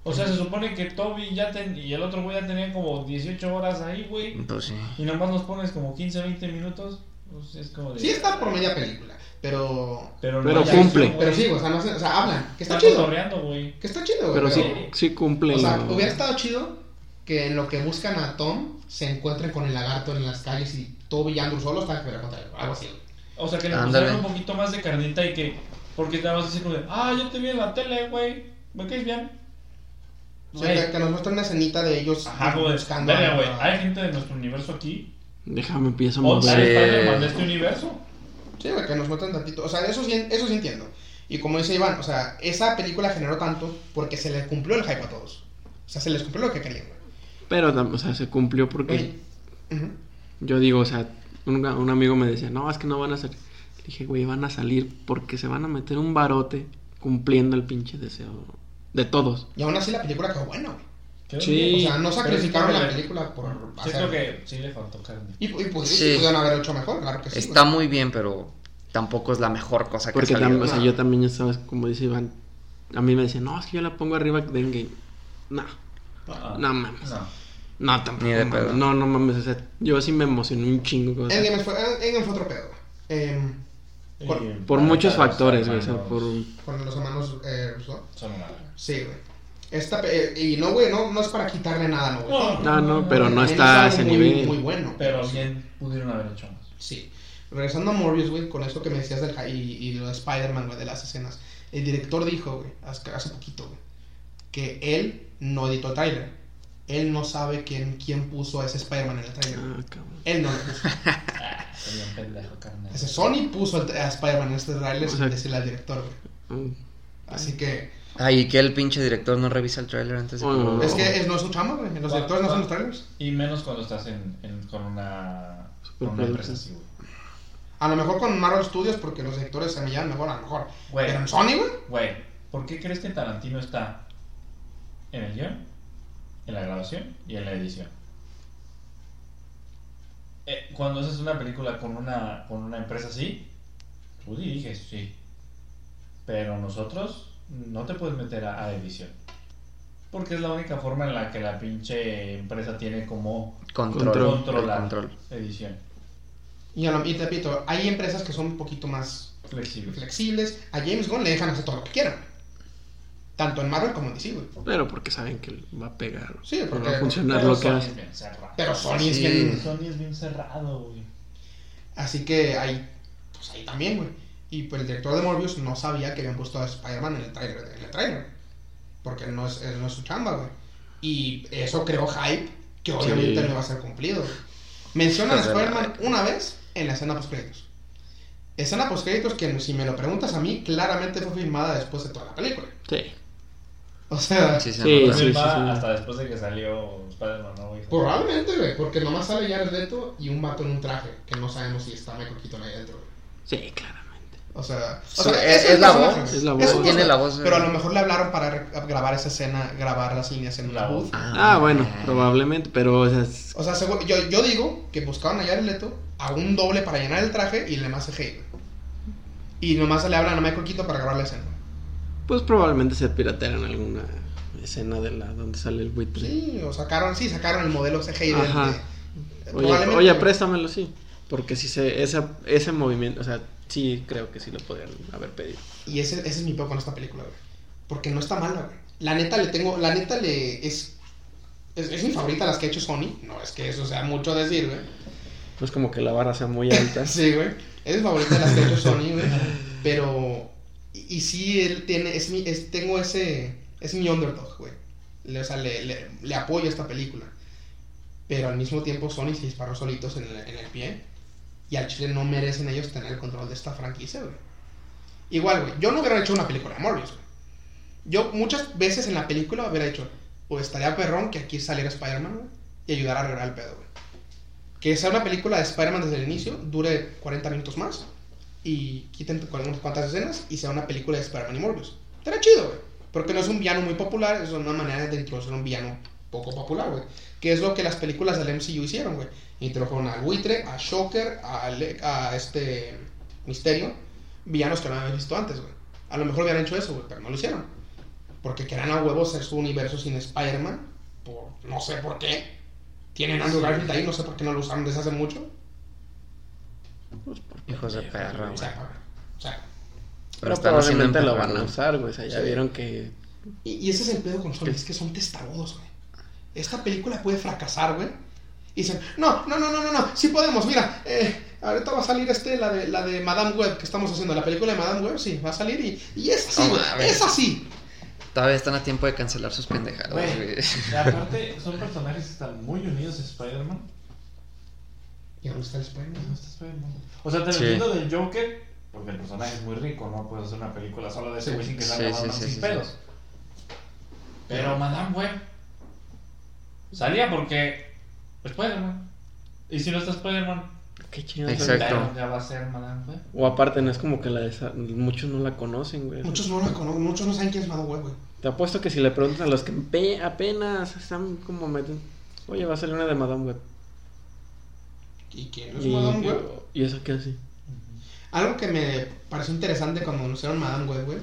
O sea, se supone que Toby ya ten, y el otro güey ya tenían como 18 horas ahí, güey. Pues sí. Y nomás nos pones como 15, 20 minutos. Pues es como de. Sí está por media película. Pero... Pero, cumple. Pero güey. sí, o sea, no sé, o sea, hablan. Que está chido. güey. Que está chido, güey. Pero sí, pero- sí cumple. O sea, lo- hubiera estado chido que en lo que buscan a Tom se encuentren con el lagarto en las calles y Toby y Andrew solo están que contra él, algo así. O sea, que le Ándale. pusieran un poquito más de carnita y que. Porque nada más así como de. Ah, yo te vi en la tele, güey. ¿Me caes bien? O sea, Güey. que, que nos muestran una escenita de ellos Ajá, de. buscando a- güey. Hay gente de nuestro universo aquí. Déjame empiezo a mover. De este universo. Sí, güey, que nos muestran tantito. O sea, eso sí, eso sí entiendo. Y como dice Iván, o sea, esa película generó tanto porque se les cumplió el hype a todos. O sea, se les cumplió lo que querían, güey. Pero, o sea, se cumplió porque ujú. Yo digo, o sea, un, un amigo me decía, no, es que no van a salir. Le dije, güey, van a salir porque se van a meter un barote cumpliendo el pinche deseo de todos. Y aún así la película quedó buena, güey. Sí. O sea, no sacrificaron la película por Siento hacer... que sí le faltó carne. Y, y pues, Sí. sí, pudieron haber hecho mejor, claro que sí. Está güey. muy bien, pero tampoco es la mejor cosa que Porque ha salido. tam- o sea, yo también estaba, como dice Iván, a mí me decían, no, es que yo la pongo arriba de Endgame. No, Ah, no mames. No. No, tampoco. Ni de mames. pedo. No, no mames. O sea, yo sí me emocioné un chingo. con- Endgame fue, Endgame fue otro pedo, güey. Em, Por- Y- por la muchos factores, güey. O sea, hermanos por. con los hermanos eh, Russo. Son verga. Sí, güey. Esta, pe- y no, güey, no, no es para quitarle nada, no, güey. No, No, no, pero no está a ese muy, nivel. Muy bueno. Pero bien pudieron haber hecho más. Sí. Regresando a Morbius, güey, con eso que me decías del y, y lo de Spider-Man, güey, de las escenas. El director dijo, güey, hace, hace poquito, güey, que él no editó el tráiler. Él no sabe quién, quién puso a ese Spider-Man en el tráiler. Ah, cabrón. Él no lo puso. *laughs* Soy un pendejo, carnal. Ese Sony puso el- a Spider-Man en este tráiler O sin sea- decirle al director, güey. Mm. Así que... Ay, y que el pinche director no revisa el tráiler antes de que Oh, lo- no. Es que es, no es su chamba, güey. Los directores no hacen los trailers. Y menos cuando estás en, en- con una, con una empresa así, güey. A lo mejor con Marvel Studios porque los directores se me llevan mejor, a lo mejor. Pero en Sony, güey. Güey, ¿por qué crees que Tarantino está en el guion, en la grabación y en la edición? Eh, cuando haces una película con una, con una empresa así, tú diriges, sí. Pero nosotros no te puedes meter a, a edición. Porque es la única forma en la que la pinche empresa tiene como Control. Controlar control. edición. Y, a lo- y te repito, hay empresas que son un poquito más Flexible. flexibles. A James Gunn le dejan hacer todo lo que quieran. Tanto en Marvel como en DC, güey. Pero porque saben que va a pegar. Sí, que porque- va a funcionar Pero lo que Sony hace. es bien cerrado. Pero Sony es bien... Sony es bien cerrado, güey. Así que ahí, pues ahí también, güey. Y pues el director de Morbius no sabía que habían puesto a Spider-Man en el trailer. En el trailer porque no es, no es su chamba, güey. Y eso creó hype que obviamente Sí. no iba a ser cumplido. güey. Mencionan a Spider-Man una vez en la escena post créditos. Escena post créditos que si me lo preguntas a mí, claramente fue filmada después de toda la película. Sí. O sea, Sí, se Sí, nota. sí, Filma sí. hasta después de que salió Spider-Man, ¿no, probablemente, güey, porque nomás sale Jared Leto y un vato en un traje, que no sabemos si está Michael Keaton ahí dentro. Sí, claramente. O sea, o Sí, sea, es- la voz, es la un voz. Tiene la voz, Pero a eh. lo mejor le hablaron para grabar esa escena, grabar las líneas en una La voz. booth. Ah, bueno, probablemente, pero o sea, es- O sea, seguro- yo, yo digo que buscaban a Jared Leto a un doble para llenar el traje y le más CGI. Y nomás le hablan a Michael Keaton para grabar la escena. Pues probablemente se piratearon alguna escena de la donde sale el buitre. Sí, o sacaron, sí, sacaron el modelo CGI Ajá. de- Oye, probablemente, oye, güey. préstamelo, sí. Porque si se, esa, ese movimiento, o sea, sí creo que sí lo podrían haber pedido. Y ese, ese es mi peor con esta película, güey. Porque no está mala, güey. La neta le tengo, la neta le es, es, es mi favorita las que ha hecho Sony. No es que eso sea mucho decir, güey. No es como que la barra sea muy alta. *laughs* Sí, güey. Es mi favorita de las que ha hecho Sony, güey. Pero, y, y sí, él tiene, es mi, es, tengo ese, es mi underdog, güey. Le, o sea, le, le, le apoyo a esta película. Pero al mismo tiempo Sony se disparó solitos en el, en el pie. Y al chile no merecen ellos tener el control de esta franquicia, güey. Igual, güey. Yo no hubiera hecho una película de Morbius, güey. Yo muchas veces en la película hubiera hecho, o estaría perrón que aquí saliera Spider-Man, güey. Y ayudar a arreglar el pedo, güey. Que sea una película de Spider-Man desde el inicio, dure 40 minutos más. Y quiten cu- unas cuantas escenas y sea una película de Spider-Man y Morbius. Estaría chido, güey. Porque no es un villano muy popular, es una manera de introducir un villano poco popular, güey. Que es lo que las películas del MCU hicieron, güey. Introdujeron al buitre, a Shocker, a, Le- a este Misterio. Villanos que no habían visto antes, güey. A lo mejor hubieran hecho eso, güey, pero no lo hicieron. Porque querían a huevos hacer su universo sin Spider-Man. Por no sé por qué. Tienen a Andrew Garfield ahí, no sé por qué no lo usaron desde hace mucho. Pues por Hijos de perra, O güey. sea, o sea, Pero están haciendo probablemente lo van a usar, güey. O sea, ya Sí. vieron que. Y, y ese es el pedo con Sony, es que son testarudos, güey. Esta película puede fracasar, güey. Y dicen, no, no, no, no, no, no, sí podemos, mira, eh, ahorita va a salir este, la de, la de Madame Web que estamos haciendo, la película de Madame Web, sí, va a salir y, y es así, güey, es así. Todavía están a tiempo de cancelar sus pendejadas, Güey, aparte, *laughs* son personajes que están muy unidos a Spider-Man. ¿Y dónde está el No Spider-Man? está Spider-Man. O sea, te Sí. entiendo del Joker, porque el personaje es muy rico, no puedes hacer una película solo de ese Sí. güey sin que salga sí, sí, sin sí, pedos. Pero Madame Web salía porque Spider-Man. Y si no está Spider-Man, Qué chingados. Exacto. Ya va a ser Madame Web. O aparte, no es como que la desa- muchos no la conocen, güey. Muchos no la conocen, muchos no saben quién es Madame Web, güey. Te apuesto que si le preguntan a los que pe- apenas están como meten. Oye, va a salir una de Madame Web. ¿Y quién es Y, Madame Web? y eso qué así. Algo que me pareció interesante cuando anunciaron Madame Web, güey,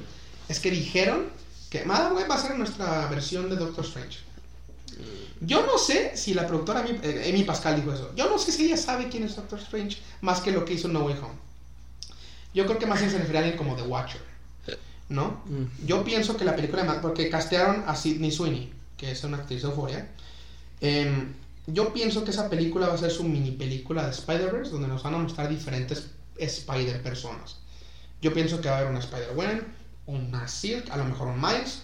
es que dijeron que Madame Web va a ser nuestra versión de Doctor Strange. Yo no sé si la productora Amy, eh, Amy Pascal dijo eso. Yo no sé si ella sabe quién es Doctor Strange más que lo que hizo No Way Home. Yo creo que más bien se refiere a alguien como The Watcher. ¿No? Mm. Yo pienso que la película porque castearon a Sidney Sweeney, que es una actriz de euforia. Em, yo pienso que esa película va a ser su mini película de Spider-Verse, donde nos van a mostrar diferentes Spider personas. Yo pienso que va a haber una Spider-Gwen, una Silk, a lo mejor un Miles,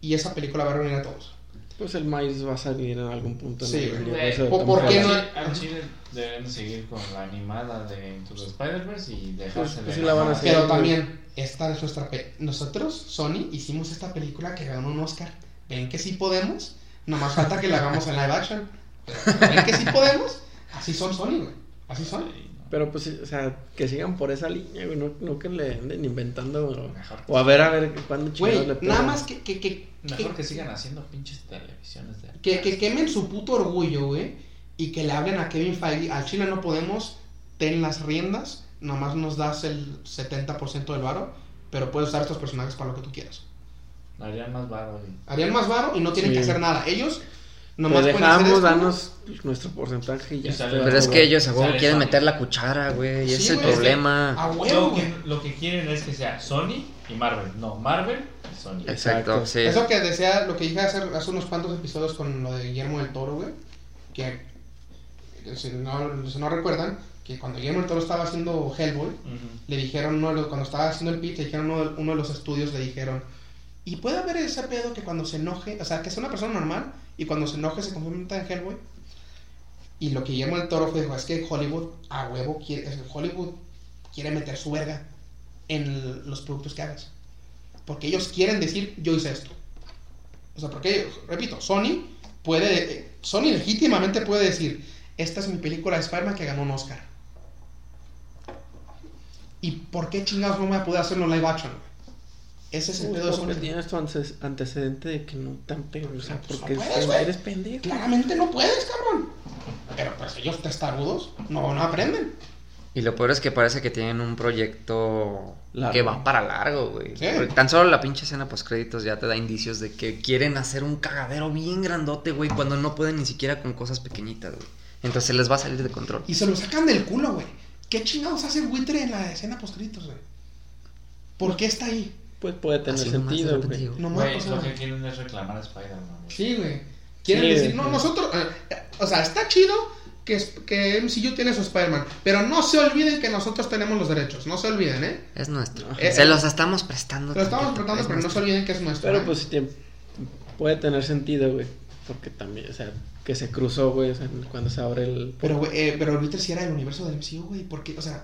y esa película va a reunir a todos. Pues el Miles va a salir en algún punto. en Sí, el güey. universo de ¿Por- por qué no? Al Chile deben seguir con la animada de Into the Spider-Verse y dejarse Pues- pues la van a hacer. Pero también, esta es nuestra... pe- Nosotros, Sony, hicimos esta película que ganó un Oscar. ¿Ven que sí podemos? Nomás falta que la hagamos en live action. *laughs* Pero ¿Ven que sí podemos? Así son Sony, güey. Así son. Pero pues, o sea, que sigan por esa línea, güey. No, no que le anden inventando. O, a ver, a ver cuándo chingados Güey, le pegan. nada más que, que, que, Mejor que, que sigan haciendo pinches televisiones de que, que quemen su puto orgullo, güey. Y que le hablen a Kevin Feige. Al Chile no podemos. Ten las riendas. Nomás nos das el 70% del varo. Pero puedes usar estos personajes para lo que tú quieras. Harían más varo y... Harían más varo y no tienen Sí. que hacer nada. Ellos nomás dejamos, danos nuestro porcentaje y ya Y sale Pero es que ellos a huevo quieren Sony. meter la cuchara, güey. Y Sí, es el güey, es que- problema. A huevo, Lo que, lo que quieren es que sea Sony y Marvel. No, Marvel y Sony. Exacto, Exacto. sí. Eso que decía, lo que dije hace, hace unos cuantos episodios con lo de Guillermo del Toro, güey. Que, si, no, si no recuerdan, que cuando Guillermo del Toro estaba haciendo Hellboy, le dijeron, uno de los- cuando estaba haciendo el pitch, le dijeron, uno, de- uno de los estudios le dijeron, ¿y puede haber ese pedo que cuando se enoje, o sea, que sea una persona normal y cuando se enoje se convierta en Hellboy? Y lo que Guillermo del Toro fue, dijo, es que Hollywood a huevo quiere, es que Hollywood quiere meter su verga en el- los productos que hagas. Porque ellos quieren decir, yo hice esto. O sea, porque, repito, Sony puede, Sony legítimamente puede decir, esta es mi película de Spider-Man que ganó un Oscar. ¿Y por qué chingados no me voy a poder hacerlo live action? Ese es el pedo de Porque Sony. tienes tu antecedente de que no tan peor, o sea, Pues no porque puedes, eres pendejo. Claramente no puedes, cabrón. Pero pues ellos testarudos no, no aprenden. Y lo peor es que parece que tienen un proyecto Largo. que va para largo, güey. Sí. Porque Tan solo la pinche escena post créditos ya te da indicios de que quieren hacer un cagadero bien grandote, güey, cuando no pueden ni siquiera con cosas pequeñitas, güey. Entonces les va a salir de control. Y se lo sacan del culo, güey. ¿Qué chingados hace buitre en la escena post-créditos, güey? ¿Por qué está ahí? Pues puede tener Así sentido, güey. No me Güey, lo que quieren es reclamar a Spider-Man. Sí, güey. Quieren Sí, decir, no, nosotros. eh, o sea, está chido que, que MCU tiene su Spider-Man. Pero no se olviden que nosotros tenemos los derechos. No se olviden, ¿eh? Es nuestro. Eh, se los estamos prestando. Lo estamos es pero no se olviden que es nuestro. Pero ¿eh? pues sí tiene- puede tener sentido, güey. Porque también, o sea, que se cruzó, güey, o sea, cuando se abre el... Pero, güey, eh, pero Buitre sí era el universo del MCU, güey. ¿Por qué? O sea,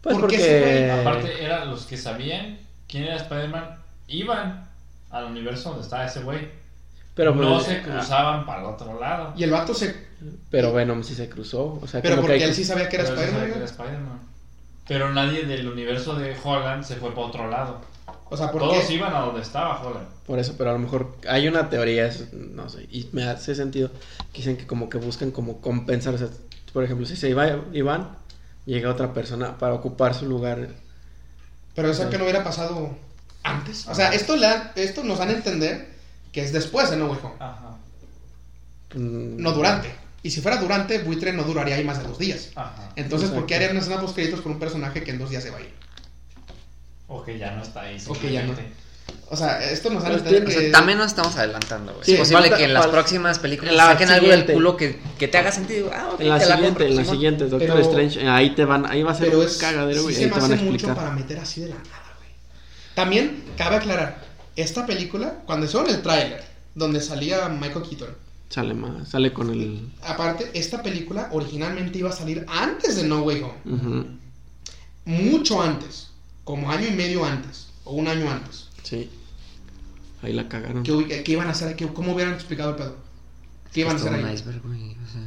Pues ¿por qué porque... se fue? Aparte, eran los que sabían quién era Spider-Man, iban al universo donde estaba ese güey. Pero, no pues, se ah, cruzaban para el otro lado. y el vato se. Pero Venom sí se cruzó, o sea, Pero como que... porque hay- él sí sabía que era Spider-Man, que. Spider-Man. Pero nadie del universo de Holland se fue para otro lado. O sea, ¿por Todos qué? iban a donde estaba Holland. Por eso, pero a lo mejor hay una teoría, es- no sé, y me hace sentido que dicen que como que buscan como compensar, o sea, por ejemplo, si se iba Iván, llega otra persona para ocupar su lugar. Pero eso que no hubiera pasado antes. O sea, esto, le da- esto nos dan a entender que es después de No Way Home. Ajá. mm, No durante. Y si fuera durante, Buitre no duraría ahí más de dos días. Ajá. Entonces, ¿por qué harían una escena post créditos con un personaje que en dos días se va a ir? O que ya no está ahí. O que ya no. O sea, esto nos dan a entender O que... sea, también nos estamos adelantando, güey. Sí, es posible falta- que en las falta- próximas películas la saquen algo del siguiente. culo que, que te haga sentido. Ah, En la te siguiente, compro, en la siguiente, Doctor Pero- Strange, eh, ahí te van, ahí va a ser un cagadero, sí güey, se ahí me te van a hace mucho para meter así de la nada, güey. También, cabe aclarar, esta película, cuando hicieron el tráiler, donde salía Michael Keaton, Sale más, sale con el... aparte, esta película originalmente iba a salir antes de No Way Home. Mucho antes. Como año y medio antes. O un año antes. Sí, ahí la cagaron. ¿Qué, iban a hacer? ¿Qué- ¿Cómo hubieran explicado el pedo? ¿Qué iban a hacer ahí? iceberg, güey, o sea.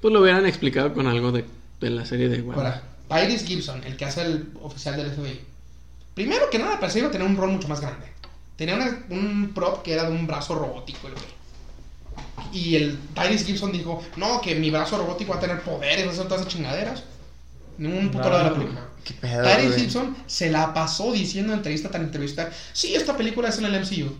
Pues lo hubieran explicado con algo de, de la serie de igual. Ahora, Tyrese Gibson, el que hace el oficial del FBI. Primero que nada, parecía iba a tener un rol mucho más grande. Tenía una- un prop que era de un brazo robótico, el güey. Y el Tyrese Gibson dijo, no, que mi brazo robótico va a tener poderes, va a hacer todas esas chingaderas. Ningún puto No. lado de la película. ¿Qué pedo, güey? Gibson se la pasó diciendo en entrevista tan entrevista, sí, esta película es en el MCU.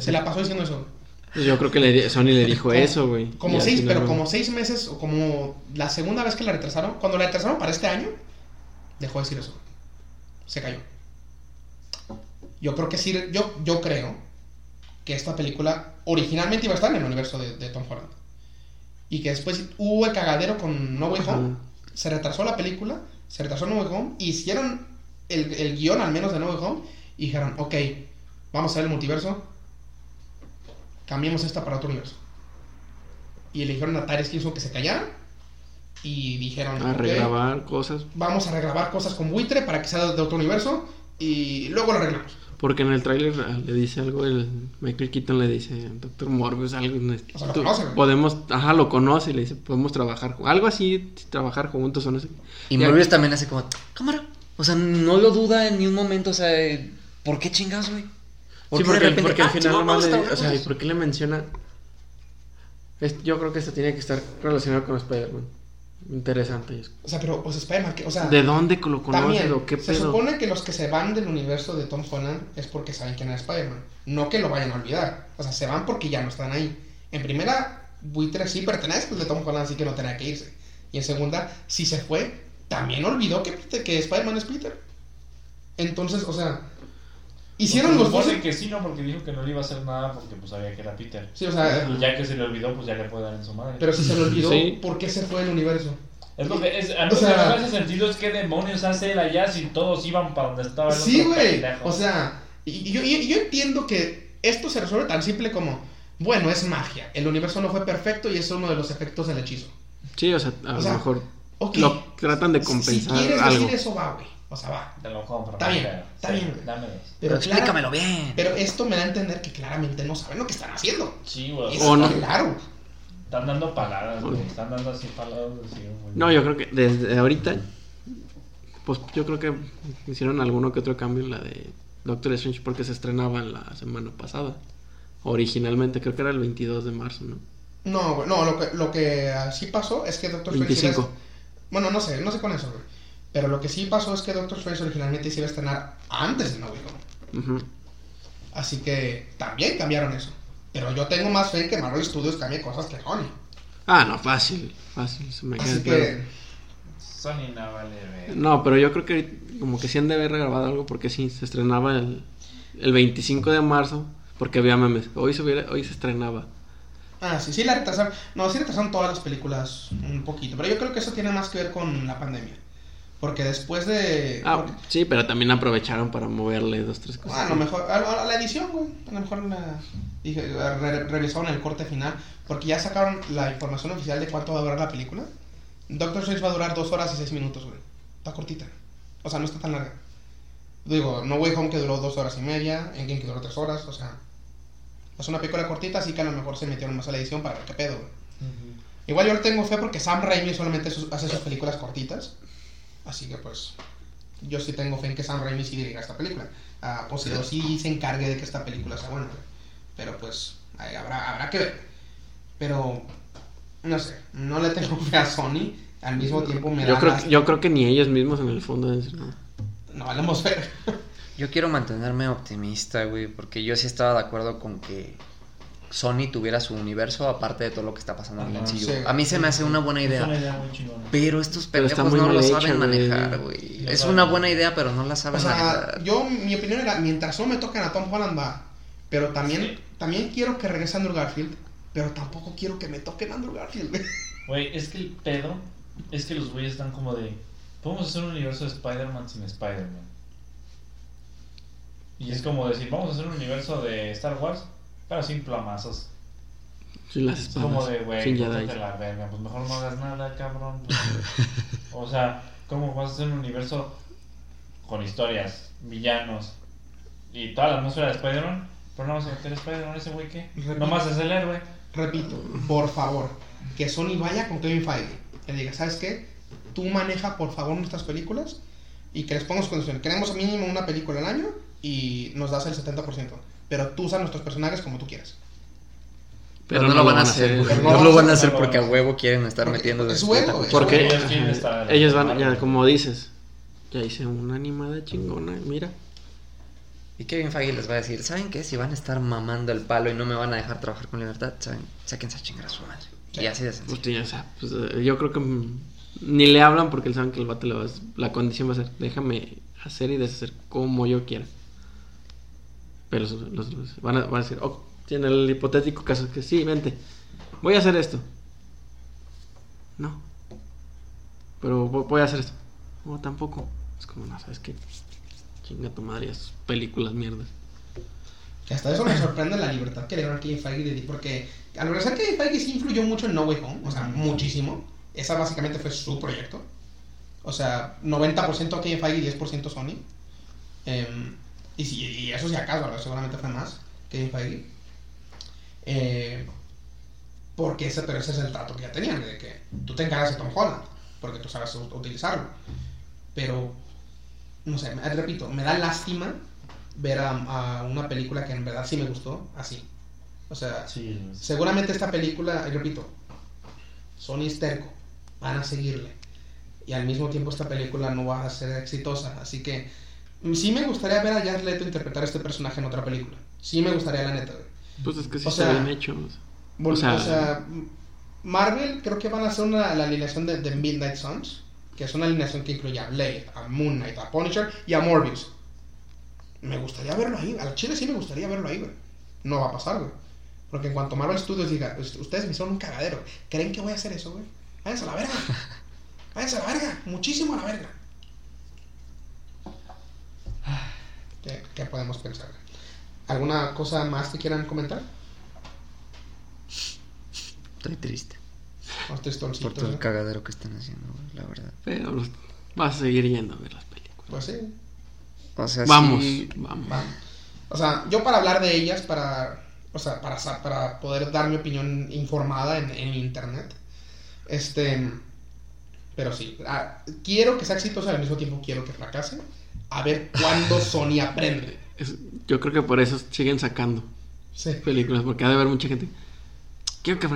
Se la pasó diciendo eso. Pues yo creo que le Sony le dijo Como- eso, güey. Como seis, pero como seis meses, o como la segunda vez que la retrasaron, cuando la retrasaron para este año, dejó de decir eso. Se cayó. Yo creo que sí, yo, yo creo que esta película originalmente iba a estar en el universo de, de Tom Holland. Y que después hubo el cagadero con No Way Home, Ajá. se retrasó la película, se retrasó No Way Home, hicieron el, el guion al menos de No Way Home, y dijeron, ok, vamos a hacer el multiverso, cambiemos esta para otro universo. Y le dijeron a Tyrese Gibson que se callara, y dijeron, A "Ok, regrabar cosas. vamos a regrabar cosas con buitre para que sea de otro universo, y luego lo arreglamos. Porque en el tráiler ah, le dice algo, el Michael Keaton le dice, Doctor Morbius, algo. O sea, lo tú-. Podemos, ajá, lo conoce y le dice, podemos trabajar, algo así, trabajar juntos o no sé. Y Morbius también hace como, cámara. O sea, no lo duda en ni un momento. O sea, ¿por qué chingados, güey? Sí, ¿Por qué porque, de repente, porque al ah, final nomás le, o sea, ¿y por qué le menciona? Es- yo creo que esto tiene que estar relacionado con Spider-Man. Interesante. es- O sea, pero, pues Spider-Man, que- o sea, ¿De dónde lo conoces También, o qué se pedo? supone que los que se van del universo de Tom Holland es porque saben quién es Spider-Man. No que lo vayan a olvidar. O sea, se van porque ya no están ahí. En primera, Buitre sí pertenece al de Tom Holland, así que no tenía que irse. Y en segunda, si se fue, también olvidó que, que Spider-Man es Peter. Entonces, o sea, hicieron Pues los dos. que sí, ¿no? Porque dijo que no le iba a hacer nada porque pues sabía que era Peter. Sí, o sea, Y ya que se le olvidó, pues ya le puede dar en su madre. pero si se le olvidó, Sí. ¿por qué se fue del universo? es lo que es, a mí O lo sea- que no me hace sentido es que demonios hace él allá si todos iban para donde estaba el Sí, güey. O sea, y, yo, y yo entiendo que esto se resuelve tan simple como, bueno, es magia. El universo no fue perfecto y es uno de los efectos del hechizo. Sí, o sea, a O lo sea, mejor Ok. lo tratan de Si compensar quieres algo. decir eso, va, güey. O sea, va. Te lo compro. Está bien, está Sí, bien. Dame. Pero Pero, explícamelo clara- bien. Pero esto me da a entender que claramente no saben lo que están haciendo. Sí, güey. Eso O está no. claro. Están dando paladas, güey. Están dando así paladas. Así. No, yo creo que desde ahorita, pues yo creo que hicieron alguno que otro cambio en la de Doctor Strange porque se estrenaba la semana pasada. Originalmente, creo que era el 22 de marzo, ¿no? No, güey, no, lo que, lo que ah, sí pasó es que Doctor Strange... 25. iba a- Bueno, no sé, no sé con eso, güey. Pero lo que sí pasó es que Doctor Strange originalmente se iba a estrenar antes de No Way Home. Así que también cambiaron eso. Pero yo tengo más fe en que Marvel Studios cambie cosas que Sony. Ah, no, fácil, fácil, se me queda Así claro. que... Sony no vale ver. No, pero yo creo que como que sí han de haber regrabado algo porque sí, se estrenaba el, el 25 de marzo porque había memes. Hoy se, hubiera- hoy se estrenaba. Ah, sí, sí la retrasaron. No, sí retrasaron todas las películas un poquito. Pero yo creo que eso tiene más que ver con la pandemia. Porque después de... Ah, porque- sí, pero también aprovecharon para moverle dos, tres Ah, cosas. a lo mejor, a, a la edición, güey. A lo mejor la, dije, re- revisaron el corte final. Porque ya sacaron la información oficial de cuánto va a durar la película. Doctor Strange va a durar dos horas y seis minutos, güey. Está cortita. O sea, no está tan larga. Digo, No Way Home que duró dos horas y media. Endgame que duró tres horas. O sea, es una película cortita, así que a lo mejor se metieron más a la edición para ver qué pedo, güey. Igual yo le tengo fe porque Sam Raimi solamente hace sus películas cortitas. Así que pues yo sí tengo fe en que Sam Raimi sí dirija esta película. Sí, o sí se encargue de que esta película sea buena. güey. Pero pues ahí habrá, habrá que ver. Pero no sé, no le tengo *laughs* fe a Sony. Al mismo tiempo me yo, da creo, yo creo que ni ellos mismos en el fondo decir nada. No valemos ver. Yo quiero mantenerme optimista, güey, porque yo sí estaba de acuerdo con que Sony tuviera su universo aparte de todo lo que está pasando en el MCU. sí. A mí se me hace una buena Es una idea. idea muy chingona. Pero estos pendejos no lo hecha, saben manejar, güey. Es una buena idea, pero no la O saben sea, manejar. yo, mi opinión era, mientras no me toquen a Tom Holland va. Pero también, Sí. también quiero que regrese Andrew Garfield. Pero tampoco quiero que me toquen Andrew Garfield. güey. Güey, es que el pedo es que los güeyes están como de. Podemos hacer un universo de Spider-Man sin Spider-Man. Y es como decir, vamos a hacer un universo de Star Wars, pero sin plomazos. Sin las Es como espadas. de, güey, Jedi. la verga, pues mejor no hagas nada, cabrón. pues. *laughs* o sea, ¿cómo vas a hacer un universo con historias, villanos y toda la atmósfera de Spider-Man? Pero no vas a meter a Spider-Man, ese güey que nomás es el héroe. Repito, por favor, que Sony vaya con Kevin Feige. Que diga, ¿sabes qué? Tú maneja por favor nuestras películas y que les pongas condiciones. Queremos mínimo una película al año y nos das el 70%. Pero tú usas nuestros personajes como tú quieras. Pero no, lo van a hacer. Pero No no lo van a hacer hacer. porque a huevo quieren estar Porque metiendo es de huevo. Porque Ellos estar- ellos van, ya como dices, ya hice una animada chingona, mira. Y Kevin Feige les va a decir, ¿saben qué? Si van a estar mamando el palo y no me van a dejar trabajar con libertad, ¿saben? Sáquense a chingar a su madre. Sí. Y así de sencillo. o sea, pues, eh, yo creo que mm, ni le hablan porque él saben que el vato le va a, la condición va a ser, déjame hacer y deshacer como yo quiera. Pero los, van, a, van a decir, oh, en el hipotético caso que sí, vente, voy a hacer esto. No. Pero vo- voy a hacer esto. No, tampoco. Es como, no, ¿sabes qué? Chinga tu madre, esas películas mierdas. Que hasta eso me sorprende la libertad que le dieron a Kevin Feige. de- Porque al parecer Kevin Feige sí influyó mucho en No Way Home. O sea, muchísimo. Esa básicamente fue su proyecto. O sea, 90% Kevin Feige y 10% Sony. Em, y, si, y eso si acaso, seguramente fue más Kevin Feige. Eh, porque ese, pero ese es el trato que ya tenían, de que tú te encargas de Tom Holland, porque tú sabes utilizarlo. Pero, no sé, me- repito, me da lástima ver a, a una película que en verdad sí me gustó así. O sea, Sí, seguramente esta película, y repito, Sony es terco, van a seguirle. Y al mismo tiempo esta película no va a ser exitosa. Así que sí me gustaría ver a Jared Leto interpretar a este personaje en otra película. Sí me gustaría, la neta. güey. Pues es que sí O está sea, bien hecho. o sea. O sea- Marvel creo que van a hacer una, la alineación de, de Midnight Suns, que es una alineación que incluye a Blade, a Moon Knight, a Punisher y a Morbius. Me gustaría verlo ahí, al chile sí me gustaría verlo ahí, güey. No va a pasar, güey. Porque en cuanto Marvel Studios diga, "Us- ustedes me hicieron un cagadero, ¿creen que voy a hacer eso, güey? Váyanse a la verga. *laughs* Váyanse a la verga, muchísimo a la verga. ¿Qué, qué podemos pensar? ¿Alguna cosa más que quieran comentar? Estoy triste. Por todo el ¿no? cagadero que están haciendo, güey, la verdad. Pero los- vas a seguir yendo a ver las películas. Pues sí. O sea, Vamos, sí- vamos. Va. O sea, yo para hablar de ellas, para, o sea, para, para poder dar mi opinión informada en, en internet, este, pero sí, ah, quiero que sea exitosa al mismo tiempo quiero que fracase, a ver cuándo Sony aprende. Es- yo creo que por eso siguen sacando Sí. películas, porque ha de haber mucha gente. Quiero que,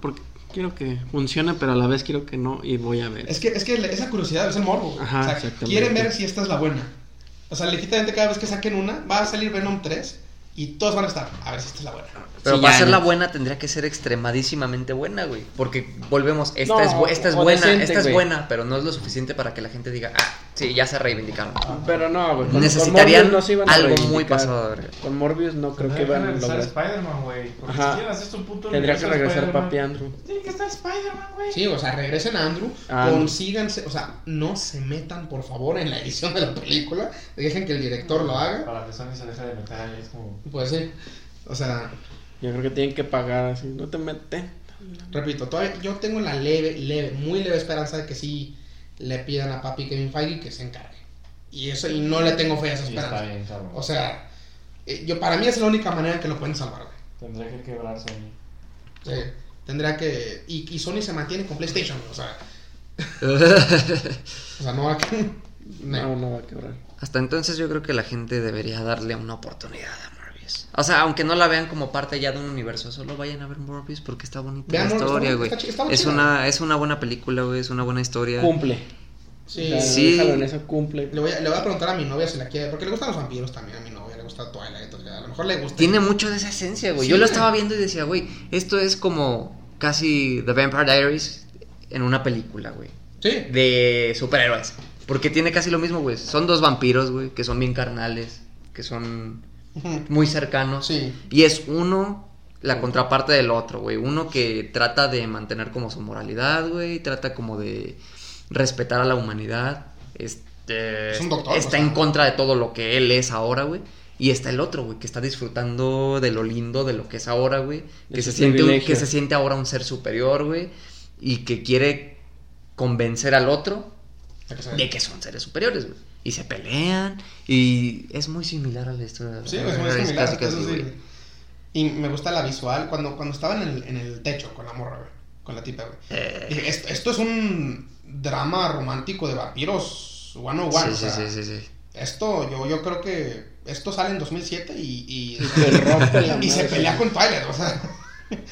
porque quiero que funcione, pero a la vez quiero que no, y voy a ver. Es que, es que esa curiosidad es el morbo. Ajá, o sea, quieren ver si esta es la buena. O sea, legítimamente cada vez que saquen una, va a salir Venom 3 y todos van a estar, a ver si esta es la buena. Pero Sí, para ya ser no. la buena tendría que ser extremadísimamente buena, güey. Porque volvemos, esta No, es, bu- esta es buena, decente, esta es güey. buena, pero no es lo suficiente para que la gente diga, ah, sí, ya se reivindicaron. Pero no, güey. con- Necesitarían con no se iban a algo muy pasado de verga. Con Morbius no creo que van a regresar lograr. Spider-Man, güey. Porque Ajá. si quieren hacer su puto Tendría que regresar Papi Andrew. Tiene que estar Spider-Man, güey. Sí, o sea, regresen a Andrew, Ah. consíganse, o sea, no se metan por favor en la edición de la película, dejen que el director lo haga. Para que Sony se deje de meter ahí, es como. Pues sí, o sea, Yo creo que tienen que pagar así. No te metes. repito, todavía yo tengo la leve, leve, muy leve esperanza de que sí le pidan a papi Kevin Feige que se encargue. Y eso, y no le tengo fe a esa está esperanza. bien. O sea, eh, yo para mí es la única manera en que lo pueden salvar, güey. Tendría que quebrar Sony. Sí, tendría que. Y, y Sony se mantiene con PlayStation, o sea. *laughs* o sea, no va a. No, no va a quebrar. Hasta entonces yo creo que la gente debería darle una oportunidad. O sea, aunque no la vean como parte ya de un universo, solo vayan a ver Morbius porque está bonita Vean la Morbius, historia, está güey. bonita, está chi- está Es chida. una, es una buena película, güey, es una buena historia. Cumple. Sí, O sea, Sí. déjalo en eso, cumple. Le voy, a, le voy a preguntar a mi novia si la quiere, porque le gustan los vampiros también a mi novia, le gusta Twilight, entonces a lo mejor le gusta. Tiene mucho de esa esencia, güey. Sí, Yo lo güey. estaba viendo y decía, güey, esto es como casi The Vampire Diaries en una película, güey. Sí, De superhéroes. Porque tiene casi lo mismo, güey. Son dos vampiros, güey, que son bien carnales, que son Muy cercanos. sí, Y es uno la contraparte del otro, güey. Uno que trata de mantener como su moralidad, güey. Trata como de respetar a la humanidad. Este, Es un doctor, está o sea. en contra de todo lo que él es ahora, güey. Y está el otro, güey, que está disfrutando de lo lindo de lo que es ahora, güey. Que se, siente un- que se siente ahora un ser superior, güey. Y que quiere convencer al otro de que son seres superiores, güey. Y se pelean. Y es muy similar a la historia de Sí, es muy similar. sí. Y me gusta la visual cuando, cuando estaba en el, en el techo con la morra, güey. Con la tipa, güey. Eh, Dije, esto, esto es un drama romántico de vampiros 101. sí, o sí, sea, sí, sí, sí. Esto, yo, yo creo que esto sale en 2007 y, y, te rompe la *laughs* y se pelea con Twilight, o sea. *laughs*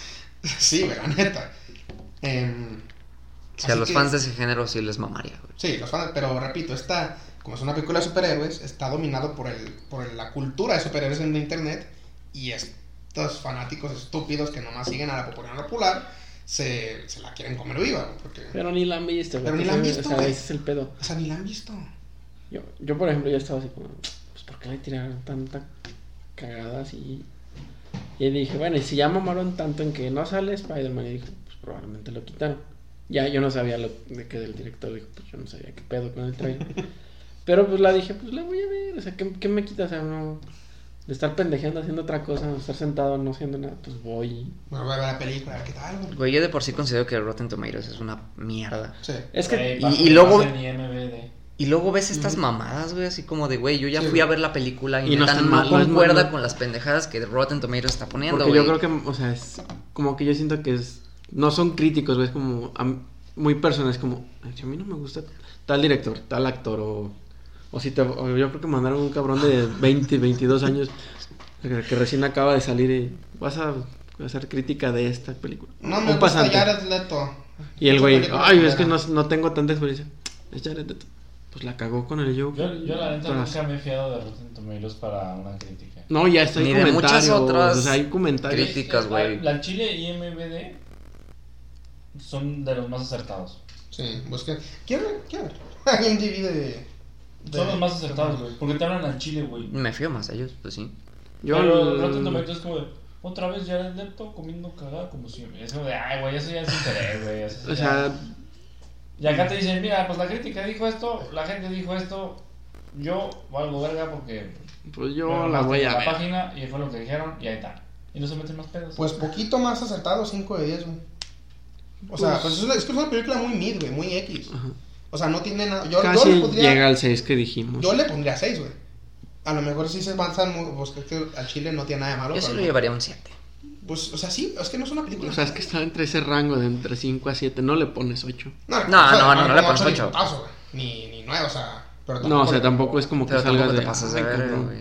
sí, güey, la neta. Em, Sí, a así los que- fans de ese género sí les mamaría, güey. Sí, los fans, pero repito, esta, como es una película de superhéroes, está dominado por, el, por el- la cultura de superhéroes en internet y estos fanáticos estúpidos que nomás siguen a la popularidad popular se, se la quieren comer viva, porque... Pero ni la han visto. Pero ni la han O sea, visto, ese es el pedo. O sea, ni la han visto. Yo, yo, por ejemplo, yo estaba así como, pues, ¿por qué le tiraron tanta cagada así? Y dije, bueno, y si ya mamaron tanto en que no sale Spider-Man, y dije, pues probablemente lo quitaron. Ya, yo no sabía lo de que del director, dijo, pues yo no sabía qué pedo con el trailer. *laughs* Pero pues la dije, pues la voy a ver, o sea, ¿qué, qué me quita? O sea, no, de estar pendejeando haciendo otra cosa, de estar sentado no haciendo nada, pues voy. Bueno, voy a ver la película, a ver qué tal, güey. Güey, yo de por sí considero que Rotten Tomatoes es una mierda. Sí. Es que, Güey, y- bajo y luego-. Y luego ves estas mamadas, güey, así como de, güey, yo ya Sí, fui a ver la película y, Y no no mal, concuerda no. con las pendejadas que Rotten Tomatoes está poniendo, Porque güey. yo creo que, o sea, es como que yo siento que es, no son críticos, güey, es como am- muy personas, como, "Ay, si a mí no me gusta tal director, tal actor, o, o si te, o yo creo que mandaron un cabrón de *laughs* 20, 22 años que, que recién acaba de salir y vas a hacer crítica de esta película. No me un gusta. Jared Leto. Y el güey, ay, es que era". no, no tengo tanta experiencia. Es Jared Leto. Pues la cagó con el Joker. Yo, yo la neta nunca me he fiado de Rotten Tomatoes para una crítica. No, ya está Ni de comentarios. muchas otras O sea, hay comentarios. críticas. güey. La, la Chile y MBD son de los más acertados. Sí, ver, quiero ver. IMDb de, de- Son los más acertados, güey. Porque te hablan al Chile, güey. Me fío más de ellos, pues sí. Yo Pero el- Rotten Tomatoes es como de, otra vez Jared Leto comiendo cagada como siempre. Es como de, ay, güey, eso ya es interés, güey. O ya- sea, Y acá te dicen, mira, pues la crítica dijo esto, la gente dijo esto, yo valgo verga porque... pues yo bueno, la voy a la ver. página y fue lo que dijeron y ahí está. Y no se meten más pedos. Pues poquito más acertado, 5 de 10, güey. O sea, Pues- pues es, una, es que es una película muy mid, güey, muy X. Ajá. O sea, no tiene nada. Yo, yo Casi le pondría, llega al 6 que dijimos. yo le pondría 6, güey. A lo mejor sí se avanzan, pues que que al Chile no tiene nada de malo. Yo sí lo no. llevaría a un 7. Pues, o sea, sí, es que no es una película. O sea, es que está entre ese rango de entre 5 a 7. No le pones 8. No, No, no, no, no le como pones ocho ni. Ni, ni nueve, o sea. Pero No, o sea, tampoco es como que salgas tampoco te de. pasas de "Ay, ver, cabrón". güey.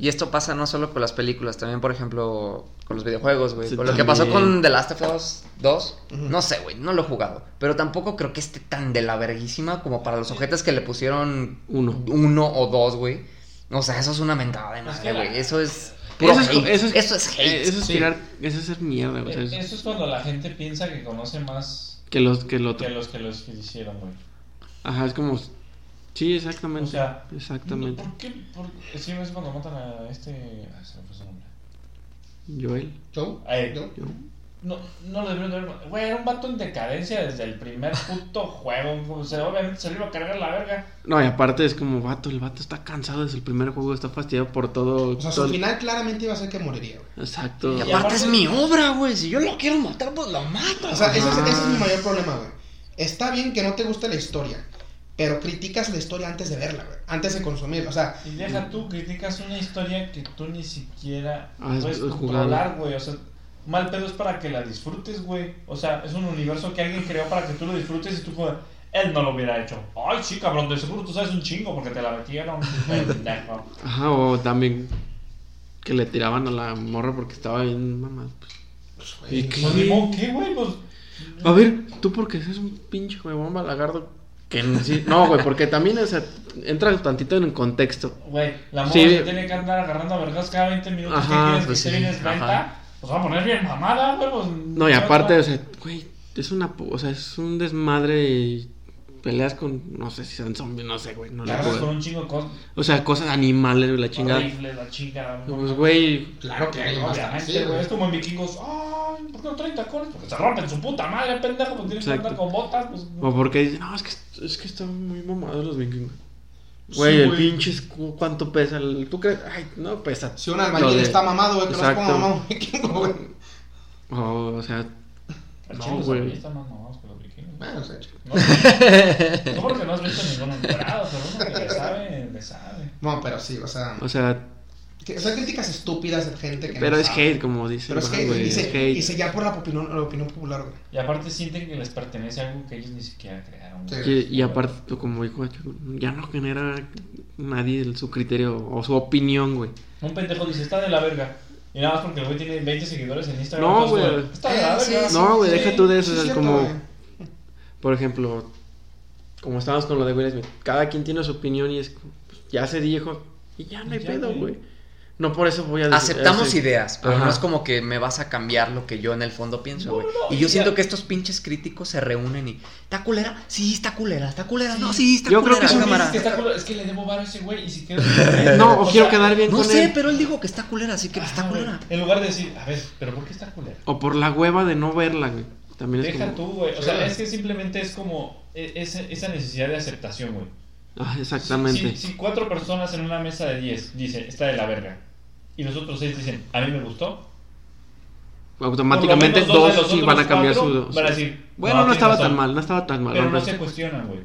Y esto pasa no solo con las películas, también, por ejemplo, con los videojuegos, güey. Sí, con lo que pasó con The Last of Us 2, Ujú. no sé, güey, no lo he jugado. Pero tampoco creo que esté tan de la verguísima como para los ojetes que le pusieron Uno. uno o dos, güey. O sea, eso es una mentada de madre, güey. Eso es puro Eso es, hate. eso es, Eso es hate. eh, Eso es Sí. tirar. Eso es ser mierda, güey. o sea, es- Eh, Eso es cuando la gente piensa que conoce más que, los, que el otro. que los que los que hicieron, güey. Ajá, es como. Sí, exactamente. O sea, exactamente. ¿Por qué? Por... Sí, es cuando matan a este. Ah, se me fue su nombre. Joel. ¿Joe? No, no lo debieron de haber. Güey, era un vato en decadencia desde el primer puto *laughs* juego. O sea, obviamente se le iba a cargar la verga. No, y aparte es como, vato, el vato está cansado desde el primer juego, está fastidiado por todo. O sea, todo- su final claramente iba a ser que moriría, güey. Exacto. Y Y aparte aparte- es mi obra, güey. Si yo lo quiero matar, pues lo mato. O sea, ese es, ese es mi mayor problema, güey. Está bien que no te guste la historia, pero criticas la historia antes de verla, güey. Antes de consumirla. O sea, Y deja tú, criticas una historia que tú ni siquiera Ah, es- puedes es controlar, güey. O sea, mal pedo es para que la disfrutes, güey. O sea, es un universo que alguien creó para que tú lo disfrutes y tú, joder, él no lo hubiera hecho. Ay, sí, cabrón, de seguro tú sabes un chingo porque te la metieron. *laughs* *laughs* Ajá, o también que le tiraban a la morra porque estaba bien mamá. pues. pues, ¿Y güey. qué? Pues, ni modo, ¿qué, güey? Pues. A ver, tú porque eres un pinche huevón balagardo. Que no- sí- no, güey, porque también, o sea, entra tantito en el contexto. Güey, la morra Sí. se tiene que andar agarrando a vergas cada 20 minutos. Ajá, ¿Qué pues que sí. Pues va a poner bien mamada, güey. Pues, No, y aparte, o sea, güey, es una, o sea, es un desmadre y peleas con, no sé si son zombies, no sé, güey, no con puedo. un chingo de cosas. O sea, cosas animales, güey, la chingada. Rifles, la chingada. Pues, güey, Claro que hay Obviamente, güey. Es como en vikingos. Ay, ¿por qué no traen tacones? Porque se rompen su puta madre, pendejo. Pues tienen que andar con botas. Pues, o porque dicen, no, es que, es que están muy mamados los vikingos. Güey, Sí, el güey. pinche escudo, ¿cuánto pesa? El- ¿Tú crees? Ay, no pesa. Si un albañil de- está mamado, güey, que no ponga Exacto. mamado un vikingo, güey. O, o sea, No, güey. están mamados que los vikingos. Bueno, o sea, No, no porque no has visto ninguno encuadrado, pero uno que le sabe, le sabe. No, pero sí, o sea, o sea, que- críticas estúpidas de gente que pero no es sabe. hate, como dice. Pero es ¿no, hate, güey? y Es hate. y se ya por la opinión, la opinión popular, güey. Y aparte sienten que les pertenece algo que ellos ni siquiera crearon. güey. Sí. Y, y aparte, tú como dijo, ya no genera nadie su criterio o su opinión, güey. Un pendejo dice, está de la verga. Y nada más porque el güey tiene 20 seguidores en Instagram. No, pues, güey. Está de la Eh, sí, verga. sí, No, güey, sí, deja tú de eso, es como-. Por ejemplo, como estábamos con lo de Will Smith, cada quien tiene su opinión y es pues, ya se dijo y ya no hay Ya, pedo, güey. No por eso voy a decir. Aceptamos ese- ideas, pero Ajá. no es como que me vas a cambiar lo que yo en el fondo pienso, No, güey. no, no, y yo ya. siento que estos pinches críticos se reúnen y. ¿Está culera? Sí, está culera, está culera. No, sí, está Yo creo culera, que cámara. Es que, está culo- es que le debo varo a ese güey y si queda... *laughs* No, o, quiero quedar bien No con sé, él. pero él dijo que está culera, así que está Ajá, güey. culera. En lugar de decir, a ver, pero ¿por qué está culera? O por la hueva de no verla, güey. También es Deja como. tú, güey. O sea, es que simplemente es como e- esa, necesidad de aceptación, güey. Ah, exactamente. Si, si- si cuatro personas en una mesa de 10 dicen, está de la verga, y los otros seis dicen, a mí me gustó, Automáticamente dos, sí van a cambiar su. van a decir, bueno, no, estaba razón. tan mal, no estaba tan mal. pero no se cuestionan, güey.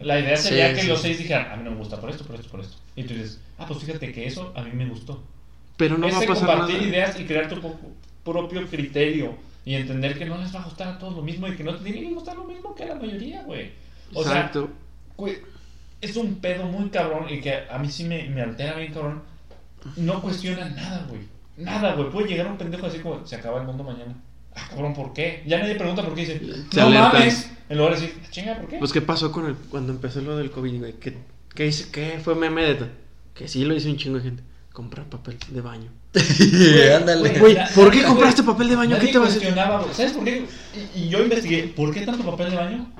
La idea sería Sí, que sí, los seis dijeran, a mí no me gusta por esto, por esto, por esto. Y tú dices, ah, pues fíjate que eso a mí me gustó. Pero no va Ese a pasar compartir nada. ideas y crear tu propio criterio y entender que no les va a gustar a todos lo mismo y que no te tiene que gustar lo mismo que a la mayoría, güey. O Exacto. sea, güey, es un pedo muy cabrón y que a mí sí me, me altera bien cabrón. No cuestionan nada, güey. Nada, güey. Puede llegar un pendejo así como, se acaba el mundo mañana. Ah, cabrón, ¿por qué? Ya nadie pregunta por qué. Dice, Se no alertan. mames. En lugar de decir, "Ah, chinga, ¿por qué? Pues, ¿qué pasó con el, cuando empezó lo del COVID, güey? ¿Qué, qué, hice- qué fue meme de Que sí lo hizo un chingo de gente. Comprar papel de baño. *laughs* ándale. Güey, ¿por qué compraste güey, papel de baño? ¿Qué te vas a hacer? cuestionaba, güey. ¿Sabes por qué? Y, y yo investigué, ¿por qué tanto papel de baño?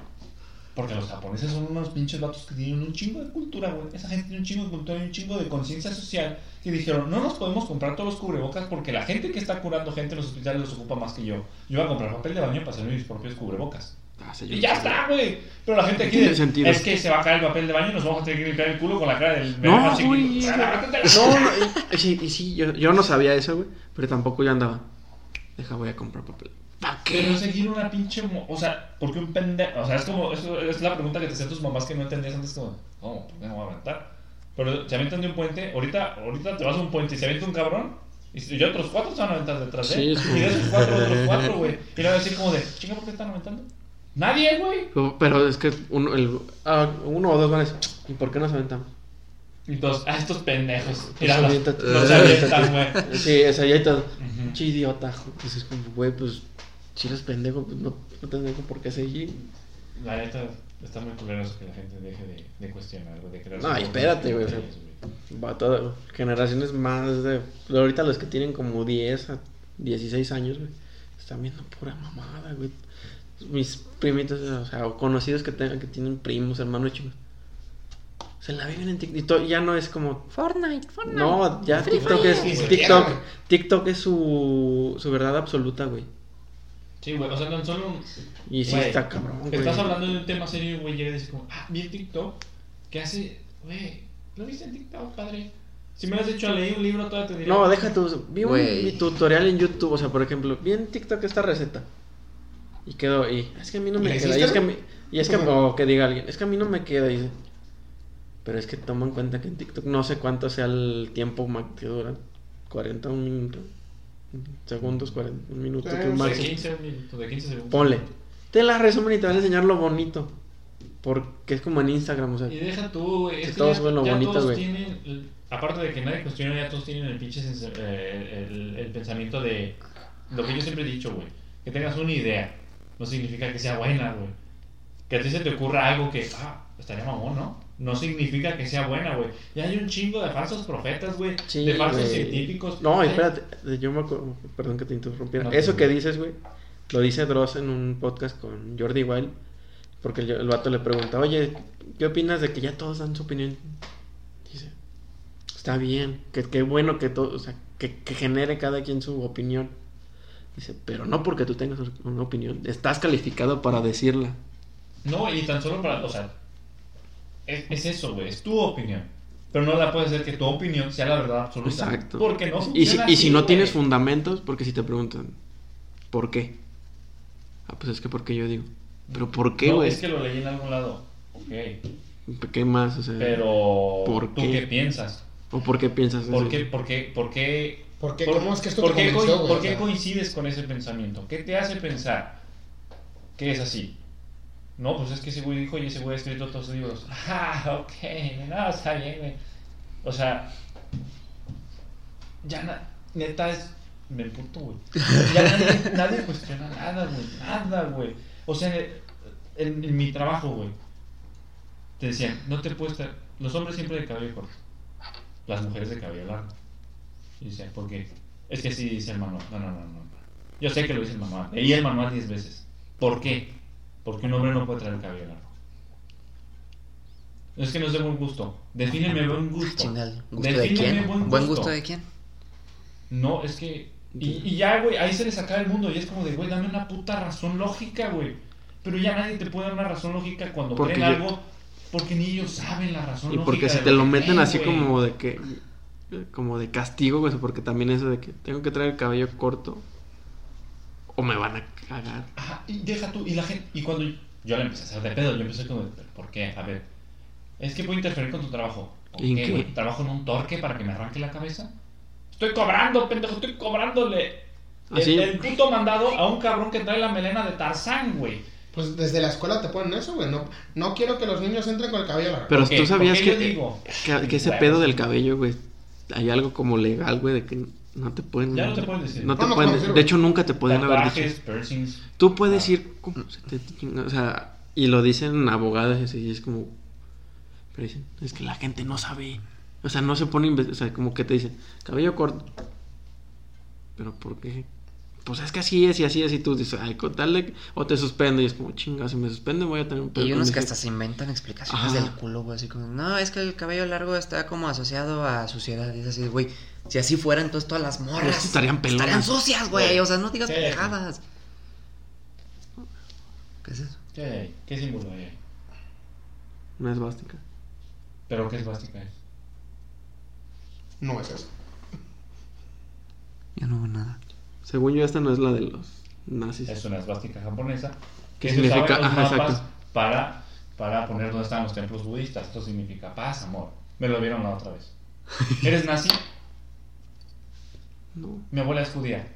Porque los japoneses son unos pinches vatos que tienen un chingo de cultura, güey. Esa gente tiene un chingo de cultura y un chingo de conciencia social. Que dijeron, no nos podemos comprar todos los cubrebocas porque la gente que está curando gente en los hospitales los ocupa más que yo. Yo voy a comprar papel de baño para hacer mis propios cubrebocas. Ah. Y ya está, güey. Pero la gente aquí Tiene de- sentido. es que se va a caer el papel de baño y nos vamos a tener que limpiar el culo con la cara del No, güey. No, no, sí, y sí, yo, yo no sabía eso, güey. Pero tampoco yo andaba. Deja, voy a comprar papel. ¿Para Pero qué? seguir una pinche. mo- O sea, porque un pendejo. O sea, es como. eso es la pregunta que te hacían tus mamás que no entendías antes. Como, ¿cómo? ¿Por qué no va a aventar? Pero se avientan de un puente. Ahorita, ahorita te vas a un puente y se avienta un cabrón. Y otros cuatro se van a aventar detrás de él. Sí, sí. Y de esos cuatro, otros cuatro, güey. *laughs* Y le van a decir como de, chinga, ¿por qué están aventando? Nadie, güey. Pero, es que uno, el, ah, uno o dos van a decir, ¿y por qué no se aventan? Y todos, ah, estos pendejos. Mira, los, los avientan, güey. Sí, o sea, ya está. Ujú. Pinche idiota. Pues es como, güey, pues si eres pendejo, pues no, no tengo por qué seguir. La neta, está muy culero eso que la gente deje de, de cuestionar, güey. De crear No, espérate, güey, o sea, criterios, Va todo, generaciones más de. Ahorita los que tienen como 10 a 16 años, güey, están viendo pura mamada, güey. Mis primitos, o sea, o conocidos que tengan, que tienen primos, hermanos chicos. Se la viven en TikTok. Ya no es como. Fortnite, Fortnite. No, ya Free TikTok Fire. es. TikTok. TikTok es su, su verdad absoluta, güey. Sí, güey, o sea, tan solo. Y sí Güey, está cabrón, güey. Estás hablando de un tema serio, güey, llega y dices como, ah, vi en TikTok, ¿qué hace? Güey, ¿lo viste en TikTok, padre? Si me lo has dicho, leí un libro, todavía te diría. No, deja tu. Vi un mi tutorial en YouTube, o sea, por ejemplo, vi en TikTok esta receta. Y quedó, y es que a mí no ¿Y me queda. Y es que, a mí- y es que, Ajá. o que diga alguien, es que a mí no me queda. Y pero es que toma en cuenta que en TikTok no sé cuánto sea el tiempo que dura. 40, un minuto. Segundos, 40, un minuto, que sí. de máximo. 15 minutos, de 15 segundos. Ponle. Te la resumen y te van a enseñar lo bonito. Porque es como en Instagram, o sea. Y deja tú, güey. Que todos ya, suben lo ya bonito, todos güey. tienen, aparte de que nadie cuestiona, ya todos tienen el pinche eh, el, el pensamiento de lo que yo siempre he dicho, güey. Que tengas una idea, no significa que sea buena, güey. Que a ti se te ocurra algo que, ah, estaría mamón, ¿no? No significa que sea buena, güey. Y hay un chingo de falsos profetas, güey. Sí, de falsos güey. científicos. No, espérate, yo me acuerdo, perdón que te interrumpiera. No, Eso no. que dices, güey, lo dice Dross en un podcast con Jordi Wild, porque el, el vato le pregunta, oye, ¿qué opinas de que ya todos dan su opinión? Dice, está bien, que qué bueno que todo, o sea, que, que genere cada quien su opinión. Dice, pero no porque tú tengas una opinión, estás calificado para decirla. No, y tan solo para, o sea, es, es eso, güey, es tu opinión. Pero no la puedes hacer que tu opinión sea la verdad absoluta. Exacto. Porque no Y si, y si no tienes fundamentos, porque si te preguntan, ¿por qué? Ah, pues es que porque yo digo, ¿pero por qué, No, güey? es que lo leí en algún lado. Ok. ¿Qué más? O sea, Pero, ¿Por ¿tú qué? qué piensas? ¿O por qué piensas eso? ¿Por qué, por qué, por qué, ¿Por qué? ¿Cómo es que esto por te qué convenció, coi- güey? por O qué sea, coincides con ese pensamiento? ¿Qué te hace pensar que es así? No, pues es que ese güey dijo y ese güey ha escrito todos sus libros. *laughs* Ah, ok, no, está bien, güey. O sea, ya na- neta es. Me puto, güey. Ya nadie, *laughs* nadie cuestiona nada, güey. Nada, güey. O sea, en, en mi trabajo, güey, te decían, no te puedes. Los hombres siempre de cabello corto, las mujeres de cabello largo. Y decían, ¿por qué? Es que así dice el manual. No, no, no, no. Yo sé que lo dice el manual. Leí el manual 10 veces. ¿Por qué? Porque un hombre no puede traer el cabello largo. Es que no es de buen gusto. Defíneme buen gusto. Chingal, ¿gusto de Defíneme quién? buen ¿Buen gusto. gusto de quién? No, es que. Y, y ya, güey, ahí se les acaba el mundo. Y es como de, güey, dame una puta razón lógica, güey. Pero ya nadie te puede dar una razón lógica cuando Porque creen yo- algo. Porque ni ellos saben la razón Y lógica. porque si de te lo meten creen, así como de que. Como de castigo, güey, porque también eso de que tengo que traer el cabello corto. O me van a cagar. Ajá, y deja tú, y la gente, y cuando yo le empecé a hacer de pedo, yo empecé como, de, ¿por qué? A ver, es que puedo interferir con tu trabajo. ¿Por ¿En qué, qué? güey? ¿Trabajo en un torque para que me arranque la cabeza? Estoy cobrando, pendejo, estoy cobrándole el, Así- el puto mandado a un cabrón que trae la melena de Tarzán, güey. Pues desde la escuela te ponen eso, güey. No, no quiero que los niños entren con el cabello largo. Pero ¿Por qué? tú sabías ¿Por qué que, yo digo? que, que ese Huevos. pedo del cabello, güey, hay algo como legal, güey, de que no te pueden. Ya no te pueden decir. No te pueden decir. De hecho, nunca te podían haber dicho. Tú puedes Ah. ir. como se te chinga, O sea, y lo dicen abogadas y así, y es como. Pero dicen, es que la gente no sabe. O sea, no se pone. O sea, como que te dicen, cabello corto. Pero ¿por qué? Pues es que así es y así es. Y tú dices, ay, de- O te suspendo. Y es como, chinga, si me suspenden voy a tener un Y hay con unos que jefe". hasta se inventan explicaciones Ajá. del culo, güey, así como, no, es que el cabello largo está como asociado a suciedad. Y es así, güey, si así fuera, entonces todas las morras Pues estarían pelonas. estarían sucias, güey, Güey. o sea, no digas Sí. pendejadas. ¿Qué es eso? ¿Qué hay? ¿Qué símbolo hay ahí? Una esvástica. ¿Pero qué es básica es? No es eso. Yo no veo nada. Según yo, esta no es la de los Nazis. Es una esvástica japonesa. ¿Qué Que se significa? los Ajá, exacto. para, para poner donde estaban los templos budistas. Esto significa paz, amor. Me lo vieron la otra vez. *laughs* ¿Eres nazi? No. Mi abuela es judía.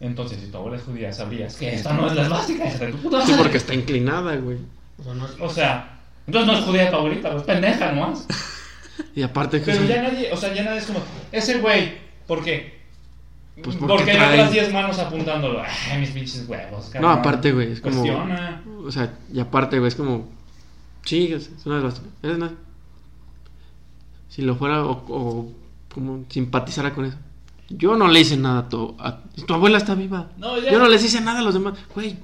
Entonces, si tu abuela es judía, sabrías que esta no es la esvástica, de tu puta Sí, porque está inclinada, güey. O sea, no es- O sea, entonces no es judía tu abuelita, pues pendeja nomás. *laughs* Y aparte que Pero son- ya nadie, o sea, ya nadie es como, ese güey, ¿por qué? Pues porque porque trae- otras 10 manos apuntándolo. Ay, mis pinches huevos, No, cabrón. aparte, güey, es como... Cuestiona. O sea, y aparte, güey, es como... Sí, es una. Eres nazi. Si lo fuera o, o como simpatizara con eso. Yo no le hice nada a tu... a- tu abuela está viva. No, ya. Yo no les hice nada a los demás. Güey,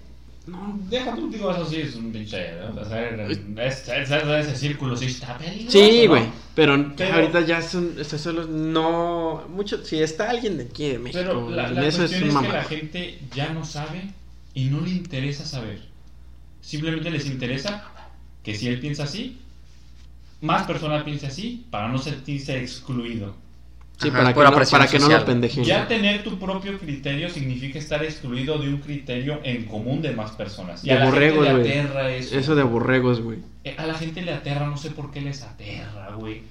no. Deja tú, digo, eso sí es un pinche. ¿no? O sea, es- es- es- ese círculo sí está peligroso. Sí, ¿no? güey. Pero, Pero- ahorita ya son... Estos solo no... Mucho... Si está alguien de aquí, de México... Pero la, la eso es cuestión es, que la gente ya no sabe y no le interesa saber. Simplemente les interesa que si él piensa así, más personas piensen así para no sentirse excluido. Sí, Ajá, para, que no, para que no social. lo pendejen. Ya tener tu propio criterio significa estar excluido de un criterio en común de más personas. Y De a la borregos, gente le güey. aterra eso. Eso de borregos, güey. Eh, A la gente le aterra, no sé por qué les aterra, güey.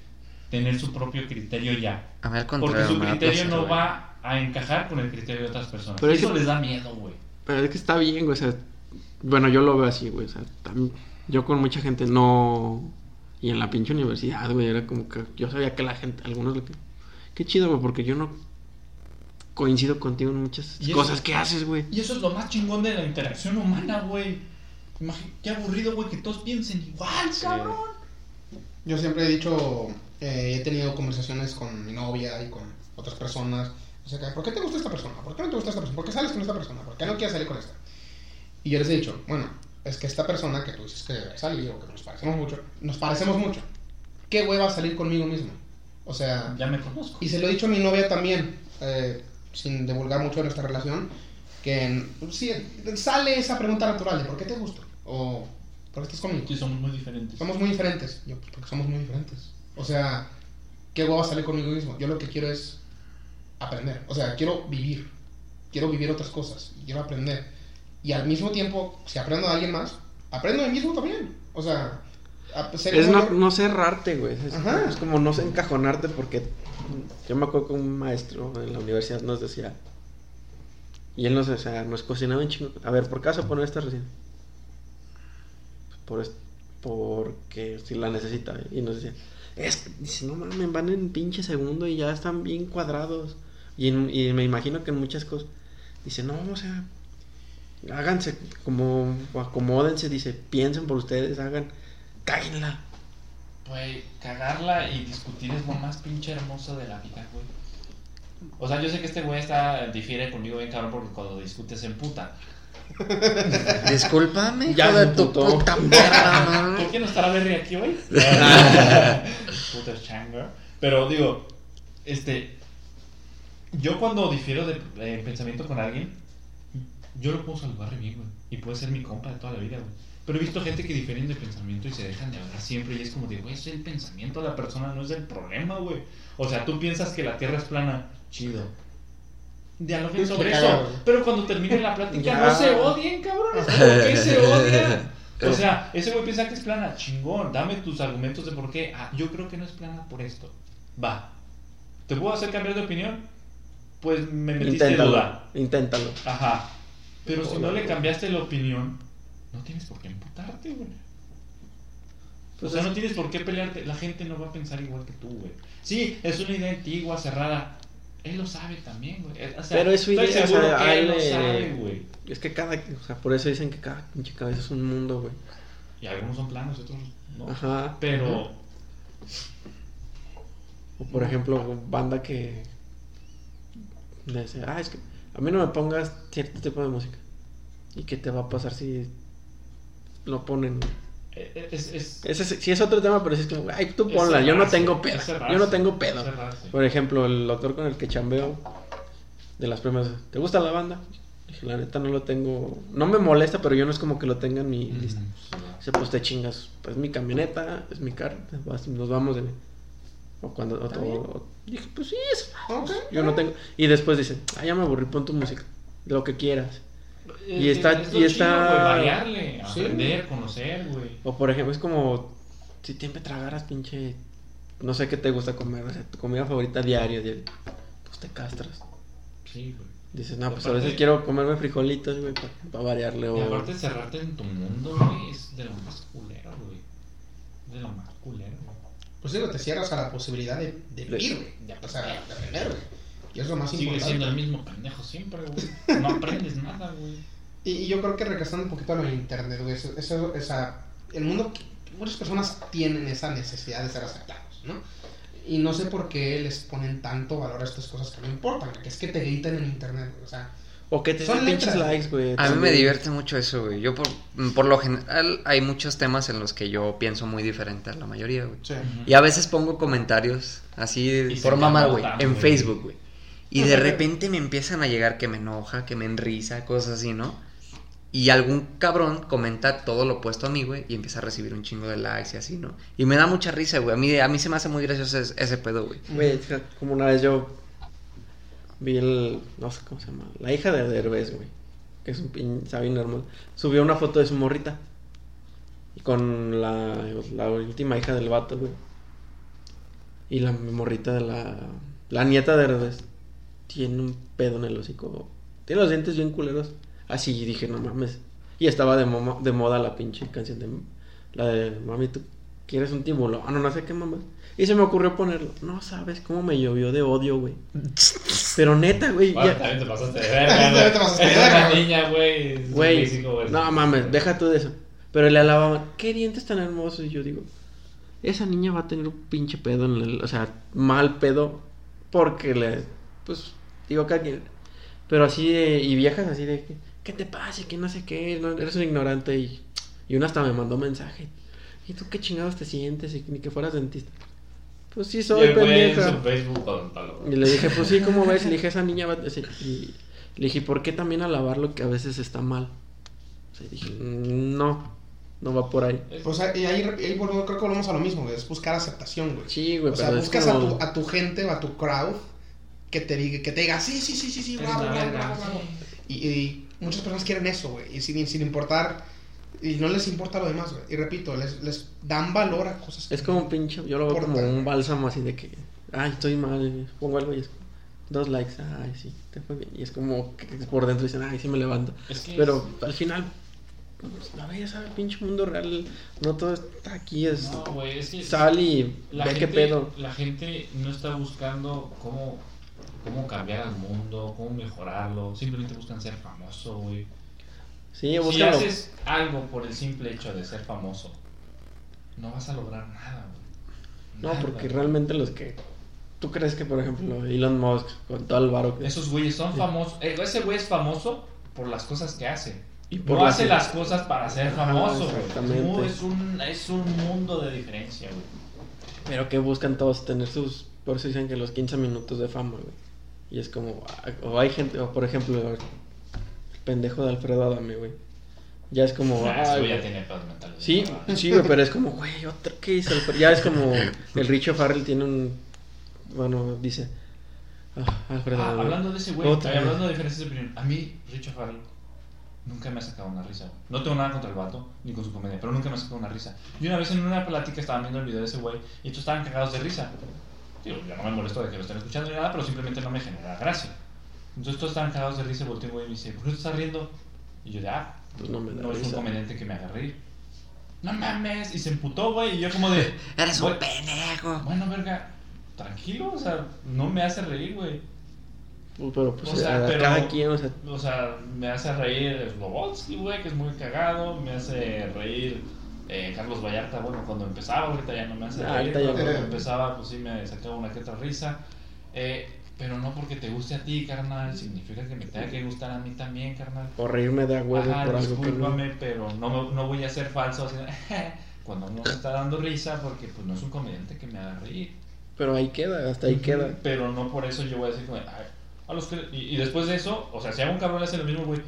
Tener su propio criterio ya. A al Porque su criterio placer, no va a encajar con el criterio de otras personas. Pero es eso que- les da miedo, güey. Pero es que está bien, güey. O sea, bueno, yo lo veo así, güey. O sea, tam- yo con mucha gente no. Y en la pinche universidad, güey, era como que yo sabía que la gente, algunos lo que. Qué chido, güey, porque yo no coincido contigo en muchas eso- cosas que haces, güey. Y eso es lo más chingón de la interacción humana, güey. Qué aburrido, güey, que todos piensen igual, cabrón. Yo siempre he dicho, eh, he tenido conversaciones con mi novia y con otras personas. O sea, que, ¿por qué te gusta esta persona? ¿Por qué no te gusta esta persona? ¿Por qué sales con esta persona? ¿Por qué no quieres salir con esta? Y yo les he dicho, bueno, es que esta persona que tú dices que debe salir o que nos parecemos mucho, nos parecemos mucho. ¿Qué hueva salir conmigo mismo? O sea, Ya me conozco. y se lo he dicho a mi novia también, eh, sin divulgar mucho de nuestra relación, que sí, sale esa pregunta natural de ¿por qué te gusto? O ¿por qué estás conmigo? Sí, somos muy diferentes. Somos muy diferentes. Yo, pues, porque somos muy diferentes. O sea, ¿qué hueva salir conmigo mismo? Yo lo que quiero es aprender. O sea, quiero vivir. Quiero vivir otras cosas. Quiero aprender. Y al mismo tiempo, si aprendo de alguien más, aprendo de mí mismo también. O sea, Es cómo no, yo- no cerrarte, güey. Es, Ajá. es como no encajonarte porque yo me acuerdo que un maestro en la universidad nos decía y él nos, o sea, nos cocinaba un chingo. A ver, ¿por qué vas a poner esta recién? Por es- porque si la necesita. Y nos decía, es que, dice, no mames, van en pinche segundo y ya están bien cuadrados. Y, en- y me imagino que en muchas cosas. Dice, no, o sea, háganse como, acomódense, dice, piensen por ustedes, hagan, cáguenla. Güey, cagarla y discutir es lo más pinche hermoso de la vida, güey. O sea, yo sé que este güey está, difiere conmigo bien cabrón porque cuando discutes en puta. *laughs* Discúlpame, Ya de tu puta mierda, *laughs* ¿Por qué no estará Berry aquí hoy? *laughs* Puta changa. Pero digo, este. Yo cuando difiero de eh, pensamiento con alguien, yo lo puedo saludar bien, güey. Y puede ser mi compa de toda la vida, güey. Pero he visto gente que difieren de pensamiento y se dejan de hablar siempre. Y es como de, güey, es el pensamiento de la persona, no es el problema, güey. O sea, tú piensas que la tierra es plana, chido. Dialoguen sobre eso. Pero cuando termine la plática, Ya. no se odien, cabrón. ¿Por qué se odian? O sea, ese güey piensa que es plana, chingón, dame tus argumentos de por qué. Ah, yo creo que no es plana por esto. Va. ¿Te puedo hacer cambiar de opinión? Pues me metiste Inténtalo, duda. inténtalo. Ajá. Pero si no le cambiaste la opinión, no tienes por qué emputarte, güey. O Pues sea, es- no tienes por qué pelearte. La gente no va a pensar igual que tú, güey. Sí, es una idea antigua, cerrada. Él lo sabe también, güey. O sea, Pero es su estoy idea, o sea, que él él lo sabe, güey. Es que cada, o sea, por eso dicen que cada pinche cabeza es un mundo, güey. Y algunos son planos, otros no. Ajá. Pero O por ejemplo, banda que dice, ah, es que a mí no me pongas cierto tipo de música. ¿Y qué te va a pasar si lo ponen? eh, es, es, Ese es- sí es otro tema, pero sí es como, ay, tú ponla, yo no tengo pedo. Yo no tengo pedo. Por ejemplo, el doctor con el que chambeo de las primeras, ¿te gusta la banda? Dije, la neta no lo tengo, no me molesta, pero yo no es como que lo tenga en mi lista. Dice, pues te chingas, pues mi camioneta, es mi carro, vas- nos vamos de... O cuando... o- o- dije, pues sí, es... Ok, Yo no tengo... Y después dice, ah, ya me aburrí, pon tu música. lo que quieras. Eh, Y está- es y está- chido, güey, variarle, Sí. aprender, conocer, güey. O por ejemplo, es como si siempre tragaras pinche. No sé qué te gusta comer, o sea, tu comida favorita diario, diario. Pues te castras. Sí, güey. Dices, no, pues a Aparte- veces quiero comerme frijolitos, güey, para variarle. Y O... aparte cerrarte en tu mundo, güey, es de lo más culero, güey. De lo más culero, güey. Pues digo, te cierras a la posibilidad de, de vivir, güey. De, sea, de aprender, güey. Y es lo más Sigue importante. siendo el mismo pendejo siempre, güey. No aprendes nada, güey. Y, y yo creo que regresando un poquito a lo de internet, güey, eso, eso- esa, el mundo, muchas personas tienen esa necesidad de ser aceptados, ¿no? Y no sé por qué les ponen tanto valor a estas cosas que no importan, que es que te gritan en internet, güey, o sea, O que te Son den pinches letras. likes, güey. A mí me divierte mucho eso, güey. Yo por, por lo general hay muchos temas en los que yo pienso muy diferente a la mayoría, güey. sí. Y a veces pongo comentarios así de Y se forma mal, güey, en. Facebook, güey. Y de *laughs* repente me empiezan a llegar que me enoja, que me enrisa, cosas así, ¿no? Y algún cabrón comenta todo lo opuesto a mí, güey, y empieza a recibir un chingo de likes y así, ¿no? Y me da mucha risa, güey. A mí, a mí se me hace muy gracioso ese, pedo, güey. Como una vez yo vi el. No sé cómo se llama. La hija de Derbez, güey. Que es un pin. Sabe normal. Subió una foto de su morrita. Y con la, la última hija del vato, güey. Y la morrita de la. La nieta de Derbez. Tiene un pedo en el hocico. Tiene los dientes bien culeros. Así dije, no mames. Y estaba de, de moda la pinche canción de. La de Mami, tú quieres un tiburón. Ah, no, no sé qué mamá. Y se me ocurrió ponerlo. No sabes cómo me llovió de odio, güey. *laughs* Pero neta, güey. Bueno, ya- también te pasaste de *laughs* También verga, te güey. pasaste de verga, niña, güey. no mames, deja tú de eso. Pero le alababan, qué dientes tan hermosos. Y yo digo, esa niña va a tener un pinche pedo en el, o sea, mal pedo. Porque le, pues, digo que alguien. Pero así de, y viejas así de, que, ¿qué te pasa? Que no sé qué, no, eres un ignorante. Y, y una hasta me mandó mensaje. ¿Y tú qué chingados te sientes? Y ni que fueras dentista. Pues sí, Y soy en pendeja. Y le dije, pues sí, ¿cómo *laughs* ves? Y le dije, esa niña va Y le dije, ¿por qué también alabar lo que a veces está mal? O sea, dije, "Mm, no, no va por ahí. Pues ahí, ahí, ahí volvemos- creo que volvemos a lo mismo, güey, es buscar aceptación, güey. Sí, güey, O sea, buscas como- a, tu, a tu gente o a tu crowd que te diga, que te diga sí, sí, sí, sí, sí, bravo. Y, y muchas personas quieren eso, güey, y sin, sin importar, y no les importa lo demás, güey. Y repito, les, les dan valor a cosas que Es como un pinche, yo lo veo como un bálsamo así de que, ay, estoy mal, pongo algo y es como, dos likes, ay, sí, te fue bien. Y es como que por dentro dicen, ay, sí me levanto. Es que Pero al final, pues, la ves, el pinche mundo real, no todo está aquí, es No, güey, es que. sal y la ve gente, qué pedo. La gente no está buscando cómo, cómo cambiar al mundo, cómo mejorarlo. Simplemente buscan ser famoso, güey. Sí, Si haces algo por el simple hecho de ser famoso, no vas a lograr nada, güey. No, Nada, porque güey. realmente los que. ¿Tú crees que, por ejemplo, Elon Musk, con todo el varo que. Esos güeyes son famosos. eh, Ese güey es famoso por las cosas que hace. Y por no hace las cosas para ser Ajá, famoso, güey. es un, es un mundo de diferencia, güey. Pero que buscan todos tener sus. Por eso dicen que los 15 minutos de fama, güey. Y es como. ah, O hay gente, o por ejemplo, el pendejo de Alfredo Adame, güey. Ya es como. Ah, güey ya tiene pedos mentales. Sí, ¿no? sí, güey, pero es como, güey, otra que hizo Alfredo. Ya es como. El Richo Farrell tiene un. Bueno, dice. Ah, Alfredo Ah, hablando de ese güey, hablando de diferencias de opinión, a mí, Richard Farrell, nunca me ha sacado una risa. güey. No tengo nada contra el vato, ni con su comedia, pero nunca me ha sacado una risa. Y una vez en una plática estaban viendo el video de ese güey y estos estaban cagados de risa. Digo, yo no me molesto de que lo estén escuchando ni nada, pero simplemente no me genera gracia. Entonces todos estaban cagados de risa y güey y me dice, ¿por qué te estás riendo? Y yo de, ah, Pues no me da no es un risa. comediante que me haga reír. No mames, y se emputó, güey, y yo como de... *laughs* Eres un "Güey, pendejo. Bueno, verga, tranquilo, o sea, no me hace reír, güey. Pero pues O sea, a pero- cada quien, o sea. O sea, me hace reír Slobotsky, güey, que es muy cagado. Me hace reír eh, Carlos Vallarta, bueno, cuando empezaba, ahorita ya no me hace Ah, reír. pero cuando empezaba, pues sí me sacaba una que otra risa. Eh, pero no porque te guste a ti, carnal, significa que me tenga que gustar a mí también, carnal. O reírme de huevo Ajá, por algo que no. pero no, no voy a ser falso así, *laughs* cuando no me está dando risa, porque pues no es un comediante que me haga reír. Pero ahí queda, hasta ahí queda. Pero no por eso yo voy a decir como, de, "Ay, a los que... Y, y después de eso, o sea, si a un cabrón hace lo mismo, güey,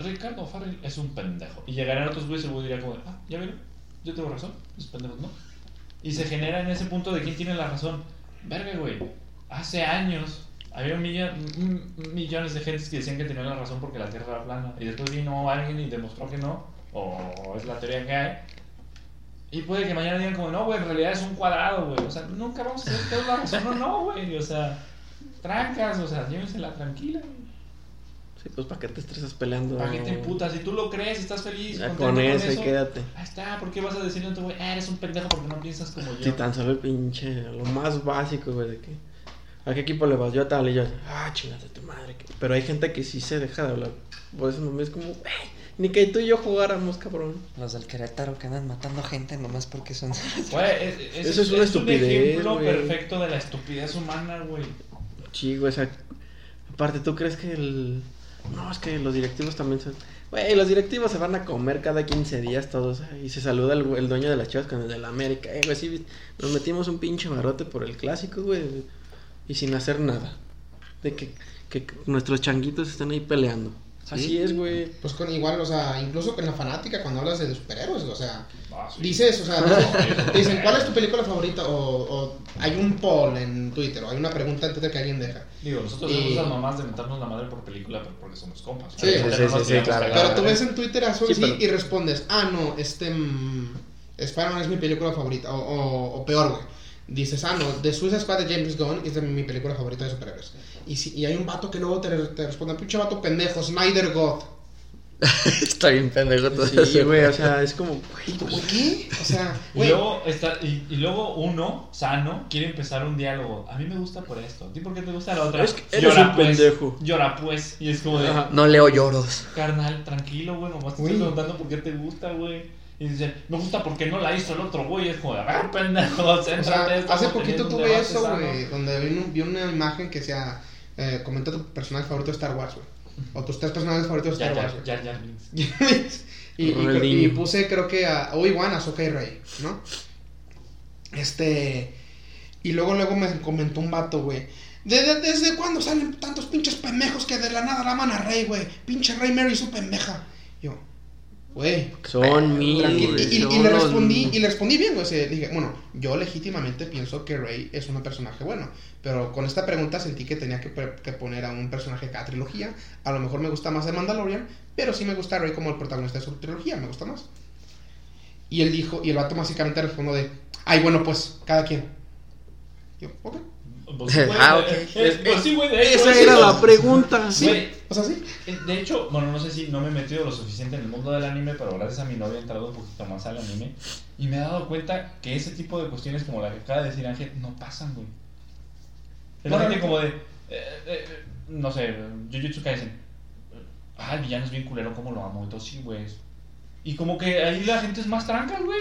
Ricardo Farrell es un pendejo. Y llegarán otros güeyes y el güey diría como, ah, ya vieron, yo tengo razón, los no. Y se genera en ese punto de quién tiene la razón. Verga, güey, hace años Había millones de gentes que decían que tenían la razón porque la Tierra era plana. Y después vino alguien y demostró que no. O es la teoría que hay. Y puede que mañana digan como, no, güey, en realidad es un cuadrado, güey. O sea, nunca vamos a es la razón o no, güey. O sea, trancas, o sea, llévensela tranquila, güey. Sí, pues para qué te estresas peleando. ¿Para qué te emputas? Si tú lo crees, estás feliz, Ya con eso y quédate. Ahí está, ¿por qué vas a decirle a tu güey, ah, eres un pendejo porque no piensas como yo? Si tan solo el pinche, lo más básico, güey, de que. ¿A qué equipo le vas? Yo a tal y yo, ah, chingate tu madre. que- Pero hay gente que sí se deja de hablar. Por eso no es como, "Ey, ni que tú y yo jugáramos, cabrón. Los del Querétaro que andan matando gente nomás porque son. Güey, *laughs* es- es- Eso es una estupidez, un ejemplo güey. perfecto de la estupidez humana, güey. Sí, güey, o sea, aparte, ¿tú crees que el... No, es que los directivos también son... Güey, los directivos se van a comer cada 15 días todos, ¿eh? y se saluda el, dueño de las chivas con el de la América, eh, güey, sí, nos metimos un pinche barote por el clásico, güey, y sin hacer nada. De que, que nuestros changuitos están ahí peleando. Así es, güey. Pues con igual, o sea, incluso con la fanática cuando hablas de superhéroes, o sea, Ah, sí. dices, o sea, dices- *laughs* te dicen, ¿cuál es tu película favorita? O, o hay un poll en Twitter, o hay una pregunta en Twitter que alguien deja. Digo, nosotros Y- hacemos esas mamás de meternos la madre por película pero porque somos compas. Sí, sí, no sí, sí, tiramos claro. Pero tú ves en Twitter a Sí, sí, pero- y respondes, ah, no, este, mm, Spider-Man es mi película favorita, o, o, o peor, güey. Dices, ah, no, The Suicide Squad de James Gunn es de mi película favorita de superhéroes. Y, si, y hay un vato que luego te, te responde, pinche vato pendejo, Snyder God. *laughs* Está bien pendejo todo Sí, eso. güey, o sea, es como, güey, ¿Por qué? O sea, Y luego, está, y, y luego uno, sano, quiere empezar un diálogo. A mí me gusta por esto. ¿A ti por qué te gusta la otra? Es que eres un pues. pendejo. Llora pues. Y es como de, Ajá. No leo lloros. carnal, tranquilo, güey. Nomás te estoy preguntando por qué te gusta, güey. Y dicen, me gusta porque no la hizo el otro güey. Es como de, ah, pendejo, o sea, hace poquito tuve eso, sano". güey, donde vi, un- vi una imagen que sea, eh, comenta tu personaje favorito de Star Wars, güey. O tus tres personajes favoritos de Star ya, Wars, ya, ya. güey. *laughs* y, y, Ronaldinho. y puse creo que a Obi-Wan, Ahsoka y Rey, ¿no? Este... Y luego, luego me comentó un vato, güey. ¿De- de- ¿Desde cuándo salen tantos pinches pendejos que de la nada la aman a Rey, güey? Pinche Rey Mary su pendeja. Yo, güey, son mil, Tranquilo. güey, Y, y- y son le respondí, y le respondí bien, güey. o sea, dije, bueno, yo legítimamente pienso que Rey es un personaje bueno. Pero con esta pregunta sentí que tenía que, pre- que poner a un personaje de cada trilogía. A lo mejor me gusta más de Mandalorian, pero sí me gusta Rey como el protagonista de su trilogía, me gusta más. Y él dijo, y el vato básicamente respondió de, ay, bueno, pues, cada quien. Yo, ok. Pues sí, güey, Ah, de- ok. eh, pues sí, güey, de hecho, Esa es era la pregunta. Sí, Güey, o sea, sí. Eh, De hecho, bueno, no sé si no me he metido lo suficiente en el mundo del anime, pero gracias a mi novia he entrado un poquito más al anime. Y me he dado cuenta que ese tipo de cuestiones como la que acaba de decir Ángel no pasan, güey. Es la Bueno, gente como de, eh, eh, no sé, Jujutsu Kaisen. Ah, el villano es bien culero, ¿cómo lo amo? Entonces sí, güey. Y como que ahí la gente es más tranca, güey.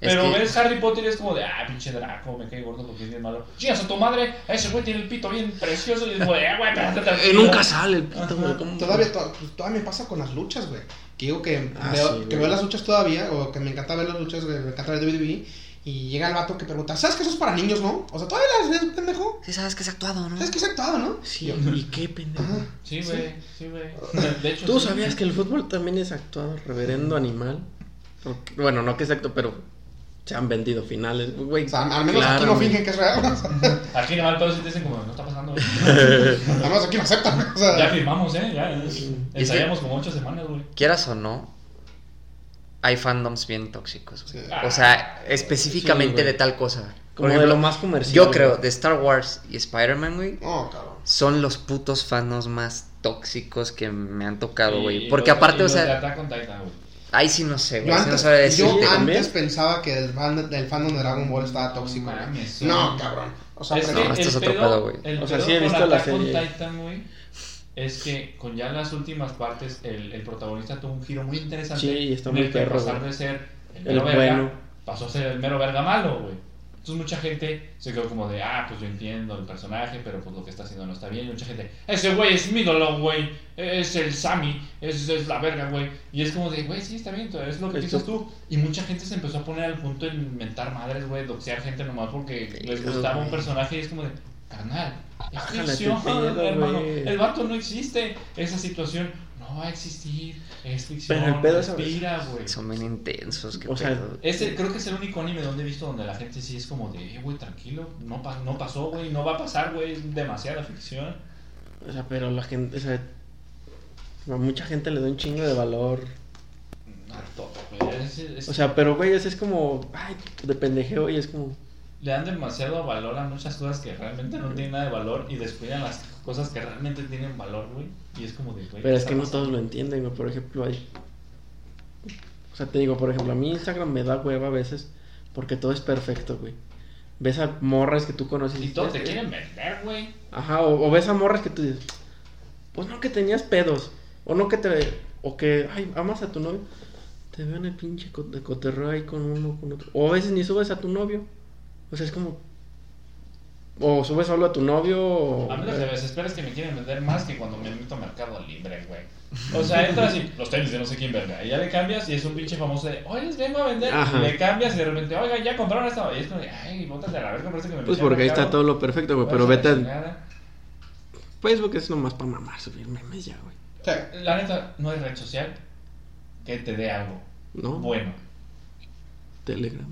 Es Pero que- ves Harry Potter y es como de, ah, pinche Draco, me cae gordo porque es bien malo. Chingas a tu madre, ese güey tiene el pito bien precioso y es como de, ah, güey, espérate, Eh, tranquilo". nunca sale el pito, güey. ¿cómo? Todavía, to- pues, todavía me pasa con las luchas, güey. Que digo que, Ah, veo, sí, que veo las luchas todavía, o que me encanta ver las luchas, güey, me encanta ver WWE. Y llega el vato que pregunta, ¿sabes que eso es para niños, no? O sea, todavía las ves, pendejo. Sí, sabes que es actuado, ¿no? ¿Sabes que es actuado, no? Sí, ¿y qué pendejo? Ajá. Sí, güey, sí, güey. *laughs* De hecho, ¿Tú sí. sabías que el fútbol también es actuado, reverendo animal? Bueno, no que es actuado, pero se han vendido finales, güey. O sea, al menos aquí no fingen que es real. O sea, Aquí nomás todos sí te dicen como, no está pasando, *laughs* al menos aquí lo aceptan. O sea, Ya firmamos, ¿eh? Ya. Ensayamos como ocho semanas, güey. Quieras o no, hay fandoms bien tóxicos. güey. Sí. O sea, específicamente Sí, de tal cosa. Como Por de lo más comercial. yo güey. creo, de Star Wars y Spider-Man, güey, No, cabrón. son los putos fandoms más tóxicos que me han tocado, Y güey. Porque los- aparte, y o los de sea, Attack on Titan, güey. Ahí sí no sé, Yo güey. no sabe yo antes pensaba que el, fan, el fandom de Dragon Ball estaba tóxico. No güey. sí. No, cabrón. O sea, es No, esto el es otro pedo, pedo, güey. O sea, sí he visto la serie. Titan, güey, es que con ya las últimas partes, el, el protagonista tuvo un giro muy interesante. Sí, está en muy el que perro, pasar de ser el El mero verga, bueno. pasó a ser el mero verga malo, güey. Entonces mucha gente se quedó como de, ah, pues yo entiendo el personaje, pero pues lo que está haciendo no está bien. Y mucha gente, ese güey es mi ídolo, güey, es el Sammy, es, es la verga, güey. Y es como de, güey, sí, está bien, es lo que piensas tú. Y mucha gente se empezó a poner al punto de inventar madres, güey, doxear gente nomás porque les gustaba un personaje y es como de, carnal, es ficción, hermano. El vato no existe. Esa situación, no, va a existir, es ficción, Pero el pedo, respira, güey. Son bien intensos. qué O sea, pedo. Ese, creo que es el único anime donde he visto donde la gente sí es como de, eh, güey, tranquilo, no, pa- no pasó, güey, no va a pasar, güey, es demasiada ficción. O sea, pero la gente, o sea, a mucha gente le da un chingo de valor. No, todo, güey. es- es- O sea, pero güey, ese es como, ay, de pendejeo y es como, le dan demasiado valor a muchas cosas que realmente no tienen nada de valor y descuidan las cosas que realmente tienen valor, güey. Y es como de, güey. pero ¿qué es que no pasando? todos lo entienden, güey. Por ejemplo, hay, o sea, te digo, por ejemplo, a mí Instagram me da hueva a veces porque todo es perfecto, güey. Ves a morras que tú conoces Y todos te quieren vender, güey. Ajá, o, o ves a morras que tú dices, pues no que tenías pedos, o no que te, o que, ay, amas a tu novio, te veo en el pinche co- de cotorreo ahí con uno, con otro, o a veces ni subes a tu novio, o sea, es como, o subes solo a tu novio, o... A mí lo que me desespera es que me quieren vender más que cuando me meto a Mercado Libre, güey. O sea, *laughs* entras y los tenis de no sé quién verga. Y ya le cambias y es un pinche famoso de, oye, les vengo a vender. Ajá. Y le cambias y de repente, oiga, ya compraron esta. Y es como de, ay, bótate a la verga, parece que me Pues porque ahí está Mercado". todo lo perfecto, güey, pero vete a. Facebook es nomás para mamar, subir memes ya, güey, Sí. La neta, no hay red social que te dé algo ¿no? bueno. Telegram.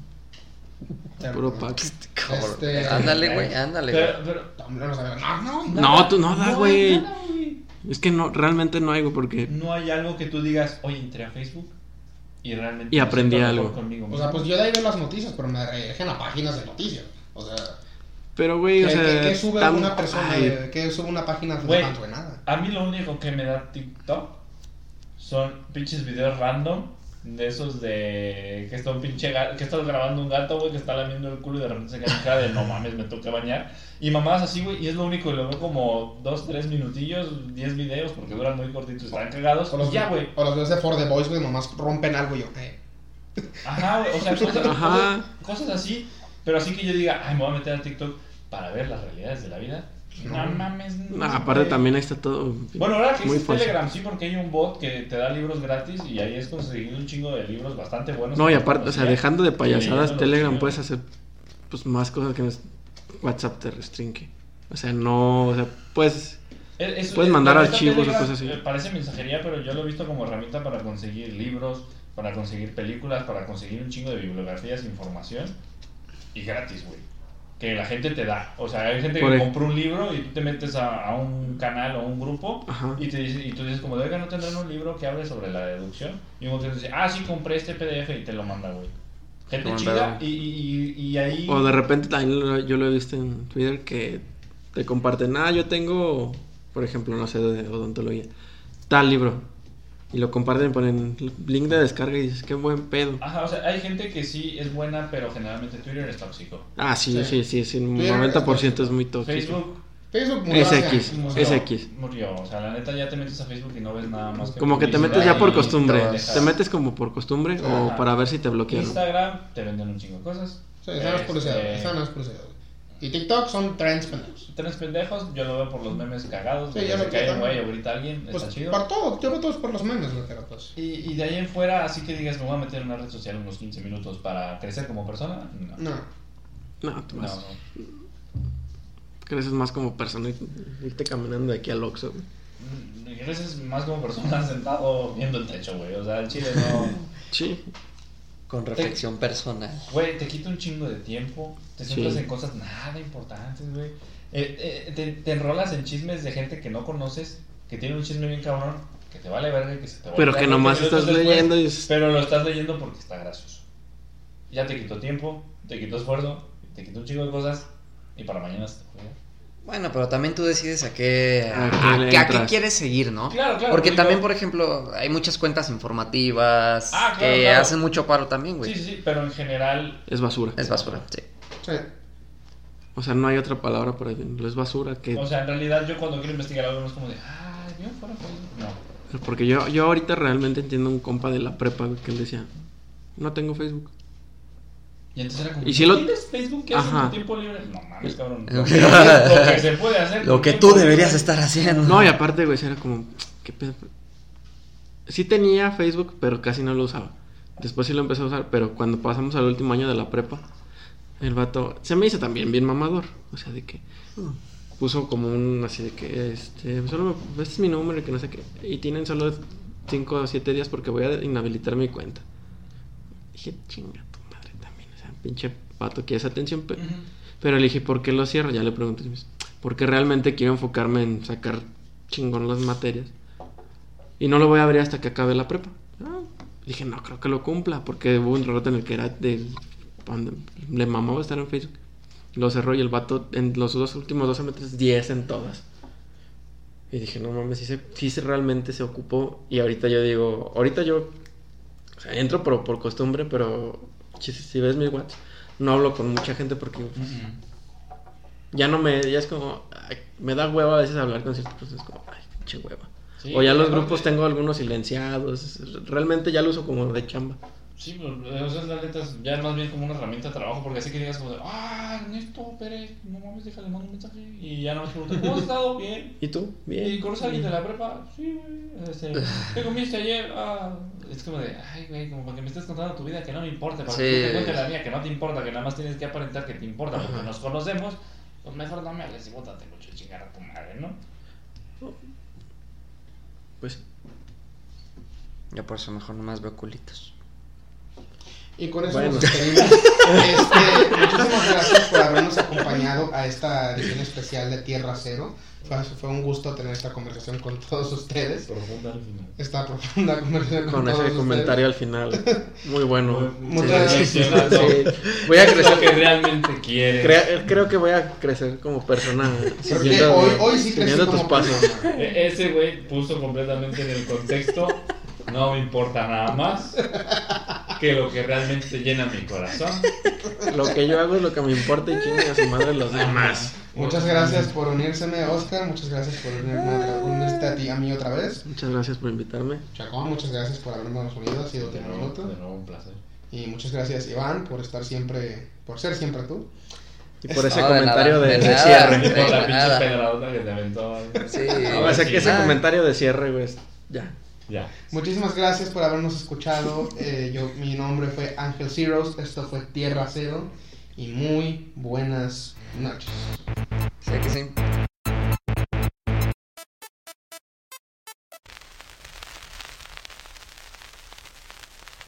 Puro. Cabrón. Este- *laughs* Ándale, güey, ándale. Pero, pero, No, no, no, no, No, tú no da, hay güey, güey. es que no, realmente no hay, güey, porque... No hay algo que tú digas, oye, entré a Facebook y realmente. Y aprendí algo. Conmigo O sea, mismo". pues yo de ahí veo las noticias, pero me redirigen a páginas de noticias. O sea, Pero, güey, ¿qué, o sea... qué- qué sube tan- una persona? ay, ¿Qué sube una página de Güey. tanto de nada? A mí lo único que me da TikTok son pinches videos random de esos de que está un pinche gato, que estás grabando un gato, güey, que está lamiendo el culo y de repente se cae en cara de no mames, me toca bañar. Y mamadas así, güey, y es lo único, y lo veo como 2, 3 minutillos, 10 videos, porque duran muy cortitos, están cagados. O los, y ya, güey. o los videos de For the Boys, güey, nomás rompen algo y yo, eh. Ajá, güey, o sea, *laughs* cosas, Ajá. cosas, cosas así, pero así que yo diga, ay, me voy a meter a TikTok para ver las realidades de la vida. No, mames. no, aparte güey. también ahí está todo... Bueno, ahora que fácil. Telegram, sí, porque hay un bot que te da libros gratis y ahí es conseguir un chingo de libros bastante buenos. No, y aparte, o sea, dejando de payasadas, Telegram puedes hacer pues más cosas que es- WhatsApp te restringe. O sea, no, o sea, puedes Es- es- puedes es- mandar archivos o cosas así. eh, Parece mensajería, pero yo lo he visto como herramienta para conseguir libros, para conseguir películas, para conseguir un chingo de bibliografías, información y gratis, güey. Que la gente te da. O sea, hay gente Por que compra un libro y tú te metes a, a un canal o un grupo Ajá. y, te dice, y tú dices, como, de oiga, ¿no tendrán un libro que hable sobre la deducción? Y uno te dice, ah, sí, compré este PDF y te lo manda, güey. Gente chida y ahí... O de repente también lo- yo lo he visto en Twitter que te comparten, ah, yo tengo, por ejemplo, no sé, de odontología, tal libro. Y lo comparten, ponen link de descarga y dices, qué buen pedo. Ajá, o sea, hay gente que sí es buena, pero generalmente Twitter es tóxico. Ah, sí, sí, Sí. sí, sí, un Twitter 90% es muy tóxico. Facebook Facebook murió Es X. Es X. Murió, o sea, la neta ya te metes a Facebook y no ves nada más que Como que te metes ya por costumbre. pendejadas. Te metes como por costumbre o Ajá. para ver si te bloquean. Instagram te venden un chingo de cosas. Sí, esa no es publicidad, Este, no es. Y TikTok son trends pendejos. Tres pendejos, yo lo veo por los memes cagados. Sí, yo que lo se cae güey o grita alguien, Pues está chido. por todo, yo veo todos por los memes, pero pues. Y, y de ahí en fuera, así que digas, me voy a meter en una red social unos 15 minutos para crecer como persona. No. No. No, tú No, vas- no. creces más como persona y irte caminando de aquí al Oxxo. Mm, Creces más como persona *laughs* sentado viendo el techo, güey. O sea, el chile no. Sí. Con reflexión personal. Güey, te quita un chingo de tiempo. Te Sí. centras en cosas nada importantes, güey. Eh, eh, te, te enrolas en chismes de gente que no conoces, que tiene un chisme bien cabrón, que te vale verga y que se te va Pero a que nomás 20 minutos estás después, leyendo y Pero lo estás leyendo porque está gracioso. Ya te quitó tiempo, te quitó esfuerzo, te quitó un chingo de cosas y para mañana se te fue. Bueno, pero también tú decides a qué, ¿A a, qué a qué quieres seguir, ¿no? Claro, claro, Porque digo- también, por ejemplo, hay muchas cuentas informativas Ah, claro, que claro. hacen mucho paro también, güey. Sí, sí, sí, pero en general Es basura. Es basura, sí. Sí. O sea, no hay otra palabra para decirlo. Es basura. Que... O sea, en realidad yo cuando quiero investigar algo no es como de, ah, bien fuera Facebook. No. Porque yo, yo ahorita realmente entiendo un compa de la prepa güey, que él decía, no tengo Facebook. Y entonces era como, Y si lo- ¿tienes Facebook? ¿Qué haces en Ajá. tu tiempo libre? No mames, cabrón. Lo que- que, lo que se puede hacer. Lo que tú libre. deberías estar haciendo. No, y aparte, güey, era como, ¿qué pedo? Sí tenía Facebook, pero casi no lo usaba. Después sí lo empecé a usar, pero cuando pasamos al último año de la prepa, el vato se me hizo también bien mamador. O sea, de que, puso como un así de que este solo me- este es mi número y que no sé qué y tienen solo 5 o 7 días porque voy a inhabilitar mi cuenta dije chinga tu madre también o sea pinche pato que esa atención pe- pero le dije ¿por qué lo cierro? ya le pregunté dice, porque realmente quiero enfocarme en sacar chingón las materias y no lo voy a abrir hasta que acabe la prepa Ah, dije no creo que lo cumpla porque hubo un rato en el que era de le mamaba estar en Facebook lo cerró y el vato en los dos últimos dos semestres 10 en todas. Y dije, no mames, sí, se, sí se realmente se ocupó. Y ahorita yo digo, ahorita yo o sea, entro por, por costumbre, pero si, si ves mi WhatsApp, no hablo con mucha gente porque ya no me, ya es como, ay, me da hueva a veces hablar con ciertas personas, como, ay, pinche hueva. Sí, o ya los grupos tengo algunos silenciados, realmente ya lo uso como de chamba. Sí, pues, o sea, la neta es ya más bien como una herramienta de trabajo, porque así que digas como de, ah, Ernesto Pérez, no mames, déjale, mando un mensaje. Y ya no me preguntan, ¿cómo has estado? Bien. ¿Y tú? Bien. ¿Y conoces a alguien de la prepa? Sí, güey. Este, ¿Qué comiste ayer? Ah, es como de, ay, güey, como para que me estés contando tu vida que no me importa, para Sí. que te cuentes la mía que no te importa, que nada más tienes que aparentar que te importa porque Ajá. nos conocemos, pues mejor no me hables y bótate mucho chingar a tu madre, ¿no? Pues Yo por eso mejor nomás veo culitos. Y con eso Bueno. nos despedimos. Este, muchísimas gracias por habernos acompañado a esta edición especial de Tierra Cero. Fue, fue un gusto tener esta conversación con todos ustedes. Profunda al final. Esta profunda conversación con, con todos ese ustedes. comentario al final, muy bueno. Muchas Sí, gracias. sí. Voy a Es lo crecer. que realmente quieres. Crea- creo que voy a crecer como persona. Creo que siguiendo- hoy, hoy sí crecí tus como pasos. persona. E- Ese güey puso completamente en el contexto. No me importa nada más que lo que realmente llena mi corazón. Lo que yo hago es lo que me importa y chingue a su madre los demás. Muchas gracias por unírseme, Oscar. Muchas gracias por unirme unirte a ti, a mí otra vez. Muchas gracias por invitarme. Chacón, muchas gracias por habernos unido. Ha sido De nuevo, de nuevo un placer. Y muchas gracias, Iván, por estar siempre, por ser siempre tú. Y por ese No, de comentario nada, de, de de nada. cierre. Por la pinche que te aventó. Sí. No, Ahora o sea, sí. que ese comentario de cierre, güey, ya. Ya. Muchísimas gracias por habernos escuchado. *laughs* Eh, yo, mi nombre fue Ángel Zeros. Esto fue Tierra Cero. Y muy buenas noches. Sí, que sí.